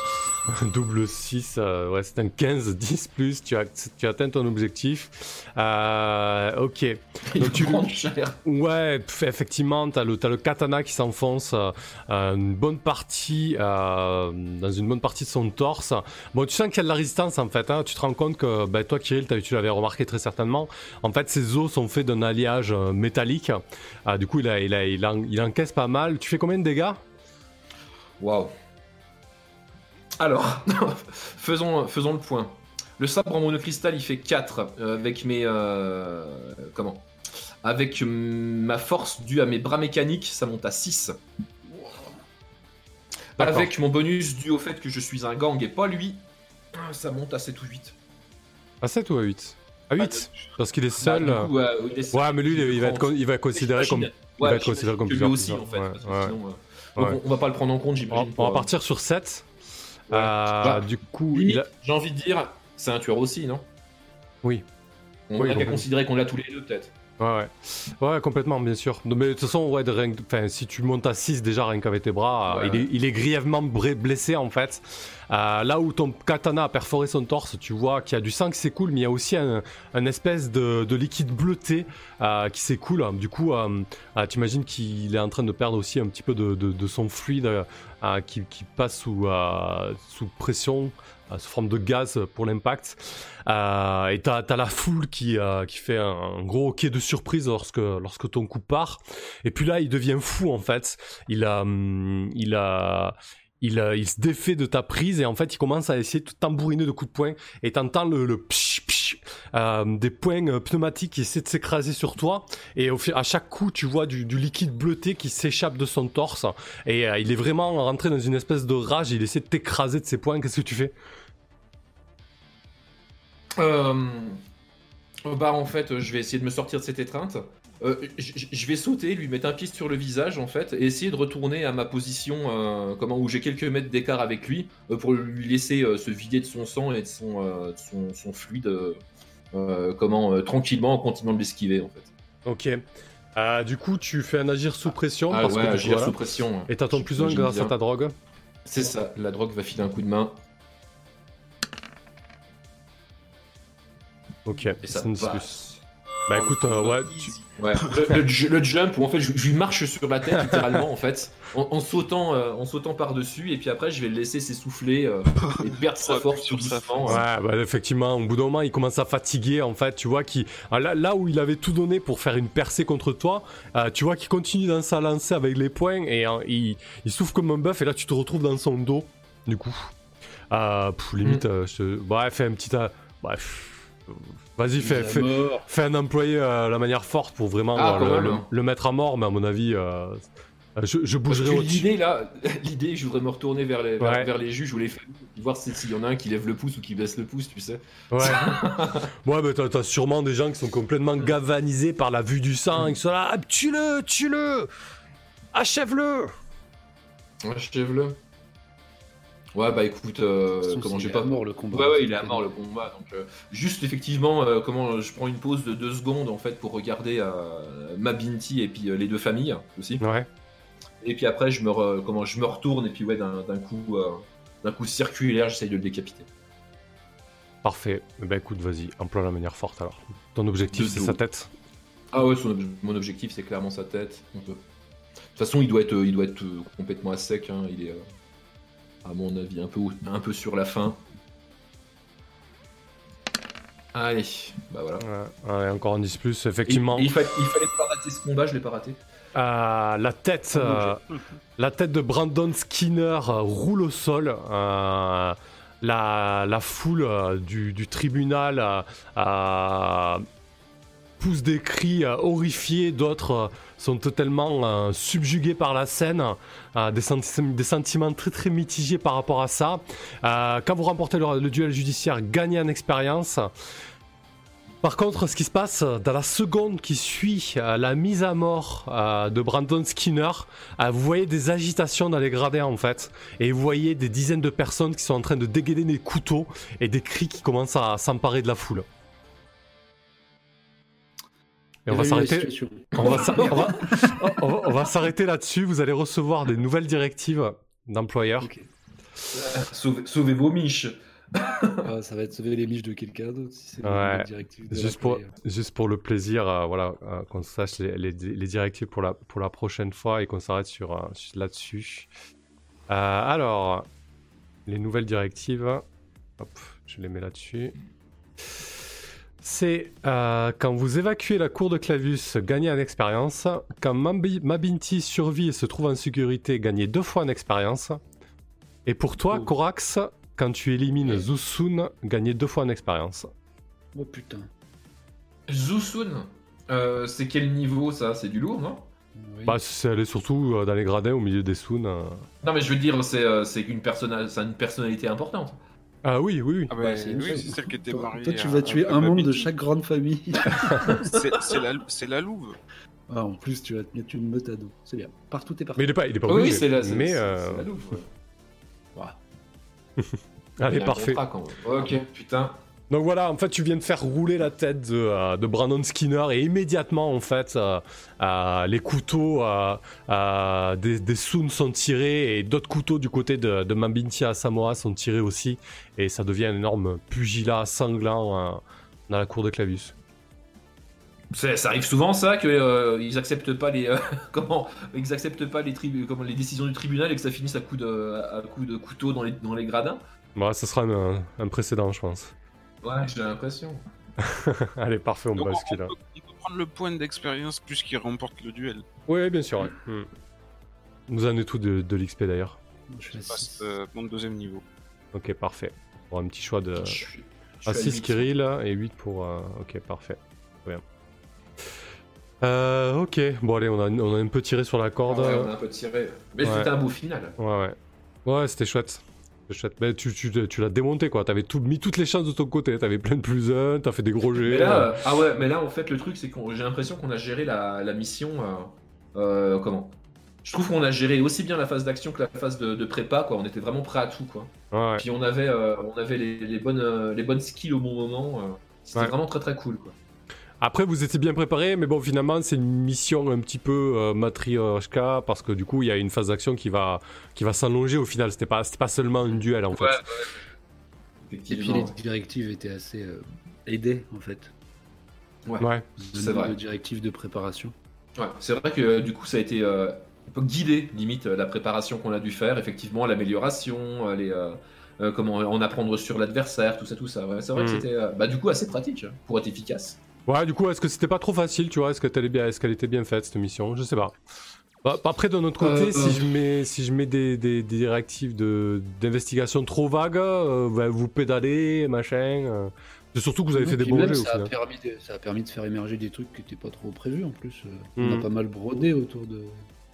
Double 6, euh, ouais, c'est un 15, 10 plus, tu as, tu atteins ton objectif. Euh, ok. Il Donc tu- cher. Ouais, effectivement, t'as le, t'as le katana qui s'enfonce euh, une bonne partie, dans une bonne partie de son torse. Bon, tu sens qu'il y a de la résistance en fait. Hein. Tu te rends compte que, bah, toi, Kirill, tu l'avais remarqué très certainement. En fait, ses os sont faits d'un alliage métallique. Ah, du coup, il, a, il, a, il, en- il encaisse pas mal. Tu fais combien de dégâts? Waouh. Alors, faisons, faisons le point. Le sabre en monocristal, il fait 4 euh, avec mes. euh, comment? Avec hum, ma force due à mes bras mécaniques, ça monte à 6. D'accord. Avec mon bonus dû au fait que je suis un gang et pas lui, ça monte à 7 ou 8. À 7 ou à 8 À 8 Parce qu'il est seul. Bah, euh, coup, euh, il est seul. Ouais, mais lui, il, il va être, con- il va être considéré comme. Il va ouais, être considéré comme que lui aussi en fait. ouais, parce que ouais. sinon, euh, Ouais. donc on, on va pas le prendre en compte, On, j'imagine. on pour, va euh, partir sur 7. Ouais. Euh, Bah, du coup, a... J'ai envie de dire, c'est un tueur aussi, non? Oui. On Oui, a qu'à considérer qu'on l'a tous les deux, peut-être. Ouais, ouais. Ouais, complètement, bien sûr. Mais de toute façon, ouais, de rien que- enfin, si tu montes à 6 déjà, rien qu'avec tes bras, euh, Ouais, il, est, ouais. il est grièvement blessé en fait. Euh, là où ton katana a perforé son torse, tu vois qu'il y a du sang qui s'écoule, mais il y a aussi un, un espèce de, de liquide bleuté euh, qui s'écoule. Du coup, euh, tu imagines qu'il est en train de perdre aussi un petit peu de, de- de son fluide qui, qui passe sous, sous pression, sous forme de gaz pour l'impact. Euh, et t'as as la foule qui, euh, qui fait un, gros hoquet de surprise lorsque, lorsque ton coup part. Et puis là, il devient fou en fait. Il a, hum, il a, il, a- il se défait de ta prise et en fait, il commence à essayer de tambouriner de coups de poing. Et t'entends le, le psh, psh, euh, des poings euh, pneumatiques qui essaient de s'écraser sur toi. Et au, à chaque coup, tu vois du, liquide bleuté qui s'échappe de son torse. Et euh, il est vraiment rentré dans une espèce de rage. Il essaie de t'écraser de ses poings. Qu'est-ce que tu fais? Euh, bah, en fait, je vais essayer de me sortir de cette étreinte. Euh, je vais sauter, lui mettre un pied sur le visage, en fait, et essayer de retourner à ma position euh, comment, où j'ai quelques mètres d'écart avec lui, euh, pour lui laisser se vider de son sang et de son, de son, son fluide, comment, tranquillement, en continuant de l'esquiver, en fait. Ok. Du coup, tu fais un agir sous pression Ah parce ouais, que agir voilà. sous pression. Et t'as ton Je- plus un grâce à ta drogue. C'est ça, la drogue va filer un coup de main, Ok. et ça. Bah écoute, euh, ouais, tu- Ouais, le, le ju- le jump où en fait je, je lui marche sur la tête littéralement en fait, en, en sautant, euh, en sautant par dessus et puis après je vais le laisser s'essouffler euh, et perdre sa force sur sa force. Ouais, bah effectivement, au bout d'un moment, il commence à fatiguer, en fait, tu vois, qui là, là où il avait tout donné pour faire une percée contre toi, euh, tu vois qu'il continue dans sa lancée avec les poings et euh, il, il souffle comme un bœuf et là tu te retrouves dans son dos, du coup. Euh, pff, limite, Mm. euh, je fais un petit... euh, Bref. Vas-y, fais, fais, un employé euh, la manière forte pour vraiment Ah, euh, le, le- hein. le mettre à mort, mais à mon avis, euh, je, je bougerai au-dessus. l'idée là, l'idée je voudrais me retourner vers les, vers, Ouais. vers les juges ou les familles, voir si- s'il y en a un qui lève le pouce ou qui baisse le pouce, tu sais. Ouais. ouais, mais t'as, sûrement des gens qui sont complètement galvanisés par la vue du sang, qui sont là, ah, tue-le, tue-le, achève-le. Achève-le. Ouais bah écoute, euh, façon, comment il j'ai est pas à mort le combat. Ouais, ouais, il est à mort le combat. Donc, euh, juste effectivement, euh, comment je prends une pause de deux secondes en fait pour regarder euh, ma Binti et puis euh, les deux familles aussi. Ouais. Et puis après, je me, re- comment je me retourne et puis ouais, d'un coup, euh, d'un coup circulaire, j'essaye de le décapiter. Parfait. Ben écoute, vas-y, emploie la manière forte alors. Ton objectif, c'est sa tête? Ah ouais, son ob- mon objectif c'est clairement sa tête. On peut. De toute façon, il doit être, euh, il doit être euh, complètement à sec. hein. Il est, euh, à mon avis, un peu, un peu sur la fin. Allez, bah voilà. Ouais, ouais, encore un 10 plus, effectivement. Il, il fa- il fallait pas rater ce combat, je l'ai pas raté. Euh, la tête, euh, la tête de Brandon Skinner euh, roule au sol. euh, la, la foule du, du tribunal pousse des cris horrifiés. D'autres sont totalement euh, subjugués par la scène. euh, des, senti- des sentiments très très mitigés par rapport à ça. Euh, quand vous remportez le, le duel judiciaire, gagnez en expérience. Par contre, ce qui se passe dans la seconde qui suit la mise à mort de Brandon Skinner, vous voyez des agitations dans les gradins en fait, et vous voyez des dizaines de personnes qui sont en train de dégainer des couteaux et des cris qui commencent à s'emparer de la foule. Et on va s'arrêter. On va, s'arrêter là-dessus. Vous allez recevoir des nouvelles directives d'employeurs. Ok. Sauvez, sauvez vos miches. Ah, ça va être sauver les miches de quelqu'un d'autre si Ouais. Juste pour, l'employeur. juste pour le plaisir, euh, voilà, euh, qu'on sache les, les- les directives pour la, pour la prochaine fois et qu'on s'arrête sur, euh, là-dessus. Euh, alors, les nouvelles directives, hop, je les mets là-dessus. C'est euh, quand vous évacuez la cour de Clavus, gagnez en expérience. Quand Mabi- Mabinti survit et se trouve en sécurité, gagnez deux fois en expérience. Et pour toi, Oh. Korax, quand tu élimines Ouais. Zusun, gagnez deux fois en expérience. Oh putain. Zusun, euh, c'est quel niveau ça? C'est du lourd, non? Oui. Bah, c'est elle est surtout euh, dans les gradins au milieu des Soon. euh. Non, mais je veux dire, c'est euh, c'est une, personna- c'est une personnalité importante. Ah oui, oui, oui. Ah bah, Ouais, c'est oui, celle qui était toi, mariée. toi, tu vas tuer un membre de chaque grande famille. C'est la, louve. Ah, en plus, tu vas te mettre une meute à dos. C'est bien. Partout est partout. Mais il est pas, il est pas oui, obligé. c'est la, Mais euh, la louve, ouais. allez, parfait. contrat, quand même. Ok, putain. Donc voilà, en fait, tu viens de faire rouler la tête de, euh, de Brandon Skinner et immédiatement, en fait, euh, euh, les couteaux des, des Soon sont tirés et d'autres couteaux du côté de, de Mambinti à Samoa sont tirés aussi. Et ça devient un énorme pugilat sanglant dans la cour de Clavus. C'est- Ça arrive souvent ça que ils acceptent pas les comment ils acceptent pas les comment les décisions du tribunal et que ça finisse à coup de à coup de couteau dans les dans les gradins. Bon, ça sera un, un précédent, je pense. Ouais, j'ai l'impression. Allez, parfait, on Donc, on, bascule. peut, on peut prendre le point d'expérience puisqu'il remporte le duel. Oui, bien sûr. ouais. Hmm. Vous en tout de, de l'XP d'ailleurs. Je passe six. euh, mon deuxième niveau. Ok, parfait. Bon, un petit choix de. Je suis- je suis Ah, à 6 huit. Kirill et 8 pour. euh, Ok, parfait. Très bien. Euh, ok, bon, allez, on a, on a un peu tiré sur la Ah corde. ouais, on a un peu tiré. Mais Ouais. c'était un beau final. Ouais, ouais. Ouais, c'était chouette. Mais tu, tu, tu l'as démonté quoi. T'avais tout, mis toutes les chances de ton côté. T'avais plein de plus 1, t'as fait des gros jets. Mais là, euh, ah ouais, mais là en fait le truc c'est que j'ai l'impression qu'on a géré la, la mission. euh, euh, comment? Je trouve qu'on a géré aussi bien la phase d'action que la phase de, de prépa. Quoi. On était vraiment prêt à tout. Quoi. Ouais. Puis on avait, euh, on avait les, les bonnes, les bonnes skills au bon moment. C'était Ouais. vraiment très très cool. Quoi. Après, vous étiez bien préparé, mais bon, finalement, c'est une mission un petit peu euh, matrioshka parce que du coup, il y a une phase d'action qui va, qui va s'allonger au final. C'était pas, c'était pas seulement une duel en fait. Ouais, Et puis les directives étaient assez euh, aidées en fait. Ouais. C'est vrai. de directives de préparation. Ouais, c'est vrai que euh, du coup ça a été euh, un peu guidé limite euh, la préparation qu'on a dû faire, effectivement l'amélioration, euh, les euh, euh, comment en apprendre sur l'adversaire, tout ça, tout ça. Ouais, c'est vrai Mm. que c'était euh, bah, du coup assez pratique hein, pour être efficace. Ouais, du coup, est-ce que c'était pas trop facile, tu vois? Est-ce qu'elle bien, était bien faite cette mission? Je sais pas. Bah, Après, de notre côté, Euh, si euh. je mets, si je mets des, des, des directives de d'investigation trop vagues, euh, bah, vous pédalez, machin. euh. C'est surtout que vous avez fait des jets au ça, a permis de, ça a permis de faire émerger des trucs qui n'étaient pas trop prévus en plus. On a pas mal brodé autour de.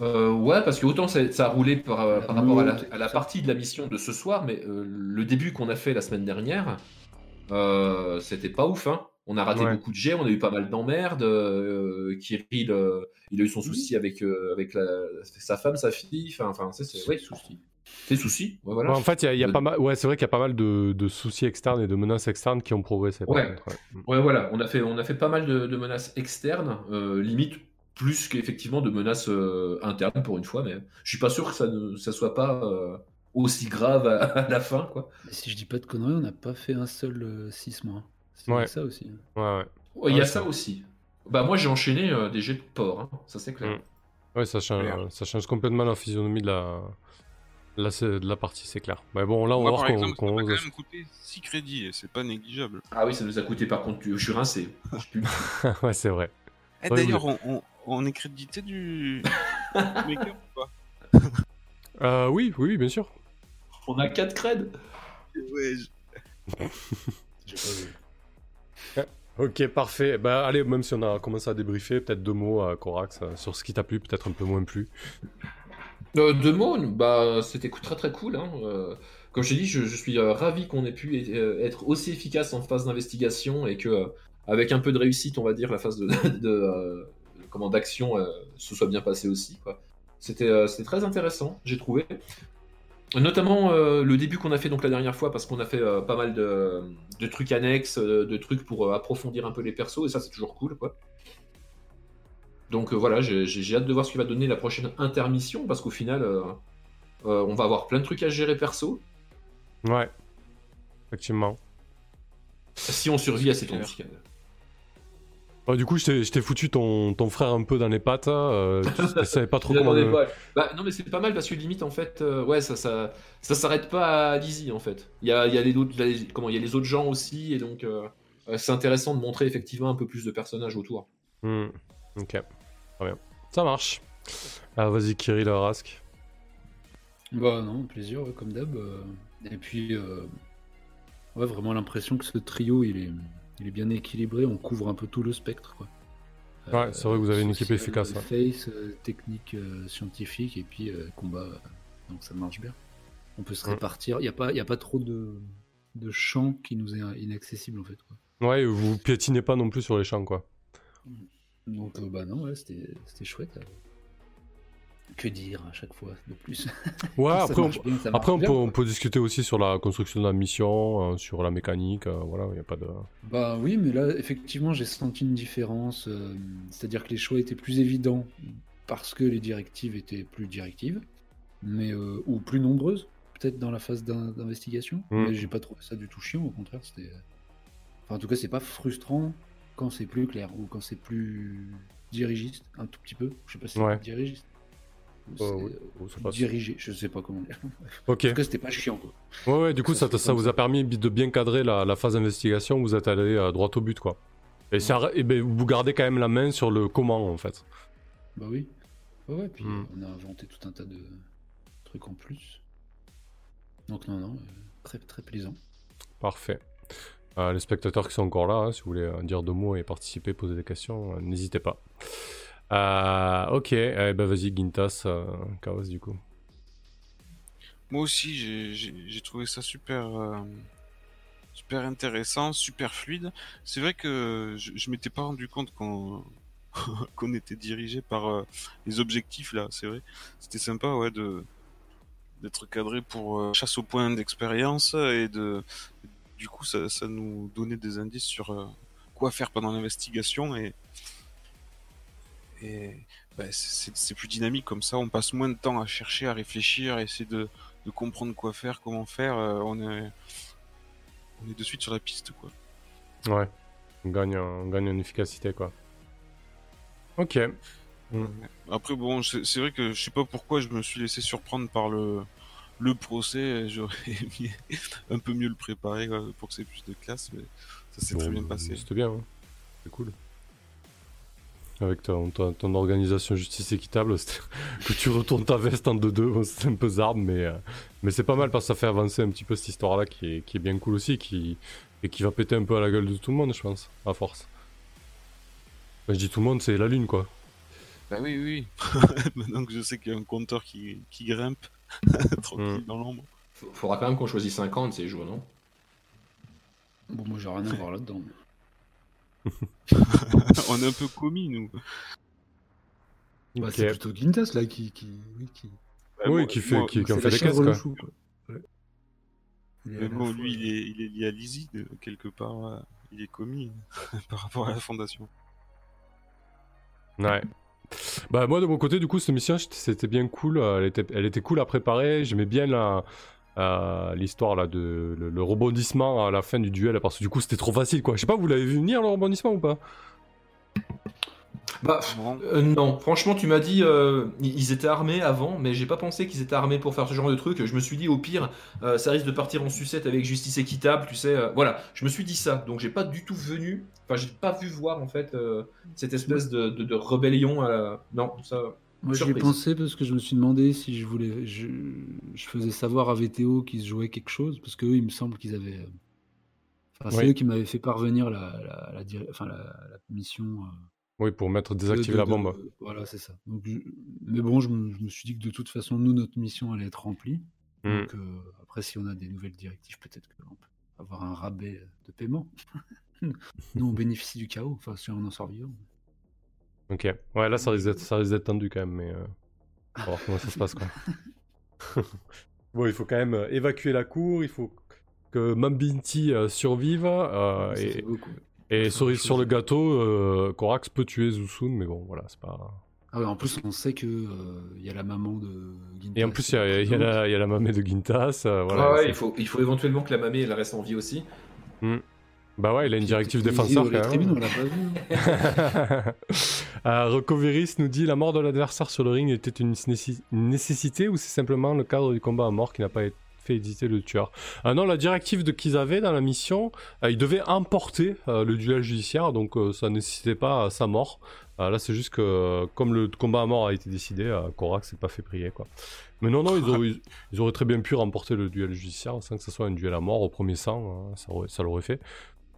Euh, ouais, parce que autant ça, ça a roulé par, La par rapport à la, à la partie de la mission de ce soir, mais euh, le début qu'on a fait la semaine dernière, euh, c'était pas ouf. Hein. On a raté Ouais. beaucoup de jets, on a eu pas mal d'emmerdes. Euh, Kirill, euh, il a eu son souci avec, euh, avec la- sa femme, sa fille. Enfin, enfin c'est c'est- ouais, souci. Ouais, voilà. Ouais, en fait, il y a, y a pas mal. Ouais, c'est vrai qu'il y a pas mal de, de soucis externes et de menaces externes qui ont progressé. par Ouais. Mm. Ouais, voilà, on a fait, on a fait pas mal de, de menaces externes, euh, limite plus qu'effectivement de menaces euh, internes pour une fois, mais je suis pas sûr que ça ne ça soit pas euh, aussi grave à, à la fin, quoi. Mais si je dis pas de conneries, on n'a pas fait un seul 6 mois. C'est Ouais. ça aussi. Ouais, ouais. Ouais, il y Ouais, a ça- ça aussi. Bah moi j'ai enchaîné euh, des jets de porc, hein, ça c'est clair. Mm. Ouais, ça change, Clair. ça change complètement la physionomie de la, la, de la partie, c'est clair. Mais bon, là, on va voir qu'on. ça quand même coûté 6 crédits et c'est pas négligeable. Ah oui, ça nous a coûté par contre, je suis rincé. Ouais, c'est vrai. Eh, Ouais, D'ailleurs, on, on, on est crédité du du maker ou pas? Euh, oui, oui, bien sûr. On a 4 creds. Ouais, je- J'ai pas vu. Ok, parfait. Bah, allez, même si on a commencé à débriefer, peut-être deux mots à Corax sur ce qui t'a plu, peut-être un peu moins plu. Euh, de mots, bah, c'était très très cool. Hein. Euh, comme je t'ai dit, je, suis euh, ravi qu'on ait pu être aussi efficace en phase d'investigation et que, avec un peu de réussite, on va dire, la phase de, comment d'action se soit bien passée aussi. c'était très intéressant, j'ai trouvé. Notamment euh, le début qu'on a fait donc la dernière fois parce qu'on a fait euh, pas mal de, de trucs annexes, euh, de trucs pour euh, approfondir un peu les persos et ça c'est toujours cool quoi. Donc euh, voilà, j'ai- hâte de voir ce qui va donner la prochaine intermission, parce qu'au final, euh, euh, on va avoir plein de trucs à gérer perso, Ouais. Effectivement. si on survit à cette embuscade. Bah, du coup, je t'ai- foutu ton, ton frère un peu dans les pattes. euh, tu savais pas trop comment. l'attendais le- pas. Bah, non mais c'est pas mal parce que limite en fait euh, ouais ça ça ça s'arrête pas à Lizzie en fait. Il y a, il y a les autres les- comment il y a les autres gens aussi et donc euh, c'est intéressant de montrer effectivement un peu plus de personnages autour. Hmm, Ok. Très bien. Ça marche. Ah, vas-y, Kirill Rask. Bah non, plaisir, comme d'hab. Et puis, euh, ouais, vraiment l'impression que ce trio, il est, il est bien équilibré. On couvre un peu tout le spectre, quoi. Ouais, c'est vrai que vous avez une équipe social, efficace, ouais. Face, euh, technique, euh, scientifique, et puis euh, combat. euh, donc ça marche bien. On peut se Mm. répartir. Il n'y a, pas- y a pas trop de, de champs qui nous est inaccessible, en fait. Quoi. Ouais, vous piétinez pas non plus sur les champs, quoi. Donc, euh, bah non, ouais, c'était c'était chouette. euh. Que dire à chaque fois de plus Ouais, après, on, bien, après peut, on discuter aussi sur la construction de la mission, euh, sur la mécanique, euh, voilà, il n'y a pas de... Bah oui, mais là, effectivement, j'ai senti une différence. euh, C'est-à-dire que les choix étaient plus évidents parce que les directives étaient plus directives, mais euh, ou plus nombreuses, peut-être dans la phase d'in- d'investigation. Mm. Mais j'ai pas trouvé ça du tout chiant, au contraire, c'était. Enfin, en tout cas, c'est pas frustrant quand c'est plus clair ou quand c'est plus dirigiste, un tout petit peu. Je sais pas si Ouais. c'est dirigiste. Ou Euh, oui, oh, dirigé, je sais pas comment dire. Ok. Tout cas, c'était pas chiant, quoi. Ouais, ouais, du coup, Ça ça, vous a permis de bien cadrer la, la phase d'investigation, vous êtes allé euh, droit au but, quoi. Et, ça, et ben, vous gardez quand même la main sur le comment, en fait. Bah oui. Ouais, ouais, puis Mm. euh, on a inventé tout un tas de trucs en plus. Donc non, non, euh, très très plaisant. Parfait. Euh, les spectateurs qui sont encore là, hein, si vous voulez dire deux mots et participer, poser des questions, n'hésitez pas. Euh, ok, eh ben vas-y, Gintas, euh, du coup. Moi aussi, j'ai- trouvé ça super, euh, super intéressant, super fluide. C'est vrai que je, je m'étais pas rendu compte qu'on était dirigé par euh, les objectifs là. C'est vrai, c'était sympa, ouais, d'être cadré pour euh, chasse au point d'expérience et de du coup ça, ça nous donnait des indices sur quoi faire pendant l'investigation et et bah, c'est plus dynamique comme ça. On passe moins de temps à chercher, à réfléchir, à essayer de de comprendre quoi faire, comment faire, euh, on est on est de suite sur la piste quoi. Ouais, on gagne, en- on gagne en efficacité, quoi. Ok. Mm. Après bon, c'est vrai que je sais pas pourquoi je me suis laissé surprendre par le le procès, j'aurais aimé un peu mieux le préparer quoi, pour que c'est plus de classe, mais ça s'est très bien passé. C'était bien, hein. c'est cool. Avec ton, ton, ton organisation justice équitable, que tu retournes ta veste en 2-2, bon, c'est un peu zarbe, mais, euh, mais c'est pas mal parce que ça fait avancer un petit peu cette histoire-là qui est, qui est bien cool aussi qui, et qui va péter un peu à la gueule de tout le monde, je pense, à force. Quand je dis tout le monde, c'est la lune, quoi. Bah oui oui. Maintenant que je sais qu'il y a un compteur qui qui grimpe tranquille Mm. dans l'ombre. Faudra quand même qu'on choisisse 50 ces jours, non? Bon, moi j'ai rien à voir là-dedans. on est un peu commis nous. Bah, c'est plutôt Gintas là qui. qui, oui, qui... Bah, Oui, moi- qui fait, moi- qui, qui en c'est fait la des caisses, quoi. chou, quoi. Ouais. Mais bon, lui, il est, il est lié à Lizzie, de, quelque part. euh, Il est commis par rapport à la fondation. Ouais. Bah moi de mon côté du coup cette mission c'était bien cool, euh, elle était, elle était cool à préparer, j'aimais bien la euh, l'histoire là de le, le rebondissement à la fin du duel parce que du coup c'était trop facile quoi. Je sais pas vous l'avez vu venir le rebondissement ou pas? Bah Non. euh, non, franchement tu m'as dit euh, ils étaient armés avant, mais j'ai pas pensé qu'ils étaient armés pour faire ce genre de truc. Je me suis dit au pire euh, ça risque de partir en sucette avec justice équitable, tu sais. euh, voilà, je me suis dit ça, donc j'ai pas du tout venu, enfin j'ai pas vu voir en fait euh, cette espèce de, de- de rébellion. à la- Non, ça. Moi j'y ai pensé parce que je me suis demandé si je voulais. Je, je faisais savoir à VTO qu'ils se jouaient quelque chose parce qu'eux il me semble qu'ils avaient. euh, Enfin, c'est Oui. eux qui m'avaient fait parvenir la, la, la enfin, mission. euh, Oui pour mettre désactiver de- la de- bombe. Voilà, c'est ça. Donc, je- Mais bon, je me, je me suis dit que de toute façon, nous, notre mission allait être remplie. Hmm. Donc euh, après, si on a des nouvelles directives, peut-être qu'on peut avoir un rabais de paiement. nous, on bénéficie du chaos, enfin, si on en sort vivant. Ok. Ouais là ça risque d'être ça risque d'être tendu quand même mais euh, on va voir comment ça se passe quoi. bon il faut quand même euh, évacuer la cour, il faut que Mambinti euh, survive euh, et. Et sur, le gâteau, euh, Korax peut tuer Zusun, mais bon, voilà, c'est pas. Ah ouais, en plus, on sait que euh, il y a la maman de Gintas. Et en plus, il y a, y la, y a la mamée de Gintas. euh, voilà, Ah ouais, il faut, il faut éventuellement que la mamie elle reste en vie aussi. Bah ouais, il a une directive défenseur quand même. on l'a pas vu. euh, Recoveris nous dit la mort de l'adversaire sur le ring était une, nécessi- une nécessité ou c'est simplement le cadre du combat à mort qui n'a pas été- fait éditer le tueur? Ah non, la directive de qu'ils avaient dans la mission, euh, ils devaient emporter euh, le duel judiciaire, donc ça nécessitait pas sa mort. Là, c'est juste que comme le combat à mort a été décidé, Korak s'est pas fait prier quoi. Mais non, non, ils auraient, ils- ils auraient très bien pu remporter le duel judiciaire sans que ce soit un duel à mort au premier sang, hein, ça l'aurait fait.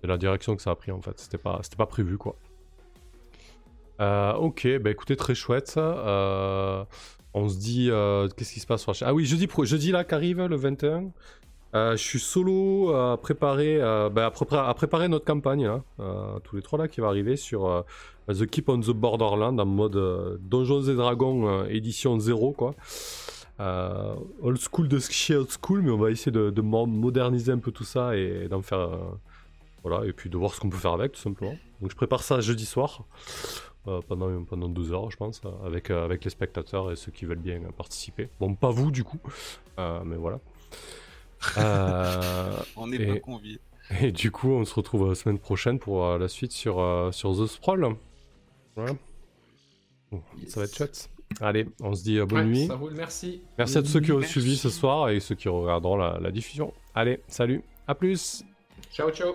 La direction que ça a pris en fait, c'était pas, c'était pas prévu quoi. Euh, ok, bah écoutez, très chouette. Euh, on se dit, euh, qu'est-ce qui se passe sur Ah oui, jeudi, jeudi là qu'arrive le 21. Euh, je suis solo à préparer, bah, à, prépa- à préparer notre campagne, là, euh, tous les trois là qui va arriver sur The Keep on the Borderland en mode Donjons et Dragons édition 0 quoi. Old school de chez old school, mais on va essayer de, de mo- moderniser un peu tout ça et d'en faire, voilà, et puis de voir ce qu'on peut faire avec tout simplement. Donc je prépare ça jeudi soir. euh, pendant, pendant deux heures, je pense, avec, euh, avec les spectateurs et ceux qui veulent bien participer. Bon, pas vous, du coup, euh, mais voilà. Euh, On n'est Et- pas conviés. et du coup, on se retrouve la semaine prochaine pour euh, la suite sur, euh, sur The Sprawl. Voilà. Bon, Ça va être chouette. Allez, on se dit euh, bonne Ouais, nuit. Ça roule, merci. Merci à tous ceux qui ont Merci. suivi ce soir et ceux qui regarderont la, la diffusion. Allez, salut, à plus Ciao, ciao.